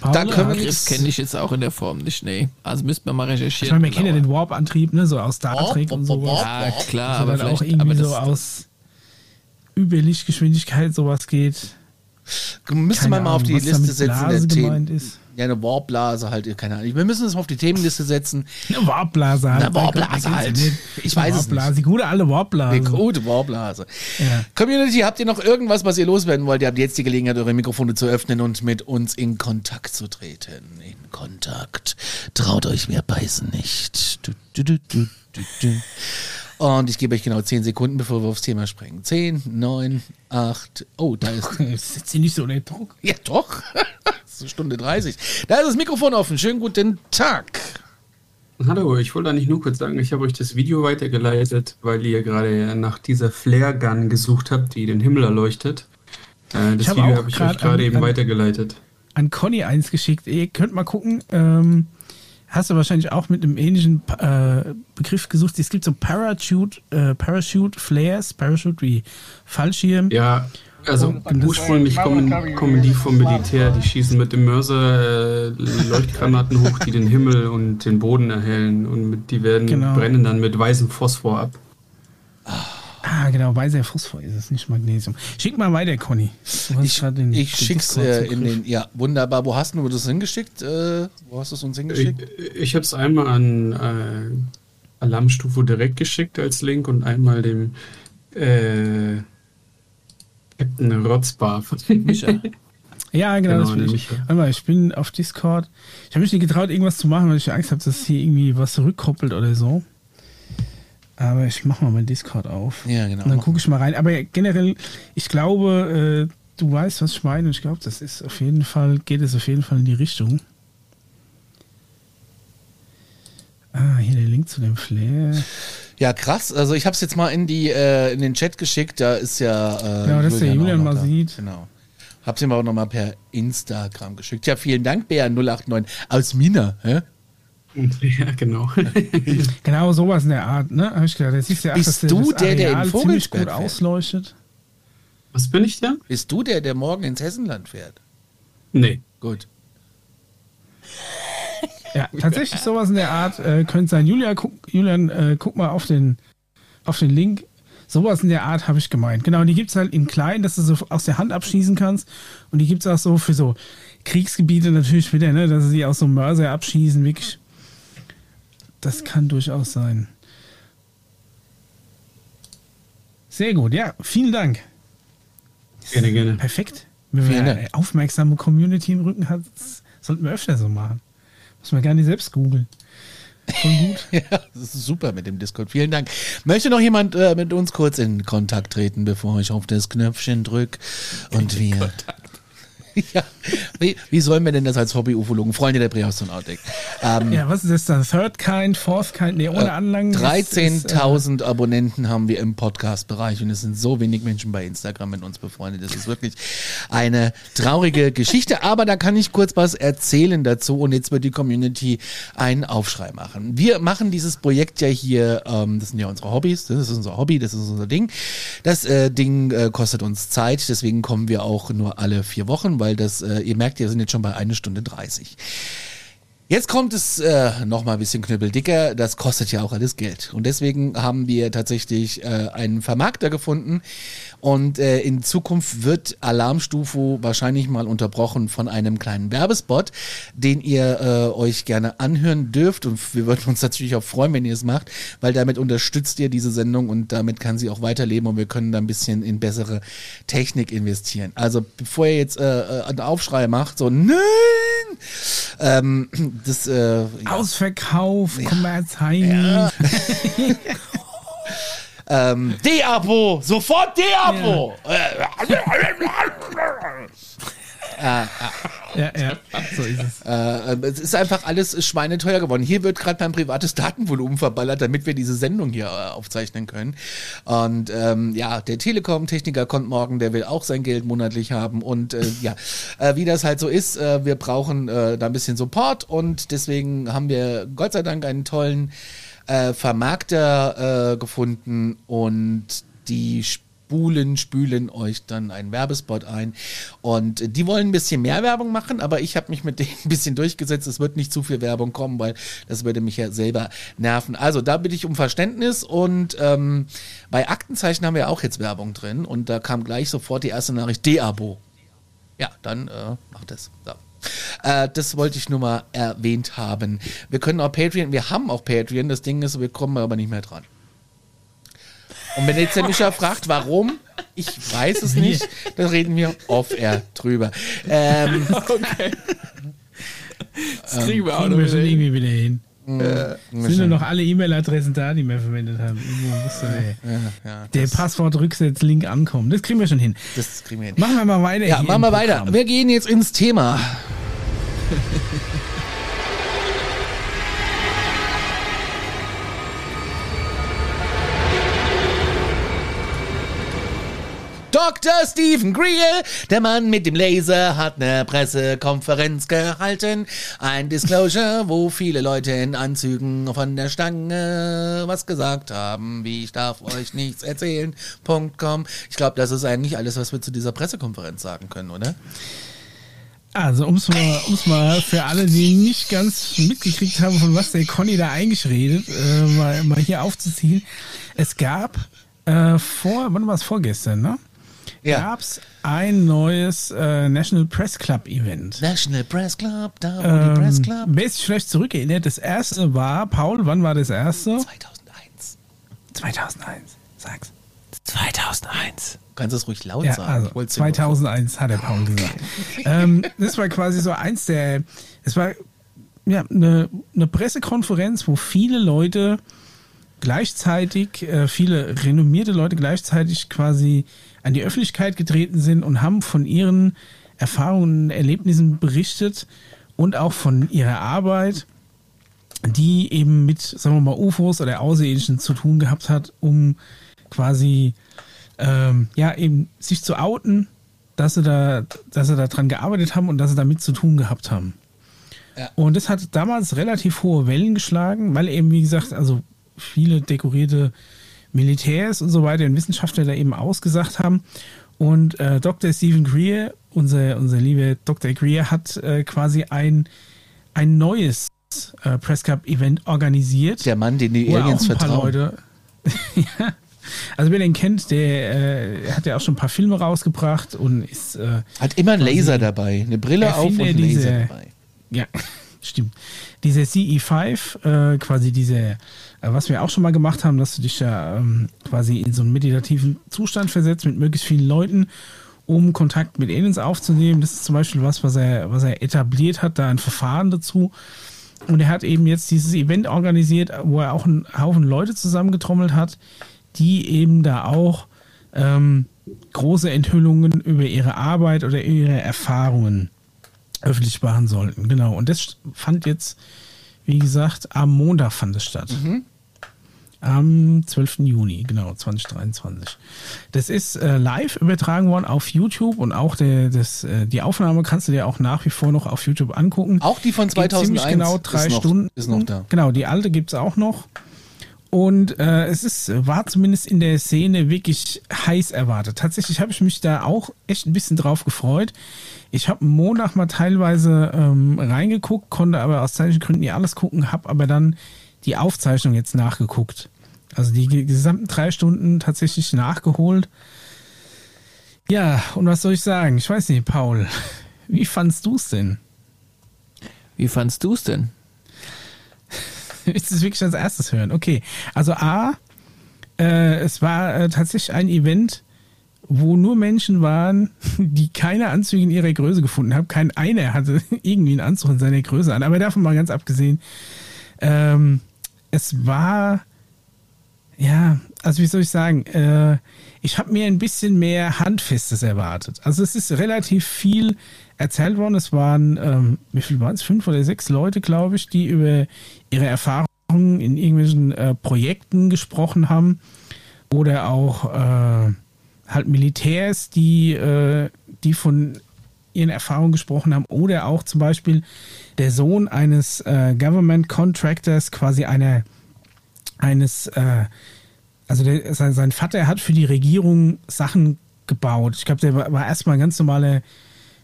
B: Da können wir nichts-
C: kenne ich jetzt auch in der Form nicht, nee. Also müsste man mal
A: Ich
C: recherchieren.
A: meine, wir kennen ja den Warp-Antrieb, ne, so aus Star Trek und
B: warp.
C: Ja, klar,
A: Dass
C: aber
A: er auch irgendwie so aus Überlichtgeschwindigkeit sowas geht.
B: Müsste man mal auf die Liste setzen der Themen.
A: ist.
B: Ja, eine Warpblase halt, keine Ahnung. Wir müssen es auf die Themenliste setzen.
A: Eine Warpblase halt.
B: Eine
A: wer
B: halt. Ich weiß es nicht.
A: Die gute alte Warpblase.
B: Eine gute Warpblase.
A: Ja.
B: Community, habt ihr noch irgendwas, was ihr loswerden wollt? Ihr habt jetzt die Gelegenheit, eure Mikrofone zu öffnen und mit uns in Kontakt zu treten. In Kontakt. Traut euch, wir beißen nicht. Du, du, du, du, du, du. Und ich gebe euch genau 10 Sekunden, bevor wir aufs Thema springen. 10, 9, 8. Oh, da ist.
A: Setz sie nicht so unter Druck.
B: Ja, doch. Das ist Stunde 30. Da ist das Mikrofon offen. Schönen guten Tag.
H: Hallo, ich wollte eigentlich nur kurz sagen, ich habe euch das Video weitergeleitet, weil ihr gerade nach dieser Flare Gun gesucht habt, die den Himmel erleuchtet. Äh, das
A: habe
H: Video habe ich euch gerade eben
A: an-
H: weitergeleitet.
A: An Conny eins geschickt. Ihr könnt mal gucken. Ähm, hast du wahrscheinlich auch mit einem ähnlichen äh, Begriff gesucht. Es gibt so Parachute, äh, Parachute Flares, Parachute wie Fallschirm.
H: Ja, Also ursprünglich kommen, kommen die vom Militär, die schießen mit dem Mörser äh, Leuchtgranaten hoch, die den Himmel und den Boden erhellen und mit, die werden
A: Genau.
H: brennen dann mit weißem Phosphor ab.
A: Ah, genau, weißer Phosphor ist es, nicht Magnesium. Schick mal weiter, Conny.
B: Ich,
A: den-
B: ich
A: den
B: schick's äh, in den. Ja, wunderbar. Wo hast du das hingeschickt? Äh, wo hast du es uns
H: Ich,
B: hingeschickt?
H: ich habe es einmal an äh, Alarmstufe direkt geschickt als Link und einmal dem äh, Captain Rotzbar.
C: Micha.
A: Ja, genau,
H: Genau,
A: das bin ich.
H: Micha.
A: Warte mal, ich bin auf Discord. Ich habe mich nicht getraut, irgendwas zu machen, weil ich Angst habe, dass hier irgendwie was zurückkoppelt oder so. Aber ich mache mal mein Discord auf.
B: Ja, genau.
A: Und dann gucke ich mal rein. Aber generell, ich glaube, äh, du weißt, was ich meine. Und ich glaube, das ist auf jeden Fall, geht es auf jeden Fall in die Richtung. Ah, hier der Link zu dem Flair.
B: Ja, krass. Also ich habe es jetzt mal in die äh, in den Chat geschickt. Da ist ja. Äh,
A: Genau, dass der
B: auch
A: Julian mal
B: da.
A: sieht.
B: Genau. Hab's ihm aber noch mal per Instagram geschickt. Ja, vielen Dank, BR089 aus Mina. Hä?
H: Ja, genau.
A: Genau, sowas in der Art, ne? Hab ich gedacht, jetzt siehst du ja,
B: Bist
A: dass der,
B: du
A: das
B: der, der in
A: Areal ziemlich
B: Vogelsberg
A: gut
B: fährt?
A: ausleuchtet.
H: Was bin ich da?
B: Bist du der, der morgen ins Hessenland fährt?
H: Nee.
B: Gut.
A: Ja, tatsächlich sowas in der Art äh, könnte sein. Julia, guck, Julian, äh, guck mal auf den, auf den Link. Sowas in der Art habe ich gemeint. Genau, die gibt es halt in klein, dass du so aus der Hand abschießen kannst. Und die gibt es auch so für so Kriegsgebiete natürlich wieder, ne, dass sie aus so Mörser abschießen. Wirklich. Das kann durchaus sein. Sehr gut, ja, vielen Dank.
H: Gerne, gerne.
A: Perfekt. Wenn
B: Dank.
A: eine aufmerksame Community im Rücken hat, sollten wir öfter so machen. Muss man gar nicht selbst googeln. Voll gut.
B: Ja, das ist super mit dem Discord. Vielen Dank. Möchte noch jemand äh, mit uns kurz in Kontakt treten, bevor ich auf das Knöpfchen drück und wir. Ja, wie, wie sollen wir denn das als Hobby-Ufologen, Freunde der Präastronautik? Ähm,
A: Ja, was ist das dann? Third Kind, Fourth Kind? Nee, ohne Anlangen. Das ist, äh,
B: 13.000 Abonnenten haben wir im Podcast-Bereich und es sind so wenig Menschen bei Instagram mit uns befreundet. Das ist wirklich eine traurige Geschichte, aber da kann ich kurz was erzählen dazu und jetzt wird die Community einen Aufschrei machen. Wir machen dieses Projekt ja hier, ähm, das sind ja unsere Hobbys, das ist unser Hobby, das ist unser Ding. Das äh, Ding äh, kostet uns Zeit, deswegen kommen wir auch nur alle vier Wochen, weil das, äh, ihr merkt, wir sind jetzt schon bei eine Stunde 30. Jetzt kommt es äh, noch mal ein bisschen knüppeldicker. Das kostet ja auch alles Geld. Und deswegen haben wir tatsächlich äh, einen Vermarkter gefunden. Und äh, in Zukunft wird Alarmstufe wahrscheinlich mal unterbrochen von einem kleinen Werbespot, den ihr äh, euch gerne anhören dürft. Und wir würden uns natürlich auch freuen, wenn ihr es macht, weil damit unterstützt ihr diese Sendung und damit kann sie auch weiterleben und wir können da ein bisschen in bessere Technik investieren. Also bevor ihr jetzt äh, äh, einen Aufschrei macht, so nein! Ähm, das äh, ja.
A: Ausverkauf, Kommerz, Heini.
B: ähm, De-Abo! Sofort De-Abo!
A: Ja, ja, so ist es.
B: Äh, es ist einfach alles schweineteuer geworden. Hier wird gerade mein privates Datenvolumen verballert, damit wir diese Sendung hier äh, aufzeichnen können. Und ähm, ja, der Telekom-Techniker kommt morgen, der will auch sein Geld monatlich haben. Und äh, ja, äh, wie das halt so ist, äh, wir brauchen da ein bisschen Support und deswegen haben wir Gott sei Dank einen tollen Vermarkter gefunden und die spulen, spülen euch dann einen Werbespot ein. Und äh, die wollen ein bisschen mehr Werbung machen, aber ich habe mich mit denen ein bisschen durchgesetzt. Es wird nicht zu viel Werbung kommen, weil das würde mich ja selber nerven. Also da bitte ich um Verständnis und ähm, bei Aktenzeichen haben wir auch jetzt Werbung drin und da kam gleich sofort die erste Nachricht, De-Abo. Ja, dann äh, macht es. So. Äh, das wollte ich nur mal erwähnt haben. Wir können auch Patreon, wir haben auch Patreon, das Ding ist, wir kommen aber nicht mehr dran. Und wenn jetzt der Micha fragt, warum, ich weiß es nicht, dann reden wir off-air drüber. Ähm,
C: Okay. Das kriegen wir auch
A: Kriegen
C: noch
A: wir schon irgendwie wieder hin.
B: Äh,
A: Sind nur noch alle E-Mail-Adressen da, die wir verwendet haben. Irgendwo muss da der,
B: ja,
A: der Passwort-Rücksetz-Link ankommen. Das kriegen wir schon hin.
B: das kriegen wir hin.
A: Machen wir mal weiter.
B: Ja, machen wir weiter. Wir gehen jetzt ins Thema. Dr. Stephen Greer, der Mann mit dem Laser, hat eine Pressekonferenz gehalten. Ein Disclosure, wo viele Leute in Anzügen von der Stange was gesagt haben, wie ich darf euch nichts erzählen. Punkt com. Ich glaube, das ist eigentlich alles, was wir zu dieser Pressekonferenz sagen können, oder?
A: Also, um es mal, um's mal für alle, die nicht ganz mitgekriegt haben, von was der Conny da eigentlich redet, äh, mal, mal hier aufzuziehen. Es gab äh, vor, wann war es vorgestern, ne?
B: Ja.
A: Gab es ein neues äh, National Press Club Event.
B: National Press Club, da wo die Press
A: Ähm,
B: Club.
A: wer sich vielleicht zurückerinnert, das erste war, Paul, wann war das erste?
B: 2001.
A: 2001, sag's.
C: 2001.
B: Du kannst es ruhig laut
A: Ja,
B: sagen.
A: also
B: Ich wollt's dir nur
A: 2001 hat der Paul gesagt. ähm, das war quasi so eins der, es war ja eine, eine Pressekonferenz, wo viele Leute gleichzeitig, äh, viele renommierte Leute gleichzeitig quasi an die Öffentlichkeit getreten sind und haben von ihren Erfahrungen und Erlebnissen berichtet und auch von ihrer Arbeit, die eben mit, sagen wir mal, UFOs oder Außerirdischen zu tun gehabt hat, um quasi ähm, ja eben sich zu outen, dass sie da, dass sie da dran gearbeitet haben und dass sie damit zu tun gehabt haben.
B: Ja.
A: Und das hat damals relativ hohe Wellen geschlagen, weil eben, wie gesagt, also viele dekorierte Militärs und so weiter und Wissenschaftler da eben ausgesagt haben. Und äh, Dr. Stephen Greer, unser, unser lieber Dr. Greer, hat äh, quasi ein, ein neues äh, Press Cup Event organisiert.
B: Der Mann, den die Aliens
A: ein paar
B: vertrauen.
A: Leute. ja. Also wer den kennt, der äh, hat ja auch schon ein paar Filme rausgebracht und ist äh,
B: Hat immer einen Laser dabei. Eine Brille auf und einen Laser
A: dieser-
B: dabei.
A: ja, stimmt. Diese CE5, äh, quasi diese, äh, was wir auch schon mal gemacht haben, dass du dich ja ähm, quasi in so einen meditativen Zustand versetzt mit möglichst vielen Leuten, um Kontakt mit Aliens aufzunehmen. Das ist zum Beispiel was, was er, was er etabliert hat, da ein Verfahren dazu. Und er hat eben jetzt dieses Event organisiert, wo er auch einen Haufen Leute zusammengetrommelt hat, die eben da auch ähm, große Enthüllungen über ihre Arbeit oder ihre Erfahrungen öffentlich machen sollten. Genau. Und das fand jetzt, wie gesagt, am Montag fand es statt. Am 12. Juni, genau, 2023. Das ist äh, live übertragen worden auf YouTube und auch der, das, äh, die Aufnahme kannst du dir auch nach wie vor noch auf YouTube angucken.
B: Auch die von
A: Geht
B: 2001
A: ziemlich genau drei
B: ist noch,
A: Stunden.
B: Ist noch da.
A: Genau, die alte gibt's auch noch. Und äh, es ist, war zumindest in der Szene wirklich heiß erwartet. Tatsächlich habe ich mich da auch echt ein bisschen drauf gefreut. Ich habe Montag mal teilweise ähm, reingeguckt, konnte aber aus zeitlichen Gründen nicht alles gucken, habe aber dann die Aufzeichnung jetzt nachgeguckt. Also die ge- gesamten drei Stunden tatsächlich nachgeholt. Ja, und was soll ich sagen? Ich weiß nicht, Paul, wie fandst du's denn?
C: Wie fandst du's denn?
A: Willst du es wirklich als erstes hören? Okay. Also A, äh, es war äh, tatsächlich ein Event, wo nur Menschen waren, die keine Anzüge in ihrer Größe gefunden haben. Kein einer hatte irgendwie einen Anzug in seiner Größe an. Aber davon mal ganz abgesehen, ähm, es war, ja, also wie soll ich sagen, äh, ich habe mir ein bisschen mehr Handfestes erwartet. Also es ist relativ viel erzählt worden. Es waren, ähm, wie viel waren es? Fünf oder sechs Leute, glaube ich, die über ihre Erfahrungen in irgendwelchen äh, Projekten gesprochen haben. Oder auch äh, halt Militärs, die, äh, die von ihren Erfahrungen gesprochen haben. Oder auch zum Beispiel der Sohn eines äh, Government Contractors, quasi einer eines, äh, also der, sein, sein Vater hat für die Regierung Sachen gebaut. Ich glaube, der war, war erstmal ein ganz normaler,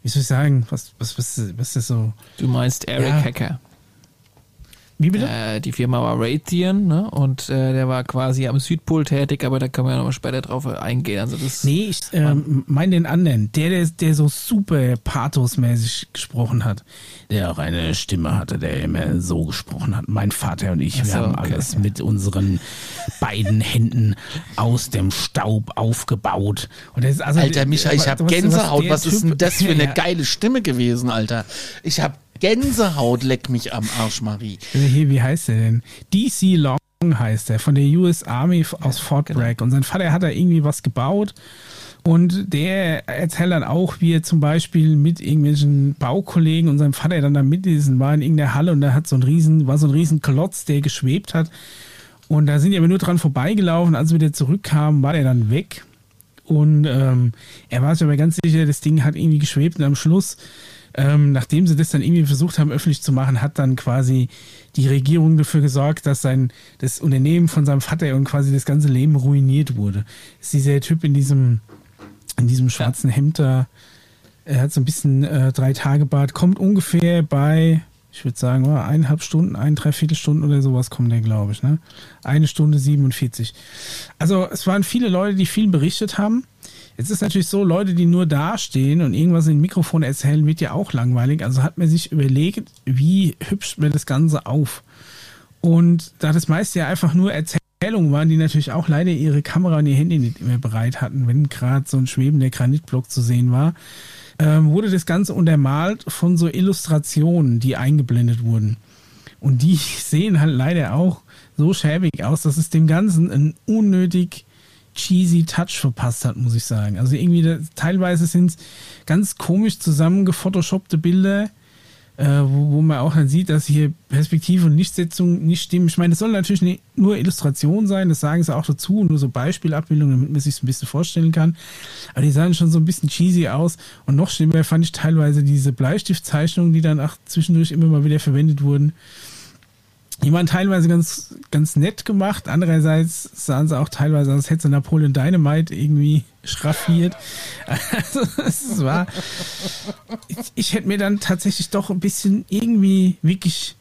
A: wie soll ich sagen, was, was, was, was ist das so?
C: Du meinst Eric
A: Ja.
C: Hacker.
A: Wie bitte?
C: Äh, die Firma war Raytheon, ne? Und äh, der war quasi am Südpol tätig, aber da können wir ja nochmal später drauf eingehen. Also das
A: Nee, ich ähm, meine den anderen. Der, der, der so super pathosmäßig gesprochen hat. Der auch eine Stimme hatte, der immer so gesprochen hat. Mein Vater und ich,
C: Ach
A: wir
C: so,
A: haben
C: okay.
A: alles mit unseren beiden Händen aus dem Staub aufgebaut. Und das ist also,
B: Alter Micha, ich habe Gänsehaut. Was ist denn das für eine
A: Ja.
B: geile Stimme gewesen, Alter? Ich habe Gänsehaut, leck mich am Arsch, Marie.
A: Hier, wie heißt der denn? DC Long heißt er, von der US Army aus Fort
C: genau.
A: Bragg. Und sein Vater hat da irgendwie was gebaut. Und der erzählt dann auch, wie er zum Beispiel mit irgendwelchen Baukollegen und seinem Vater dann da mit diesen war in irgendeiner Halle und da hat so ein riesen, war so ein riesen Klotz, der geschwebt hat. Und da sind die aber nur dran vorbeigelaufen. Als wir wieder zurückkamen, war der dann weg. Und ähm, er war sich aber ganz sicher, das Ding hat irgendwie geschwebt und am Schluss, ähm, nachdem sie das dann irgendwie versucht haben, öffentlich zu machen, hat dann quasi die Regierung dafür gesorgt, dass sein das Unternehmen von seinem Vater und quasi das ganze Leben ruiniert wurde. Das ist dieser Typ in diesem, in diesem schwarzen Hemd da. Er hat so ein bisschen äh, drei Tage Bart, kommt ungefähr bei, ich würde sagen, oh, eineinhalb Stunden, ein, dreiviertel Stunden oder sowas kommt der, glaube ich. Ne? Eine Stunde 47. Also es waren viele Leute, die viel berichtet haben. Jetzt ist natürlich so, Leute, die nur dastehen und irgendwas in Mikrofon erzählen, wird ja auch langweilig. Also hat man sich überlegt, wie hübscht man das Ganze auf. Und da das meiste ja einfach nur Erzählungen waren, die natürlich auch leider ihre Kamera und ihr Handy nicht mehr bereit hatten, wenn gerade so ein schwebender Granitblock zu sehen war, ähm, wurde das Ganze untermalt von so Illustrationen, die eingeblendet wurden. Und die sehen halt leider auch so schäbig aus, dass es dem Ganzen ein unnötig cheesy Touch verpasst hat, muss ich sagen. Also irgendwie, da, teilweise sind es ganz komisch zusammengephotoshopte Bilder, äh, wo, wo man auch dann sieht, dass hier Perspektive und Lichtsetzung nicht stimmen. Ich meine, das soll natürlich nicht nur Illustration sein, das sagen sie auch dazu, nur so Beispielabbildungen, damit man sich ein bisschen vorstellen kann. Aber die sahen schon so ein bisschen cheesy aus. Und noch schlimmer fand ich teilweise diese Bleistiftzeichnungen, die dann auch zwischendurch immer mal wieder verwendet wurden. Die waren teilweise ganz, ganz nett gemacht. Andererseits sahen sie auch teilweise, als hätte Napoleon Dynamite irgendwie schraffiert. Also, es war, ich, ich hätte mir dann tatsächlich doch ein bisschen irgendwie wirklich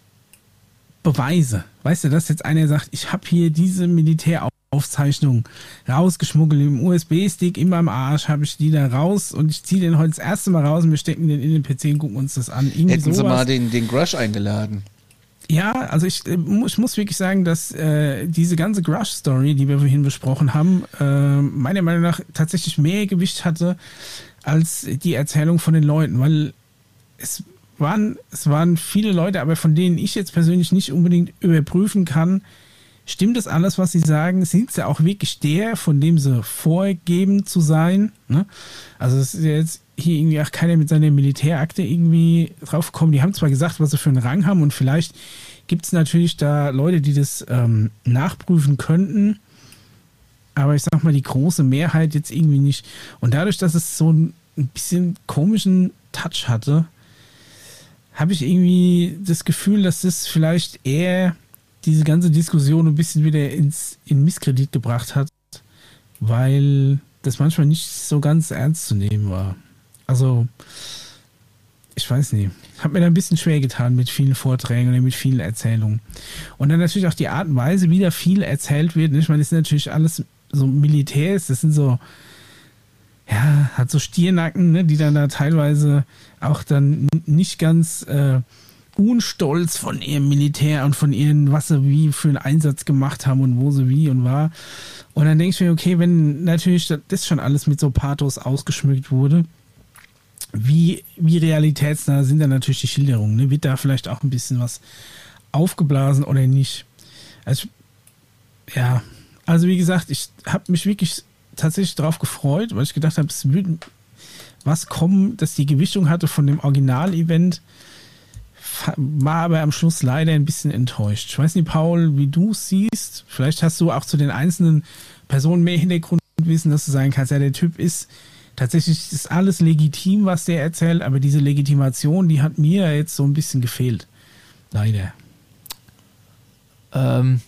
A: Beweise. Weißt du, dass jetzt einer sagt, ich habe hier diese Militäraufzeichnung rausgeschmuggelt im USB-Stick in meinem Arsch, habe ich die da raus und ich ziehe den heute das erste Mal raus und wir stecken den in den PC und gucken uns das an. Irgendwie
B: Hätten sie
A: sowas.
B: mal den, den Grush eingeladen.
A: Ja, also ich, äh, ich muss wirklich sagen, dass äh, diese ganze Grush-Story, die wir vorhin besprochen haben, äh, meiner Meinung nach tatsächlich mehr Gewicht hatte als die Erzählung von den Leuten, weil es waren, es waren viele Leute, aber von denen ich jetzt persönlich nicht unbedingt überprüfen kann, stimmt das alles, was sie sagen? Sind sie auch wirklich der, von dem sie vorgeben zu sein? Ne? Also es ist ja jetzt hier irgendwie auch keiner mit seiner Militärakte irgendwie draufgekommen. Die haben zwar gesagt, was sie für einen Rang haben und vielleicht gibt es natürlich da Leute, die das ähm, nachprüfen könnten, aber ich sag mal, die große Mehrheit jetzt irgendwie nicht. Und dadurch, dass es so ein bisschen komischen Touch hatte, habe ich irgendwie das Gefühl, dass das vielleicht eher diese ganze Diskussion ein bisschen wieder ins in Misskredit gebracht hat, weil das manchmal nicht so ganz ernst zu nehmen war. Also, ich weiß nicht. Hat mir da ein bisschen schwer getan mit vielen Vorträgen oder mit vielen Erzählungen. Und dann natürlich auch die Art und Weise, wie da viel erzählt wird. Ich meine, das sind natürlich alles so Militärs, das sind so, ja, hat so Stiernacken, ne, die dann da teilweise auch dann nicht ganz äh, unstolz von ihrem Militär und von ihren, was sie wie für einen Einsatz gemacht haben und wo sie wie und war. Und dann denke ich mir, okay, wenn natürlich das schon alles mit so Pathos ausgeschmückt wurde, wie, wie realitätsnah sind dann natürlich die Schilderungen? Ne? Wird da vielleicht auch ein bisschen was aufgeblasen oder nicht? Also, ja, also wie gesagt, ich habe mich wirklich tatsächlich darauf gefreut, weil ich gedacht habe, es würde was kommen, dass die Gewichtung hatte von dem Original-Event, war aber am Schluss leider ein bisschen enttäuscht. Ich weiß nicht, Paul, wie du es siehst. Vielleicht hast du auch zu den einzelnen Personen mehr Hintergrundwissen, dass du sagen kannst, ja, der Typ ist tatsächlich ist alles legitim, was der erzählt, aber diese Legitimation, die hat mir jetzt so ein bisschen gefehlt. Leider.
C: Ähm,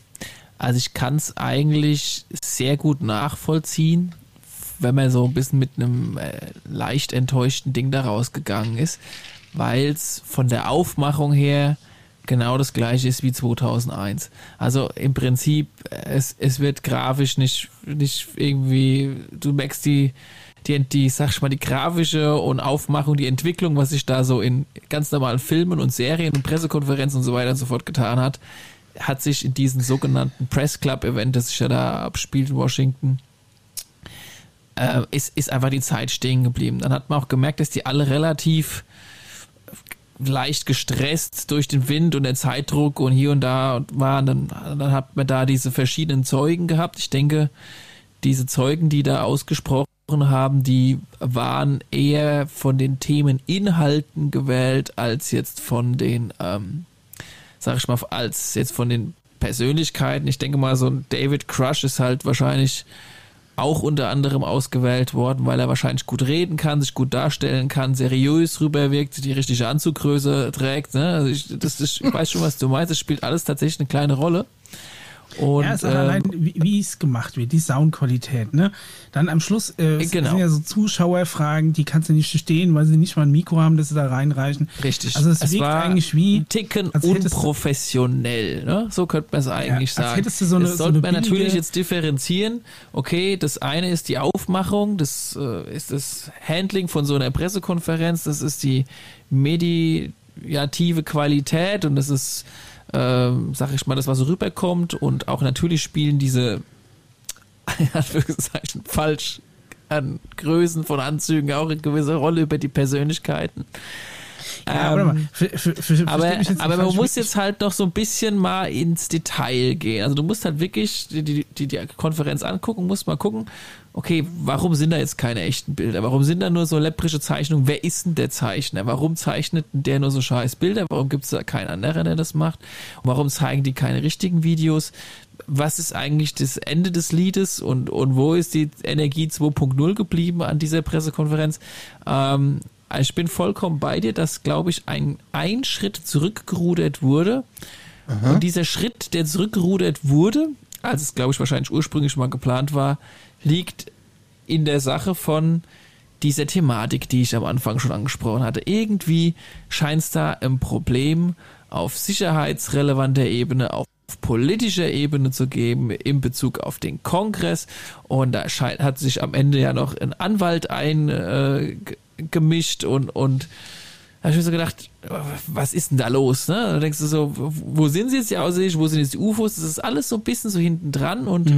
C: also ich kann es eigentlich sehr gut nachvollziehen, wenn man so ein bisschen mit einem äh, leicht enttäuschten Ding da rausgegangen ist, weil es von der Aufmachung her genau das gleiche ist wie 2001. Also im Prinzip, äh, es, es wird grafisch nicht, nicht irgendwie, du merkst die, die, die, sag ich mal, die grafische und Aufmachung, die Entwicklung, was sich da so in ganz normalen Filmen und Serien und Pressekonferenzen und so weiter und so fort getan hat, hat sich in diesem sogenannten Press Club Event, das sich ja da abspielt in Washington, äh, ist, ist einfach die Zeit stehen geblieben. Dann hat man auch gemerkt, dass die alle relativ leicht gestresst durch den Wind und den Zeitdruck und hier und da waren. Dann, dann hat man da diese verschiedenen Zeugen gehabt. Ich denke, diese Zeugen, die da ausgesprochen haben, die waren eher von den Themeninhalten gewählt, als jetzt von den, ähm, sag ich mal, als jetzt von den Persönlichkeiten. Ich denke mal, so ein David Crush ist halt wahrscheinlich auch unter anderem ausgewählt worden, weil er wahrscheinlich gut reden kann, sich gut darstellen kann, seriös rüberwirkt, die richtige Anzuggröße trägt. Ne? Also ich, das, ich weiß schon, was du meinst. Es spielt alles tatsächlich eine kleine Rolle. Und,
A: ja, ist auch
C: ähm,
A: allein, wie, wie es gemacht wird, die Soundqualität, ne? Dann am Schluss äh,
C: Genau.
A: sind ja so Zuschauerfragen, die kannst du nicht verstehen, weil sie nicht mal ein Mikro haben, das sie da reinreichen.
C: Richtig.
A: Also es,
C: Es
A: wirkt
C: war
A: eigentlich wie
C: ein Ticken unprofessionell, ne? So könnte man es eigentlich
A: als
C: sagen.
A: so eine-
C: das
A: so
C: sollte
A: eine
C: man natürlich jetzt differenzieren. Okay, das eine ist die Aufmachung, das äh, ist das Handling von so einer Pressekonferenz, das ist die mediative Qualität und das ist, ähm, sag ich mal, das, was so rüberkommt und auch natürlich spielen diese Anführungszeichen falsch an Größen von Anzügen auch eine gewisse Rolle über die Persönlichkeiten.
A: Ja,
C: Ähm, aber, aber man muss jetzt halt noch so ein bisschen mal ins Detail gehen. Also du musst halt wirklich die, die, die, die Konferenz angucken, musst mal gucken, okay, warum sind da jetzt keine echten Bilder? Warum sind da nur so läpprische Zeichnungen? Wer ist denn der Zeichner? Warum zeichnet denn der nur so scheiß Bilder? Warum gibt es da keinen anderen, der das macht? Und warum zeigen die keine richtigen Videos? Was ist eigentlich das Ende des Liedes und, und wo ist die Energie 2.0 geblieben an dieser Pressekonferenz? Ähm, also ich bin vollkommen bei dir, dass, glaube ich, ein, ein Schritt zurückgerudert wurde. Und dieser Schritt, der zurückgerudert wurde, als es, glaube ich, wahrscheinlich ursprünglich mal geplant war, liegt in der Sache von dieser Thematik, die ich am Anfang schon angesprochen hatte. Irgendwie scheint es da ein Problem auf sicherheitsrelevanter Ebene, auf politischer Ebene zu geben in Bezug auf den Kongress. Und da scheint, hat sich am Ende ja noch ein Anwalt eingemischt äh, und, und da habe ich mir so gedacht, was ist denn da los? Ne? Da denkst du so, wo sind sie jetzt ja aussichtlich, wo sind jetzt die UFOs? Das ist alles so ein bisschen so hinten dran und,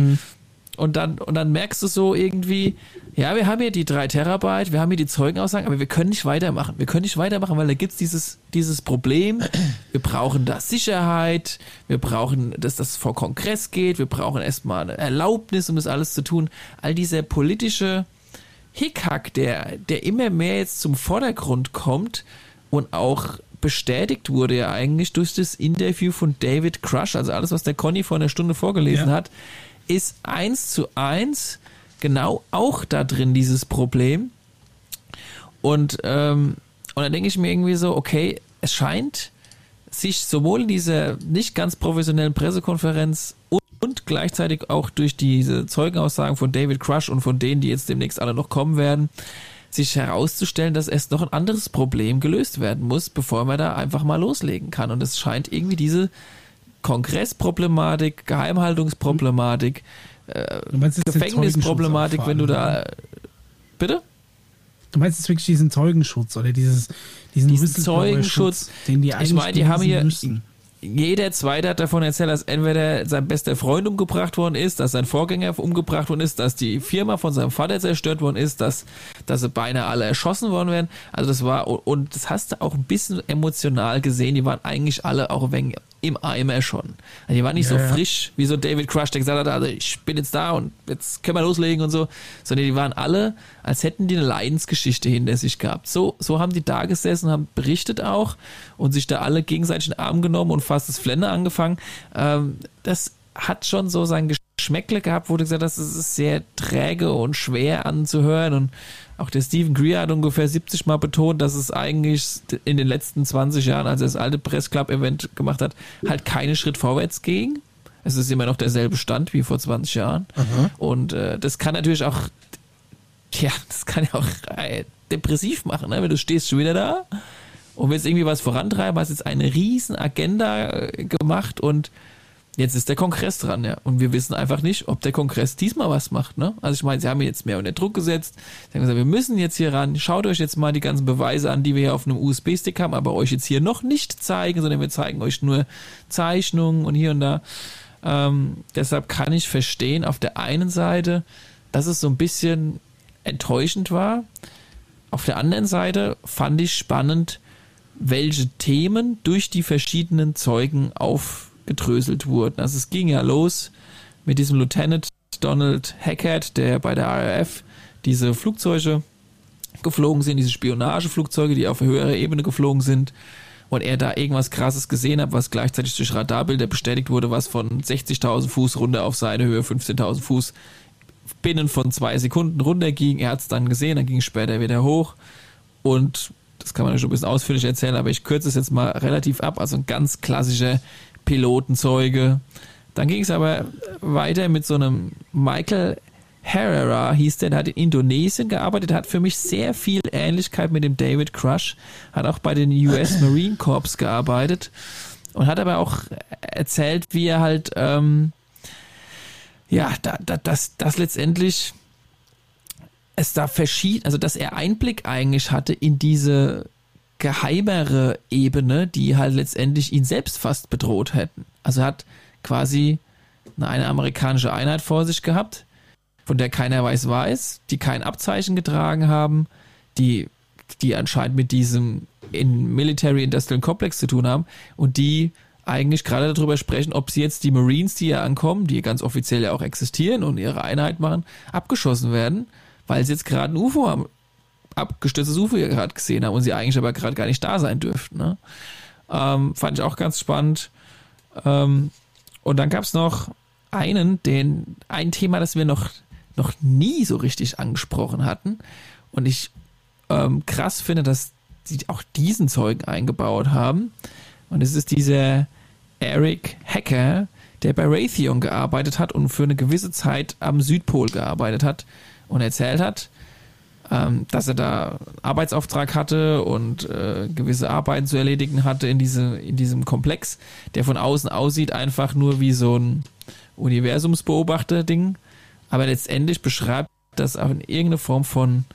C: und, dann, und dann merkst du so irgendwie, ja, wir haben hier die drei Terabyte, wir haben hier die Zeugenaussagen, aber wir können nicht weitermachen. Wir können nicht weitermachen, weil da gibt's dieses, dieses Problem. Wir brauchen da Sicherheit, wir brauchen, dass das vor Kongress geht, wir brauchen erstmal eine Erlaubnis, um das alles zu tun. All dieser politische Hickhack, der, der immer mehr jetzt zum Vordergrund kommt und auch bestätigt wurde ja eigentlich durch das Interview von David Crush, also alles, was der Conny vor einer Stunde vorgelesen
A: Ja.
C: hat, ist eins zu eins genau auch da drin dieses Problem. Und, ähm, und dann denke ich mir irgendwie so, okay, es scheint sich sowohl in dieser nicht ganz professionellen Pressekonferenz und, und gleichzeitig auch durch diese Zeugenaussagen von David Crush und von denen, die jetzt demnächst alle noch kommen werden, sich herauszustellen, dass erst noch ein anderes Problem gelöst werden muss, bevor man da einfach mal loslegen kann. Und es scheint irgendwie diese Kongressproblematik, Geheimhaltungsproblematik, äh, Gefängnisproblematik, wenn du da.
A: allem,
C: Bitte?
A: Du meinst jetzt wirklich diesen Zeugenschutz oder dieses, diesen,
C: Diesen Zeugenschutz.
A: den die
C: Ich
A: eigentlich
C: meine, die haben hier-
A: müssen.
C: jeder Zweite hat davon erzählt, dass entweder sein bester Freund umgebracht worden ist, dass sein Vorgänger umgebracht worden ist, dass die Firma von seinem Vater zerstört worden ist, dass, dass sie beinahe alle erschossen worden wären. Also das war, und das hast du auch ein bisschen emotional gesehen, die waren eigentlich alle auch ein wenig im Eimer schon. Also die waren nicht
A: Ja,
C: so frisch, wie so David Crush, der gesagt hat, also ich bin jetzt da und jetzt können wir loslegen und so, sondern die waren alle, als hätten die eine Leidensgeschichte hinter sich gehabt. So, so haben die da gesessen, haben berichtet auch und sich da alle gegenseitig in den Arm genommen und fast das Flenne angefangen. Ähm, das hat schon so sein Geschmäckle gehabt, wo du gesagt hast, es ist sehr träge und schwer anzuhören und auch der Stephen Greer hat ungefähr 70 Mal betont, dass es eigentlich in den letzten 20 Jahren, als er das alte Press Club Event gemacht hat, halt keinen Schritt vorwärts ging. Es ist immer noch derselbe Stand wie vor 20 Jahren. Und äh, das kann natürlich auch, ja, das kann ja auch äh, depressiv machen, ne? wenn du stehst schon wieder da und willst irgendwie was vorantreiben, hast jetzt eine riesen Agenda äh, gemacht und jetzt ist der Kongress dran, ja. Und wir wissen einfach nicht, ob der Kongress diesmal was macht, ne? Also ich meine, sie haben jetzt mehr unter Druck gesetzt. Sie haben gesagt, wir müssen jetzt hier ran. Schaut euch jetzt mal die ganzen Beweise an, die wir hier auf einem USB-Stick haben, aber euch jetzt hier noch nicht zeigen, sondern wir zeigen euch nur Zeichnungen und hier und da. Ähm, deshalb kann ich verstehen, auf der einen Seite, dass es so ein bisschen enttäuschend war. Auf der anderen Seite fand ich spannend, welche Themen durch die verschiedenen Zeugen aufgedröselt wurden. Also es ging ja los mit diesem Lieutenant Donald Hackett, der bei der RAF diese Flugzeuge geflogen sind, diese Spionageflugzeuge, die auf höherer Ebene geflogen sind und er da irgendwas krasses gesehen hat, was gleichzeitig durch Radarbilder bestätigt wurde, was von 60.000 Fuß runter auf seine Höhe 15.000 Fuß binnen von zwei Sekunden runterging. Er hat es dann gesehen, dann ging es später wieder hoch. Und das kann man ja schon ein bisschen ausführlich erzählen, aber ich kürze es jetzt mal relativ ab. Also ein ganz klassischer Pilotenzeuge. Dann ging es aber weiter mit so einem Michael Herrera hieß der, der hat in Indonesien gearbeitet, hat für mich sehr viel Ähnlichkeit mit dem David Crush, hat auch bei den US Marine Corps gearbeitet und hat aber auch erzählt, wie er halt, ähm, ja, da, da, dass, dass letztendlich es da verschieden, also dass er Einblick eigentlich hatte in diese geheimere Ebene, die halt letztendlich ihn selbst fast bedroht hätten. Also er hat quasi eine, amerikanische Einheit vor sich gehabt, von der keiner weiß weiß, die kein Abzeichen getragen haben, die, die anscheinend mit diesem in Military Industrial Complex zu tun haben und die eigentlich gerade darüber sprechen, ob sie jetzt die Marines, die hier ankommen, die ganz offiziell ja auch existieren und ihre Einheit machen, abgeschossen werden, weil sie jetzt gerade ein UFO haben, abgestürztes UFO hier gerade gesehen haben und sie eigentlich aber gerade gar nicht da sein dürften. Ne? Ähm, fand ich auch ganz spannend. Ähm, und dann gab es noch einen, den, ein Thema, das wir noch noch nie so richtig angesprochen hatten. Und ich ähm, krass finde, dass sie auch diesen Zeugen eingebaut haben. Und es ist dieser Eric Hacker, der bei Raytheon gearbeitet hat und für eine gewisse Zeit am Südpol gearbeitet hat und erzählt hat, ähm, dass er da Arbeitsauftrag hatte und äh, gewisse Arbeiten zu erledigen hatte in, diese, in diesem Komplex, der von außen aussieht einfach nur wie so ein Universumsbeobachter-Ding aber letztendlich beschreibt das auch in irgendeine Form von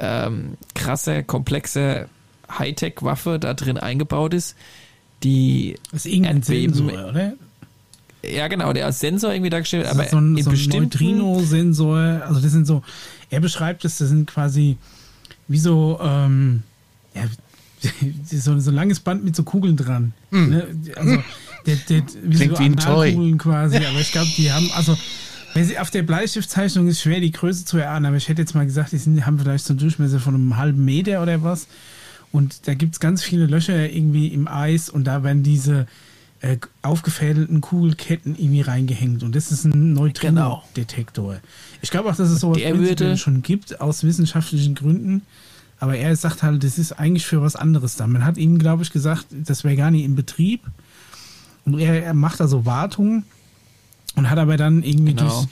C: ähm, krasser, komplexer Hightech-Waffe da drin eingebaut ist, die
A: das ist irgendein Sensor, oder?
C: Ja, genau, der als Sensor irgendwie dargestellt, aber
A: so ein,
C: in
A: so ein
C: bestimmten
A: Neutrino-Sensor, also das sind so, er beschreibt es, das sind quasi wie so, ähm, ja, so, so ein langes Band mit so Kugeln dran.
B: Hm.
A: Ne? Also, der, der, wie
B: Klingt
A: so
B: wie ein Toy.
A: Quasi, aber ich glaube, die haben, also, wenn sie auf der Bleistiftzeichnung ist schwer, die Größe zu erahnen, aber ich hätte jetzt mal gesagt, die sind, haben vielleicht so einen Durchmesser von einem halben Meter oder was. Und da gibt es ganz viele Löcher irgendwie im Eis und da werden diese äh, aufgefädelten Kugelketten irgendwie reingehängt. Und das ist ein Neutrino-Detektor. Ich glaube auch, dass es sowas
C: würde-
A: schon gibt, aus wissenschaftlichen Gründen. Aber er sagt halt, das ist eigentlich für was anderes da. Man hat ihm, glaube ich, gesagt, das wäre gar nicht in Betrieb. Und er, er macht da so Wartungen und hat aber dann irgendwie
C: Genau.
A: durch,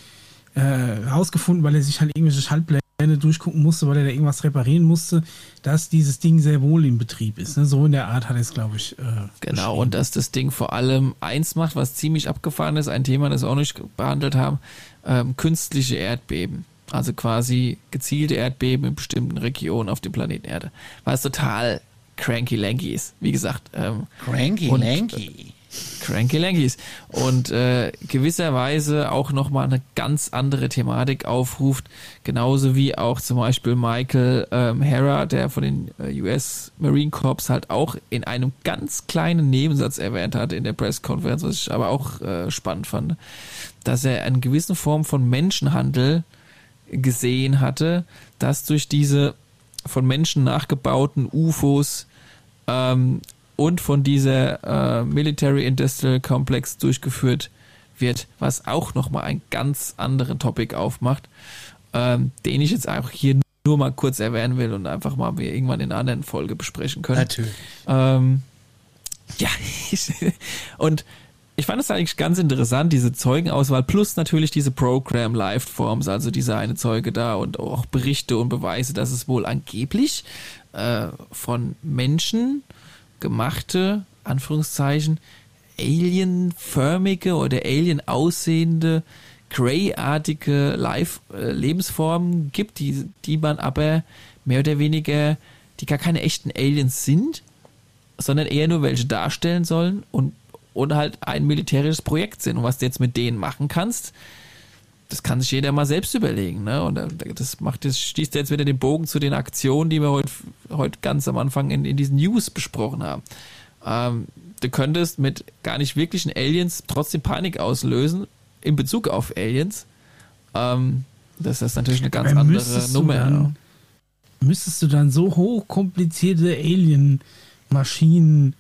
A: äh, rausgefunden, weil er sich halt irgendwelche Schaltpläne durchgucken musste, weil er da irgendwas reparieren musste, dass dieses Ding sehr wohl in Betrieb ist. Ne? So in der Art hat er es, glaube ich. Äh,
C: Genau, und dass das Ding vor allem eins macht, was ziemlich abgefahren ist, ein Thema, das wir auch nicht behandelt haben, ähm, künstliche Erdbeben. Also quasi gezielte Erdbeben in bestimmten Regionen auf dem Planeten Erde. Was total cranky lanky ist. Wie gesagt, ähm,
B: Cranky Lanky.
C: Cranky Lankies. Und äh, gewisserweise auch nochmal eine ganz andere Thematik aufruft. Genauso wie auch zum Beispiel Michael ähm, Hara, der von den äh, US Marine Corps halt auch in einem ganz kleinen Nebensatz erwähnt hat in der Presskonferenz, was ich aber auch äh, spannend fand, dass er eine gewisse Form von Menschenhandel gesehen hatte, dass durch diese von Menschen nachgebauten UFOs ähm, und von dieser äh, Military Industrial Complex durchgeführt wird, was auch nochmal einen ganz anderen Topic aufmacht, ähm, den ich jetzt auch hier nur mal kurz erwähnen will und einfach mal wir irgendwann in einer anderen Folge besprechen können.
B: Natürlich.
C: Ähm, ja, und ich fand es eigentlich ganz interessant, diese Zeugenauswahl plus natürlich diese Program Live-Forms, also dieser eine Zeuge da und auch Berichte und Beweise, dass es wohl angeblich äh, von Menschen gemachte, Anführungszeichen, alienförmige oder alien aussehende, greyartige Live äh, Lebensformen gibt, die, die man aber mehr oder weniger, die gar keine echten Aliens sind, sondern eher nur welche darstellen sollen und, und halt ein militärisches Projekt sind. Und was du jetzt mit denen machen kannst, das kann sich jeder mal selbst überlegen. Ne? Und äh, das macht das schließt jetzt wieder den Bogen zu den Aktionen, die wir heute, heute ganz am Anfang in, in diesen News besprochen haben. Ähm, du könntest mit gar nicht wirklichen Aliens trotzdem Panik auslösen in Bezug auf Aliens. Ähm, das ist natürlich eine ganz
A: Aber
C: andere Nummer.
A: Dann, müsstest du dann so hochkomplizierte Alien-Maschinen,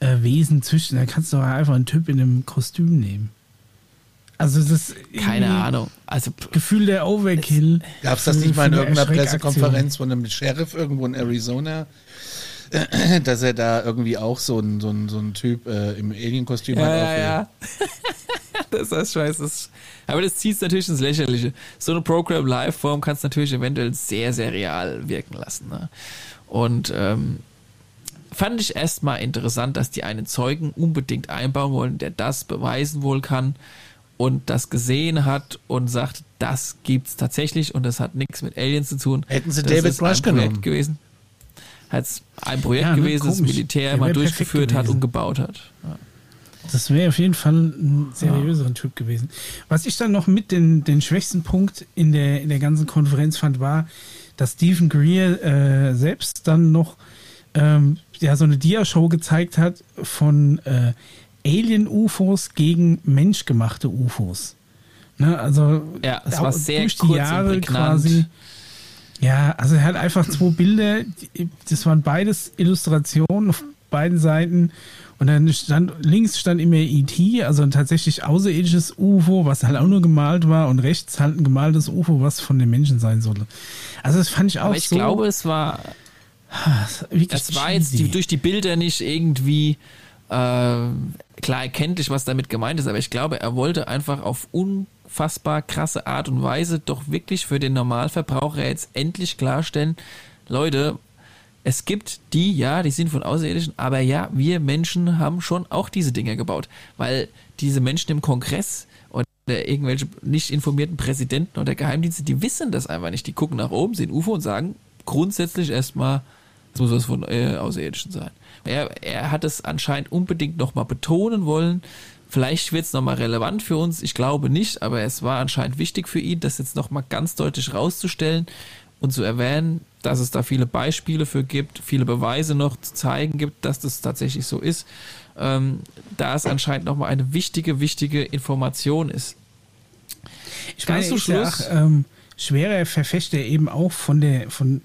A: äh, Wesen züchten, dann kannst du doch einfach einen Typ in einem Kostüm nehmen. Also das
C: Keine
A: irgendwie
C: Ahnung. Also
A: Gefühl der Overkill.
B: Gab es das
A: für-
B: nicht mal in irgendeiner. Pressekonferenz von einem Sheriff irgendwo in Arizona? Dass er da irgendwie auch so ein, so ein, so ein Typ äh, im Alien-Kostüm hat.
C: ja, ja,
B: aufhält.
C: ja. das ist scheiße. Aber das zieht natürlich ins Lächerliche. So eine Program-Live-Form kannst du natürlich eventuell sehr, sehr real wirken lassen. Ne? Und ähm, fand ich erstmal interessant, dass die einen Zeugen unbedingt einbauen wollen, der das beweisen wohl kann und das gesehen hat und sagt, das gibt's tatsächlich und das hat nichts mit Aliens zu tun.
B: Hätten sie
C: das
B: David
C: ist ein
B: Rush
C: Projekt
B: genommen.
C: gewesen. Hat's ein Projekt
A: Ja, ne,
C: gewesen, das
A: komisch.
C: Militär
A: Der
C: mal durchgeführt hat und gebaut hat. Ja.
A: Das wäre auf jeden Fall ein seriöseren Typ gewesen. Was ich dann noch mit den, den schwächsten Punkt in der, in der ganzen Konferenz fand, war, dass Stephen Greer äh, selbst dann noch ähm, ja, so eine Dia-Show gezeigt hat von äh, Alien-UFOs gegen menschgemachte UFOs. Ne, also
C: Ja, es war sehr
A: durch die
C: kurz und
A: Jahre quasi. Ja, also er hat einfach zwei Bilder, die- das waren beides Illustrationen auf beiden Seiten. Und dann stand links stand immer ET, also ein tatsächlich außerirdisches UFO, was halt auch nur gemalt war, und rechts halt ein gemaltes UFO, was von den Menschen sein sollte. Also das fand ich auch
C: Aber ich
A: so.
C: glaube, es war,
A: wirklich
C: es war jetzt die, durch die Bilder nicht irgendwie äh, klar erkenntlich, was damit gemeint ist, aber ich glaube, er wollte einfach auf unfassbar krasse Art und Weise doch wirklich für den Normalverbraucher jetzt endlich klarstellen, Leute, es gibt die, ja, die sind von Außerirdischen, aber ja, wir Menschen haben schon auch diese Dinge gebaut, weil diese Menschen im Kongress oder irgendwelche nicht informierten Präsidenten oder Geheimdienste, die wissen das einfach nicht. Die gucken nach oben, sehen UFO und sagen grundsätzlich erstmal, es muss was von äh, Außerirdischen sein. Er, er hat es anscheinend unbedingt nochmal betonen wollen. Vielleicht wird es nochmal relevant für uns. Ich glaube nicht, aber es war anscheinend wichtig für ihn, das jetzt nochmal ganz deutlich rauszustellen und zu erwähnen, dass es da viele Beispiele für gibt, viele Beweise noch zu zeigen gibt, dass das tatsächlich so ist. Ähm, da es anscheinend nochmal eine wichtige, wichtige Information ist.
A: Ich
C: Ganz
A: meine,
C: zum
A: ist ja
C: Schluss-
A: ähm, schwerer Verfechter eben auch von der, von,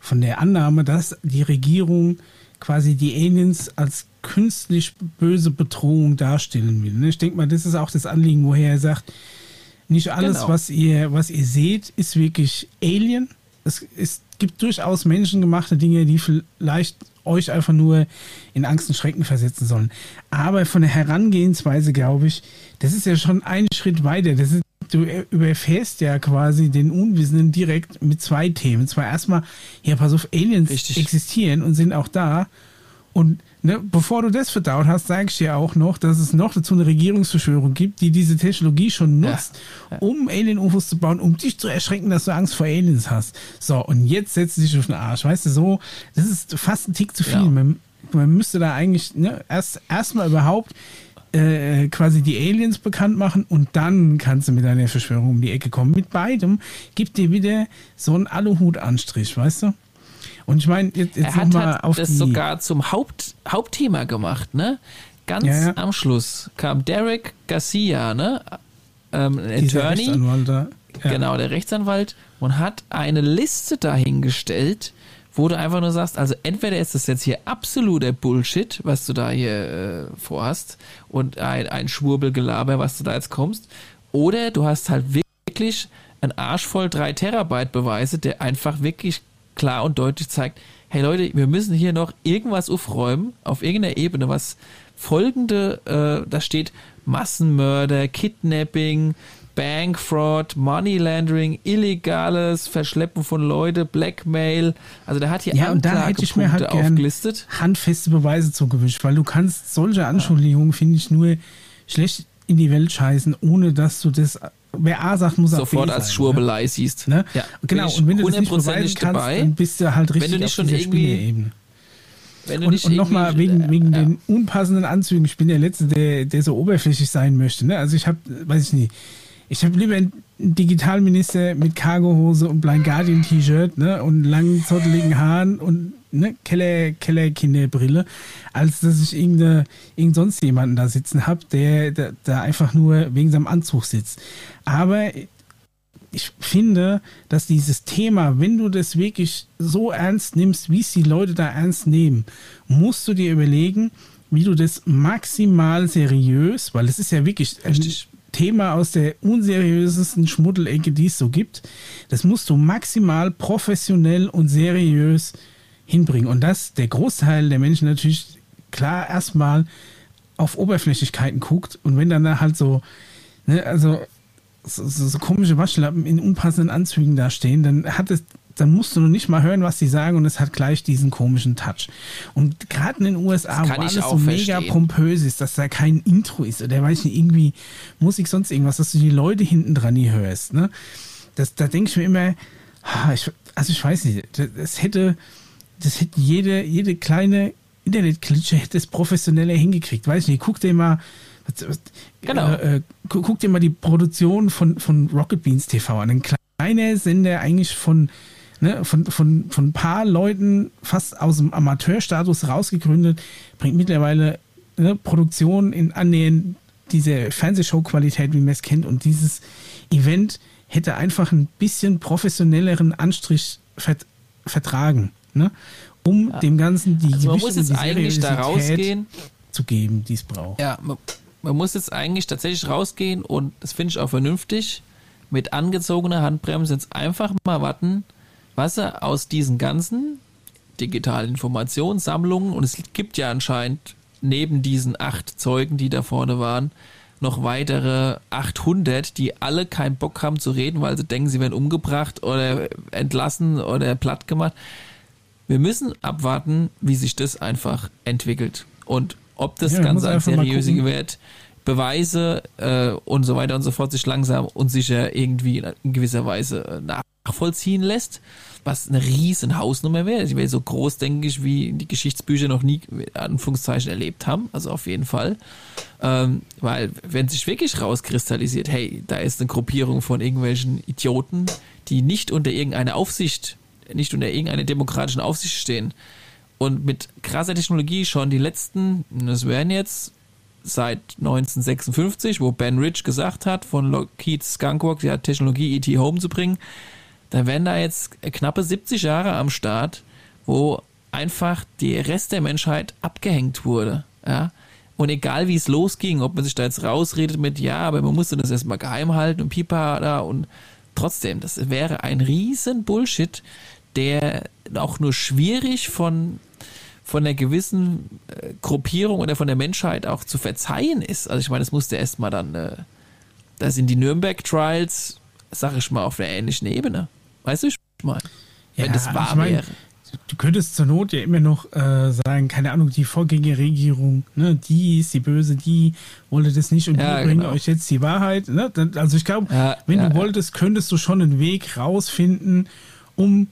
A: von der Annahme, dass die Regierung quasi die Aliens als künstlich böse Bedrohung darstellen will. ne? Ich denke mal, das ist auch das Anliegen, woher er sagt, nicht alles,
C: Genau.
A: was ihr, was ihr seht, ist wirklich Alien. Es, es gibt durchaus menschengemachte Dinge, die vielleicht euch einfach nur in Angst und Schrecken versetzen sollen. Aber von der Herangehensweise, glaube ich, das ist ja schon ein Schritt weiter. Das ist, du überfährst ja quasi den Unwissenden direkt mit zwei Themen. Zwar erstmal, ja, pass auf, Aliens
C: Richtig.
A: existieren und sind auch da. Und ne, bevor du das verdaut hast, sage ich dir auch noch, dass es noch dazu eine Regierungsverschwörung gibt, die diese Technologie schon nutzt, um Alien-UFOs zu bauen, um dich zu erschrecken, dass du Angst vor Aliens hast. So, und jetzt setzt du dich auf den Arsch. Weißt du, so, das ist fast ein Tick zu viel.
C: Ja.
A: Man, man müsste da eigentlich ne, erst erstmal überhaupt äh, quasi die Aliens bekannt machen und dann kannst du mit deiner Verschwörung um die Ecke kommen. Mit beidem gibt dir wieder so einen Aluhut-Anstrich, weißt du? Und ich meine, jetzt, jetzt
C: er hat
A: nochmal
C: halt
A: auf
C: das sogar zum Haupt, Hauptthema gemacht, ne? Ganz
A: Ja, ja.
C: am Schluss kam Derek Garcia, ne? Ähm, Attorney,
A: Rechtsanwalt da. Ja.
C: genau, der Rechtsanwalt, und hat eine Liste dahingestellt, wo du einfach nur sagst, also entweder ist das jetzt hier absoluter Bullshit, was du da hier äh, vorhast, und ein, ein Schwurbelgelaber, was du da jetzt kommst, oder du hast halt wirklich ein Arsch voll 3 Terabyte Beweise, der einfach wirklich klar und deutlich zeigt, hey Leute, wir müssen hier noch irgendwas aufräumen, auf irgendeiner Ebene, was folgende, äh, da steht Massenmörder, Kidnapping, Bank Fraud, Money Laundering, illegales Verschleppen von Leute, Blackmail. Also der hat hier
A: Ja, und da hätte ich mir halt
C: aufgelistet.
A: handfeste Beweise zugewünscht, weil du kannst solche Anschuldigungen, finde ich, nur schlecht in die Welt scheißen, ohne dass du das, wer A sagt, muss
C: Sofort
A: B
C: als
A: sein,
C: Schwurbelei siehst.
A: Ne?
C: Ja,
A: genau, und wenn du das nicht beweisen kannst,
C: dabei.
A: dann bist du halt richtig
C: Wenn du nicht schon irgendwie-
A: Spielerebene.
C: Wenn du
A: Und,
C: nicht
A: und nochmal wegen, wegen
C: ja.
A: den unpassenden Anzügen. Ich bin der Letzte, der, der so oberflächlich sein möchte. Ne? Also ich habe, weiß ich nicht, ich habe lieber einen Digitalminister mit Cargohose und Blind Guardian T-Shirt ne? und langen, zotteligen Haaren und ne? Keller, Kellerkinderbrille, als dass ich irgendeine, irgend sonst jemanden da sitzen habe, der, der, der einfach nur wegen seinem Anzug sitzt. Aber ich finde, dass dieses Thema, wenn du das wirklich so ernst nimmst, wie es die Leute da ernst nehmen, musst du dir überlegen, wie du das maximal seriös, weil es ist ja wirklich ein Thema aus der unseriösesten Schmuddelecke, die es so gibt. Das musst du maximal professionell und seriös hinbringen. Und das der Großteil der Menschen natürlich klar erstmal auf Oberflächlichkeiten guckt und wenn dann da halt so, ne, also so, so, so komische Waschlappen in unpassenden Anzügen da stehen, dann hat es dann musst du noch nicht mal hören, was die sagen und es hat gleich diesen komischen Touch. Und gerade in den USA, wo alles so mega verstehen. pompös ist, dass da kein Intro ist oder weiß nicht, irgendwie Musik, sonst irgendwas, dass du die Leute hinten dran nie hörst. Ne? Das, da denke ich mir immer, ich, also ich weiß nicht, das hätte, das hätte jede, jede kleine Internetklitsche hätte es professioneller hingekriegt. Weiß nicht, guck dir mal, genau. Äh, äh, guck dir mal die Produktion von, von Rocket Beans TV an. Ein kleiner Sender eigentlich von ne, von, von, von ein paar Leuten fast aus dem Amateurstatus rausgegründet, bringt mittlerweile ne, Produktion in annähernd diese Fernsehshow-Qualität, wie man es kennt. Und dieses Event hätte einfach ein bisschen professionelleren Anstrich vert vertragen, ne? um ja. dem Ganzen die
C: also man muss jetzt eigentlich da rausgehen
A: zu geben, die es braucht.
C: Ja, man, man muss jetzt eigentlich tatsächlich rausgehen und das finde ich auch vernünftig, mit angezogener Handbremse jetzt einfach mal warten, was er aus diesen ganzen digitalen Informationssammlungen, und es gibt ja anscheinend neben diesen acht Zeugen, die da vorne waren, noch weitere 800, die alle keinen Bock haben zu reden, weil sie denken, sie werden umgebracht oder entlassen oder platt gemacht. Wir müssen abwarten, wie sich das einfach entwickelt und ob das ja, Ganze als seriöse wird, Beweise äh, und so weiter und so fort sich langsam und sicher irgendwie in gewisser Weise äh, nachvollziehen lässt, was eine riesen Hausnummer wäre. Sie wäre so groß, denke ich, wie die Geschichtsbücher noch nie, Anführungszeichen, erlebt haben. Also auf jeden Fall. Ähm, weil, wenn sich wirklich rauskristallisiert, hey, da ist eine Gruppierung von irgendwelchen Idioten, die nicht unter irgendeiner Aufsicht, nicht unter irgendeiner demokratischen Aufsicht stehen und mit krasser Technologie schon die letzten, das wären jetzt seit 1956, wo Ben Rich gesagt hat, von Lockheed Skunkworks, die Technologie ET Home zu bringen, da wären da jetzt knappe 70 Jahre am Start, wo einfach der Rest der Menschheit abgehängt wurde. Ja? Und egal wie es losging, ob man sich da jetzt rausredet mit, ja, aber man musste das erstmal geheim halten und Pipa da und trotzdem, das wäre ein riesen Bullshit, der auch nur schwierig von von einer gewissen äh, Gruppierung oder von der Menschheit auch zu verzeihen ist. Also ich meine, das musste erstmal dann, äh, da sind die Nürnberg-Trials, sag ich mal, auf einer ähnlichen Ebene. Weißt du, ich meine, wenn ja, das wahr ich mein, wäre.
A: Du könntest zur Not ja immer noch äh, sagen, keine Ahnung, die Vorgängerregierung, ne, die ist die Böse, die wollte das nicht und ja, die bringen genau. euch jetzt die Wahrheit. Ne? Also ich glaube, ja, wenn du wolltest, könntest du schon einen Weg rausfinden, um,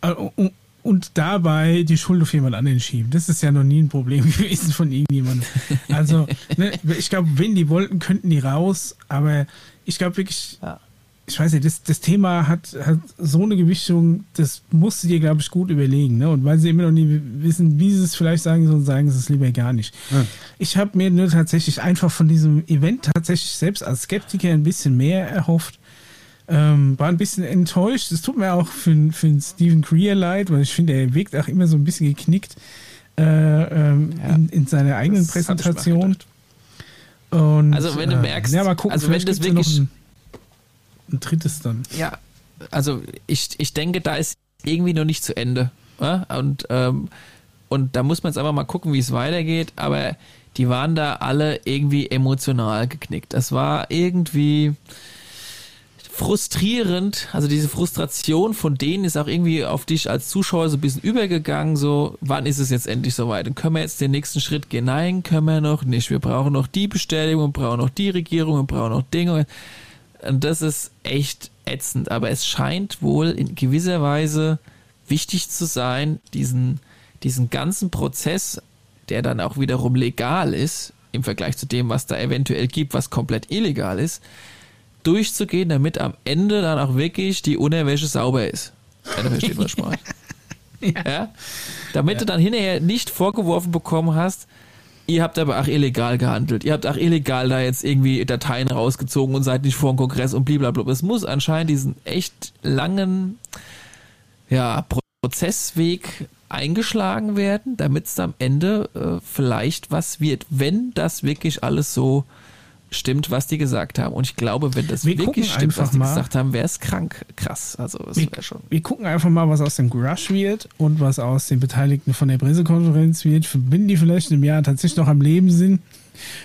A: äh, um, und dabei die Schuld auf jemand anderen schieben. Das ist ja noch nie ein Problem gewesen von irgendjemandem. Also, ne, ich glaube, wenn die wollten, könnten die raus, aber ich glaube wirklich, ja. ich weiß nicht, das, das Thema hat, hat so eine Gewichtung, das musst du dir, glaube ich, gut überlegen. Ne? Und weil sie immer noch nie wissen, wie sie es vielleicht sagen sollen, sagen sie es lieber gar nicht. Ja. Ich habe mir nur tatsächlich einfach von diesem Event tatsächlich selbst als Skeptiker ein bisschen mehr erhofft ähm, war ein bisschen enttäuscht. Es tut mir auch für, für Stephen Greer leid, weil ich finde, er wirkt auch immer so ein bisschen geknickt äh, ähm, ja, in, in, seiner eigenen Präsentation.
C: Und, also wenn du äh, merkst,
A: ja, mal gucken, also wenn das wirklich ein, ein, drittes dann.
C: Ja, also ich, ich denke, da ist irgendwie noch nicht zu Ende. Ja? Und, ähm, und da muss man jetzt einfach mal gucken, wie es weitergeht. Aber die waren da alle irgendwie emotional geknickt. Das war irgendwie, frustrierend, also diese Frustration von denen ist auch irgendwie auf dich als Zuschauer so ein bisschen übergegangen, so, wann ist es jetzt endlich soweit? Und können wir jetzt den nächsten Schritt gehen? Nein, können wir noch nicht. Wir brauchen noch die Bestätigung, wir brauchen noch die Regierung, wir brauchen noch Dinge. Und das ist echt ätzend. Aber es scheint wohl in gewisser Weise wichtig zu sein, diesen, diesen ganzen Prozess, der dann auch wiederum legal ist, im Vergleich zu dem, was da eventuell gibt, was komplett illegal ist, durchzugehen, damit am Ende dann auch wirklich die Unterwäsche sauber ist. Wenn du verstehst, was ich meine. ja. ja. Damit ja. du dann hinterher nicht vorgeworfen bekommen hast, ihr habt aber auch illegal gehandelt. Ihr habt auch illegal da jetzt irgendwie Dateien rausgezogen und seid nicht vor dem Kongress und blablabla. Es muss anscheinend diesen echt langen ja, Prozessweg eingeschlagen werden, damit es am Ende äh, vielleicht was wird, wenn das wirklich alles so stimmt, was die gesagt haben. Und ich glaube, wenn das
A: Wir
C: wirklich stimmt, was die
A: mal.
C: gesagt haben, wäre es krank. Krass. Also, es
A: Wir,
C: wäre schon.
A: wir gucken einfach mal, was aus dem Grush wird und was aus den Beteiligten von der Pressekonferenz wird. Wenn die vielleicht im Jahr tatsächlich noch am Leben sind,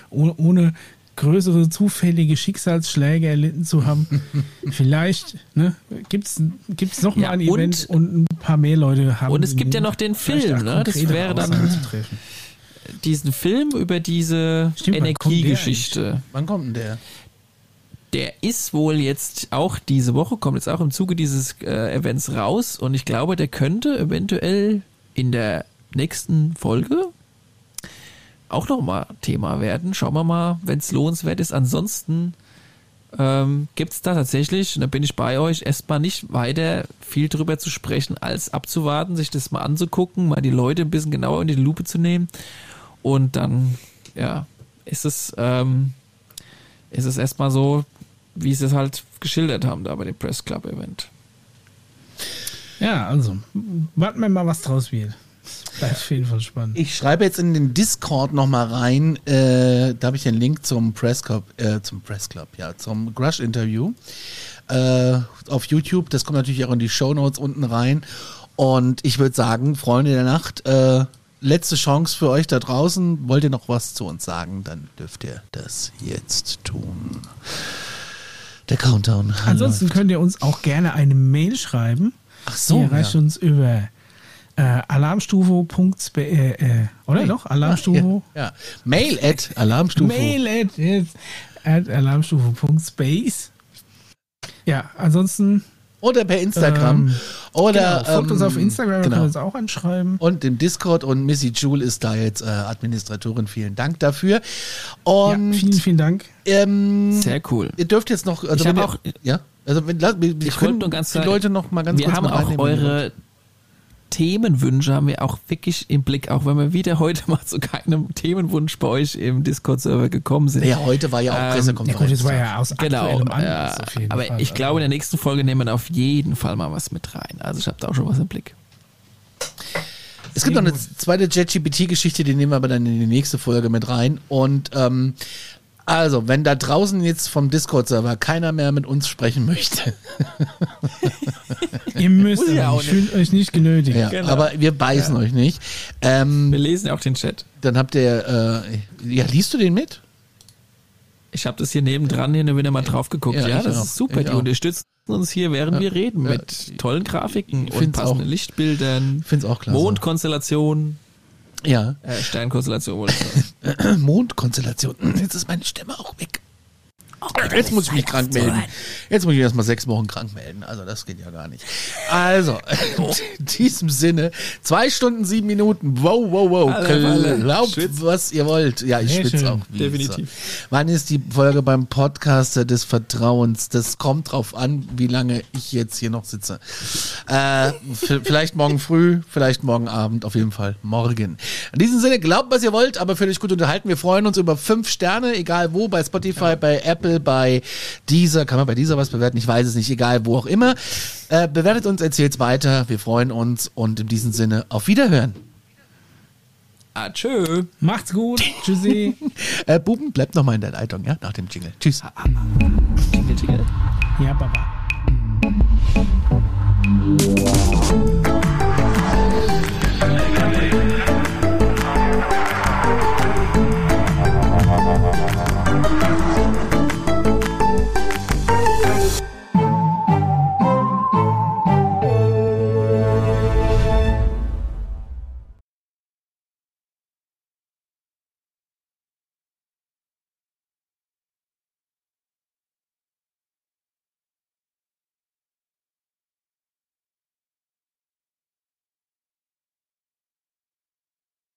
A: ohne, ohne größere zufällige Schicksalsschläge erlitten zu haben. vielleicht ne, gibt es noch mal
C: Ja,
A: ein
C: und-
A: Event und ein paar mehr Leute haben.
C: Und es gibt ja noch den Film, ne? Das wäre dann-. Diesen Film über diese Energiegeschichte.
B: Wann kommt denn der?
C: Der ist wohl jetzt auch diese Woche, kommt jetzt auch im Zuge dieses äh, Events raus und ich glaube, der könnte eventuell in der nächsten Folge auch nochmal Thema werden. Schauen wir mal, wenn es lohnenswert ist. Ansonsten ähm, gibt es da tatsächlich, und da bin ich bei euch, erstmal nicht weiter viel drüber zu sprechen, als abzuwarten, sich das mal anzugucken, mal die Leute ein bisschen genauer in die Lupe zu nehmen und dann, ja, ist es, ähm, ist es erstmal so, wie sie es halt geschildert haben da bei dem Press Club Event.
A: Ja, also, warten wir mal, was draus wird. Bleibt auf jeden Fall spannend.
B: Ich schreibe jetzt in den Discord nochmal rein, äh, da habe ich den Link zum Press Club, äh, zum Press Club, ja, zum Grush-Interview äh, auf YouTube. Das kommt natürlich auch in die Show Notes unten rein. Und ich würde sagen, Freunde der Nacht, äh, letzte Chance für euch da draußen. Wollt ihr noch was zu uns sagen, dann dürft ihr das jetzt tun. Der Countdown.
A: Ansonsten könnt ihr uns auch gerne eine Mail schreiben.
B: Ach so,
A: Die erreicht
B: ja.
A: uns über äh, alarmstufe.spe, äh, äh, oder
B: Hey.
A: doch? Alarmstufe.
B: Ja, ja. Mail at Alarmstufe.
A: Mail at, yes, at alarmstufe.space. Ja, ansonsten
B: Oder per Instagram.
A: Ähm,
B: oder
A: genau, folgt uns
B: ähm,
A: auf Instagram,
B: Genau.
A: könnt ihr uns auch anschreiben.
B: und im Discord und Missy Jule ist da jetzt äh, Administratorin. Vielen Dank dafür. Und
A: ja, vielen, vielen Dank.
B: ähm,
C: Sehr cool.
B: ihr dürft jetzt noch, also
C: Ich
B: wenn
C: hab
B: ihr,
C: auch-
B: ja, also wenn, wir, wir
C: Ich
B: können
C: wollte nur ganz
B: die Leute noch mal ganz
C: wir
B: kurz
C: haben
B: mal
C: auch eure Themenwünsche haben wir auch wirklich im Blick, auch wenn wir wieder heute mal zu keinem Themenwunsch bei euch im Discord-Server gekommen sind.
B: Ja, heute war ja auch
C: Ähm,
A: Ja
B: Pressekonferenz.
A: gut, das war ja aus
C: Genau,
A: aktuellem
C: äh,
A: Anlass auf jeden
C: aber
A: Fall.
C: ich glaube, in der nächsten Folge nehmen wir auf jeden Fall mal was mit rein. Also ich habe da auch schon was im Blick.
B: Es gibt noch eine zweite JetGPT-Geschichte, die nehmen wir aber dann in die nächste Folge mit rein. Und ähm, also, wenn da draußen jetzt vom Discord-Server keiner mehr mit uns sprechen möchte,
A: Ihr müsst,
C: ja auch
A: nicht, fühlt euch nicht genötigt.
B: ja,
C: Genau.
B: aber wir beißen euch nicht, ähm,
C: Wir lesen ja auch den Chat.
B: dann habt ihr, äh, ja, liest du den mit?
C: Ich habe das hier nebendran hin und wieder mal drauf geguckt.
B: Ja,
C: Ja, das
B: auch.
C: ist super.
B: Ich
C: Die
B: auch.
C: unterstützen uns hier, während
B: Ja.
C: wir reden,
B: Ja.
C: mit tollen Grafiken
B: Ich
C: und passenden
B: auch-
C: Lichtbildern,
B: Ich find's auch klasse.
C: Mondkonstellationen,
B: Ja.
C: äh, Sternkonstellation.
B: Mondkonstellation. Jetzt ist meine Stimme auch weg. Jetzt muss ich mich krank melden. Jetzt muss ich mich erstmal sechs Wochen krank melden. Also das geht ja gar nicht. Also, in diesem Sinne, zwei Stunden, sieben Minuten. Wow, wow, wow. Glaubt,
C: Schwitzt.
B: was ihr wollt. Ja, ich
A: Sehr
B: schwitze auch. wie
C: Definitiv.
B: Wann ist die Folge beim Podcaster des Vertrauens? Das kommt drauf an, wie lange ich jetzt hier noch sitze. Äh, vielleicht morgen früh, vielleicht morgen Abend, auf jeden Fall morgen. In diesem Sinne, glaubt, was ihr wollt, aber euch gut unterhalten. Wir freuen uns über fünf Sterne, egal wo, bei Spotify, bei Apple, bei Deezer. Kann man bei Deezer was bewerten? Ich weiß es nicht, egal wo auch immer. Äh, bewertet uns, erzählt's weiter. Wir freuen uns und in diesem Sinne, auf Wiederhören.
C: Ah, tschö.
A: Macht's gut. Tschüssi.
B: Äh, Buben, bleibt noch mal in der Leitung, ja, nach dem Jingle. Tschüss.
C: Jingle, jingle.
A: ja, Baba.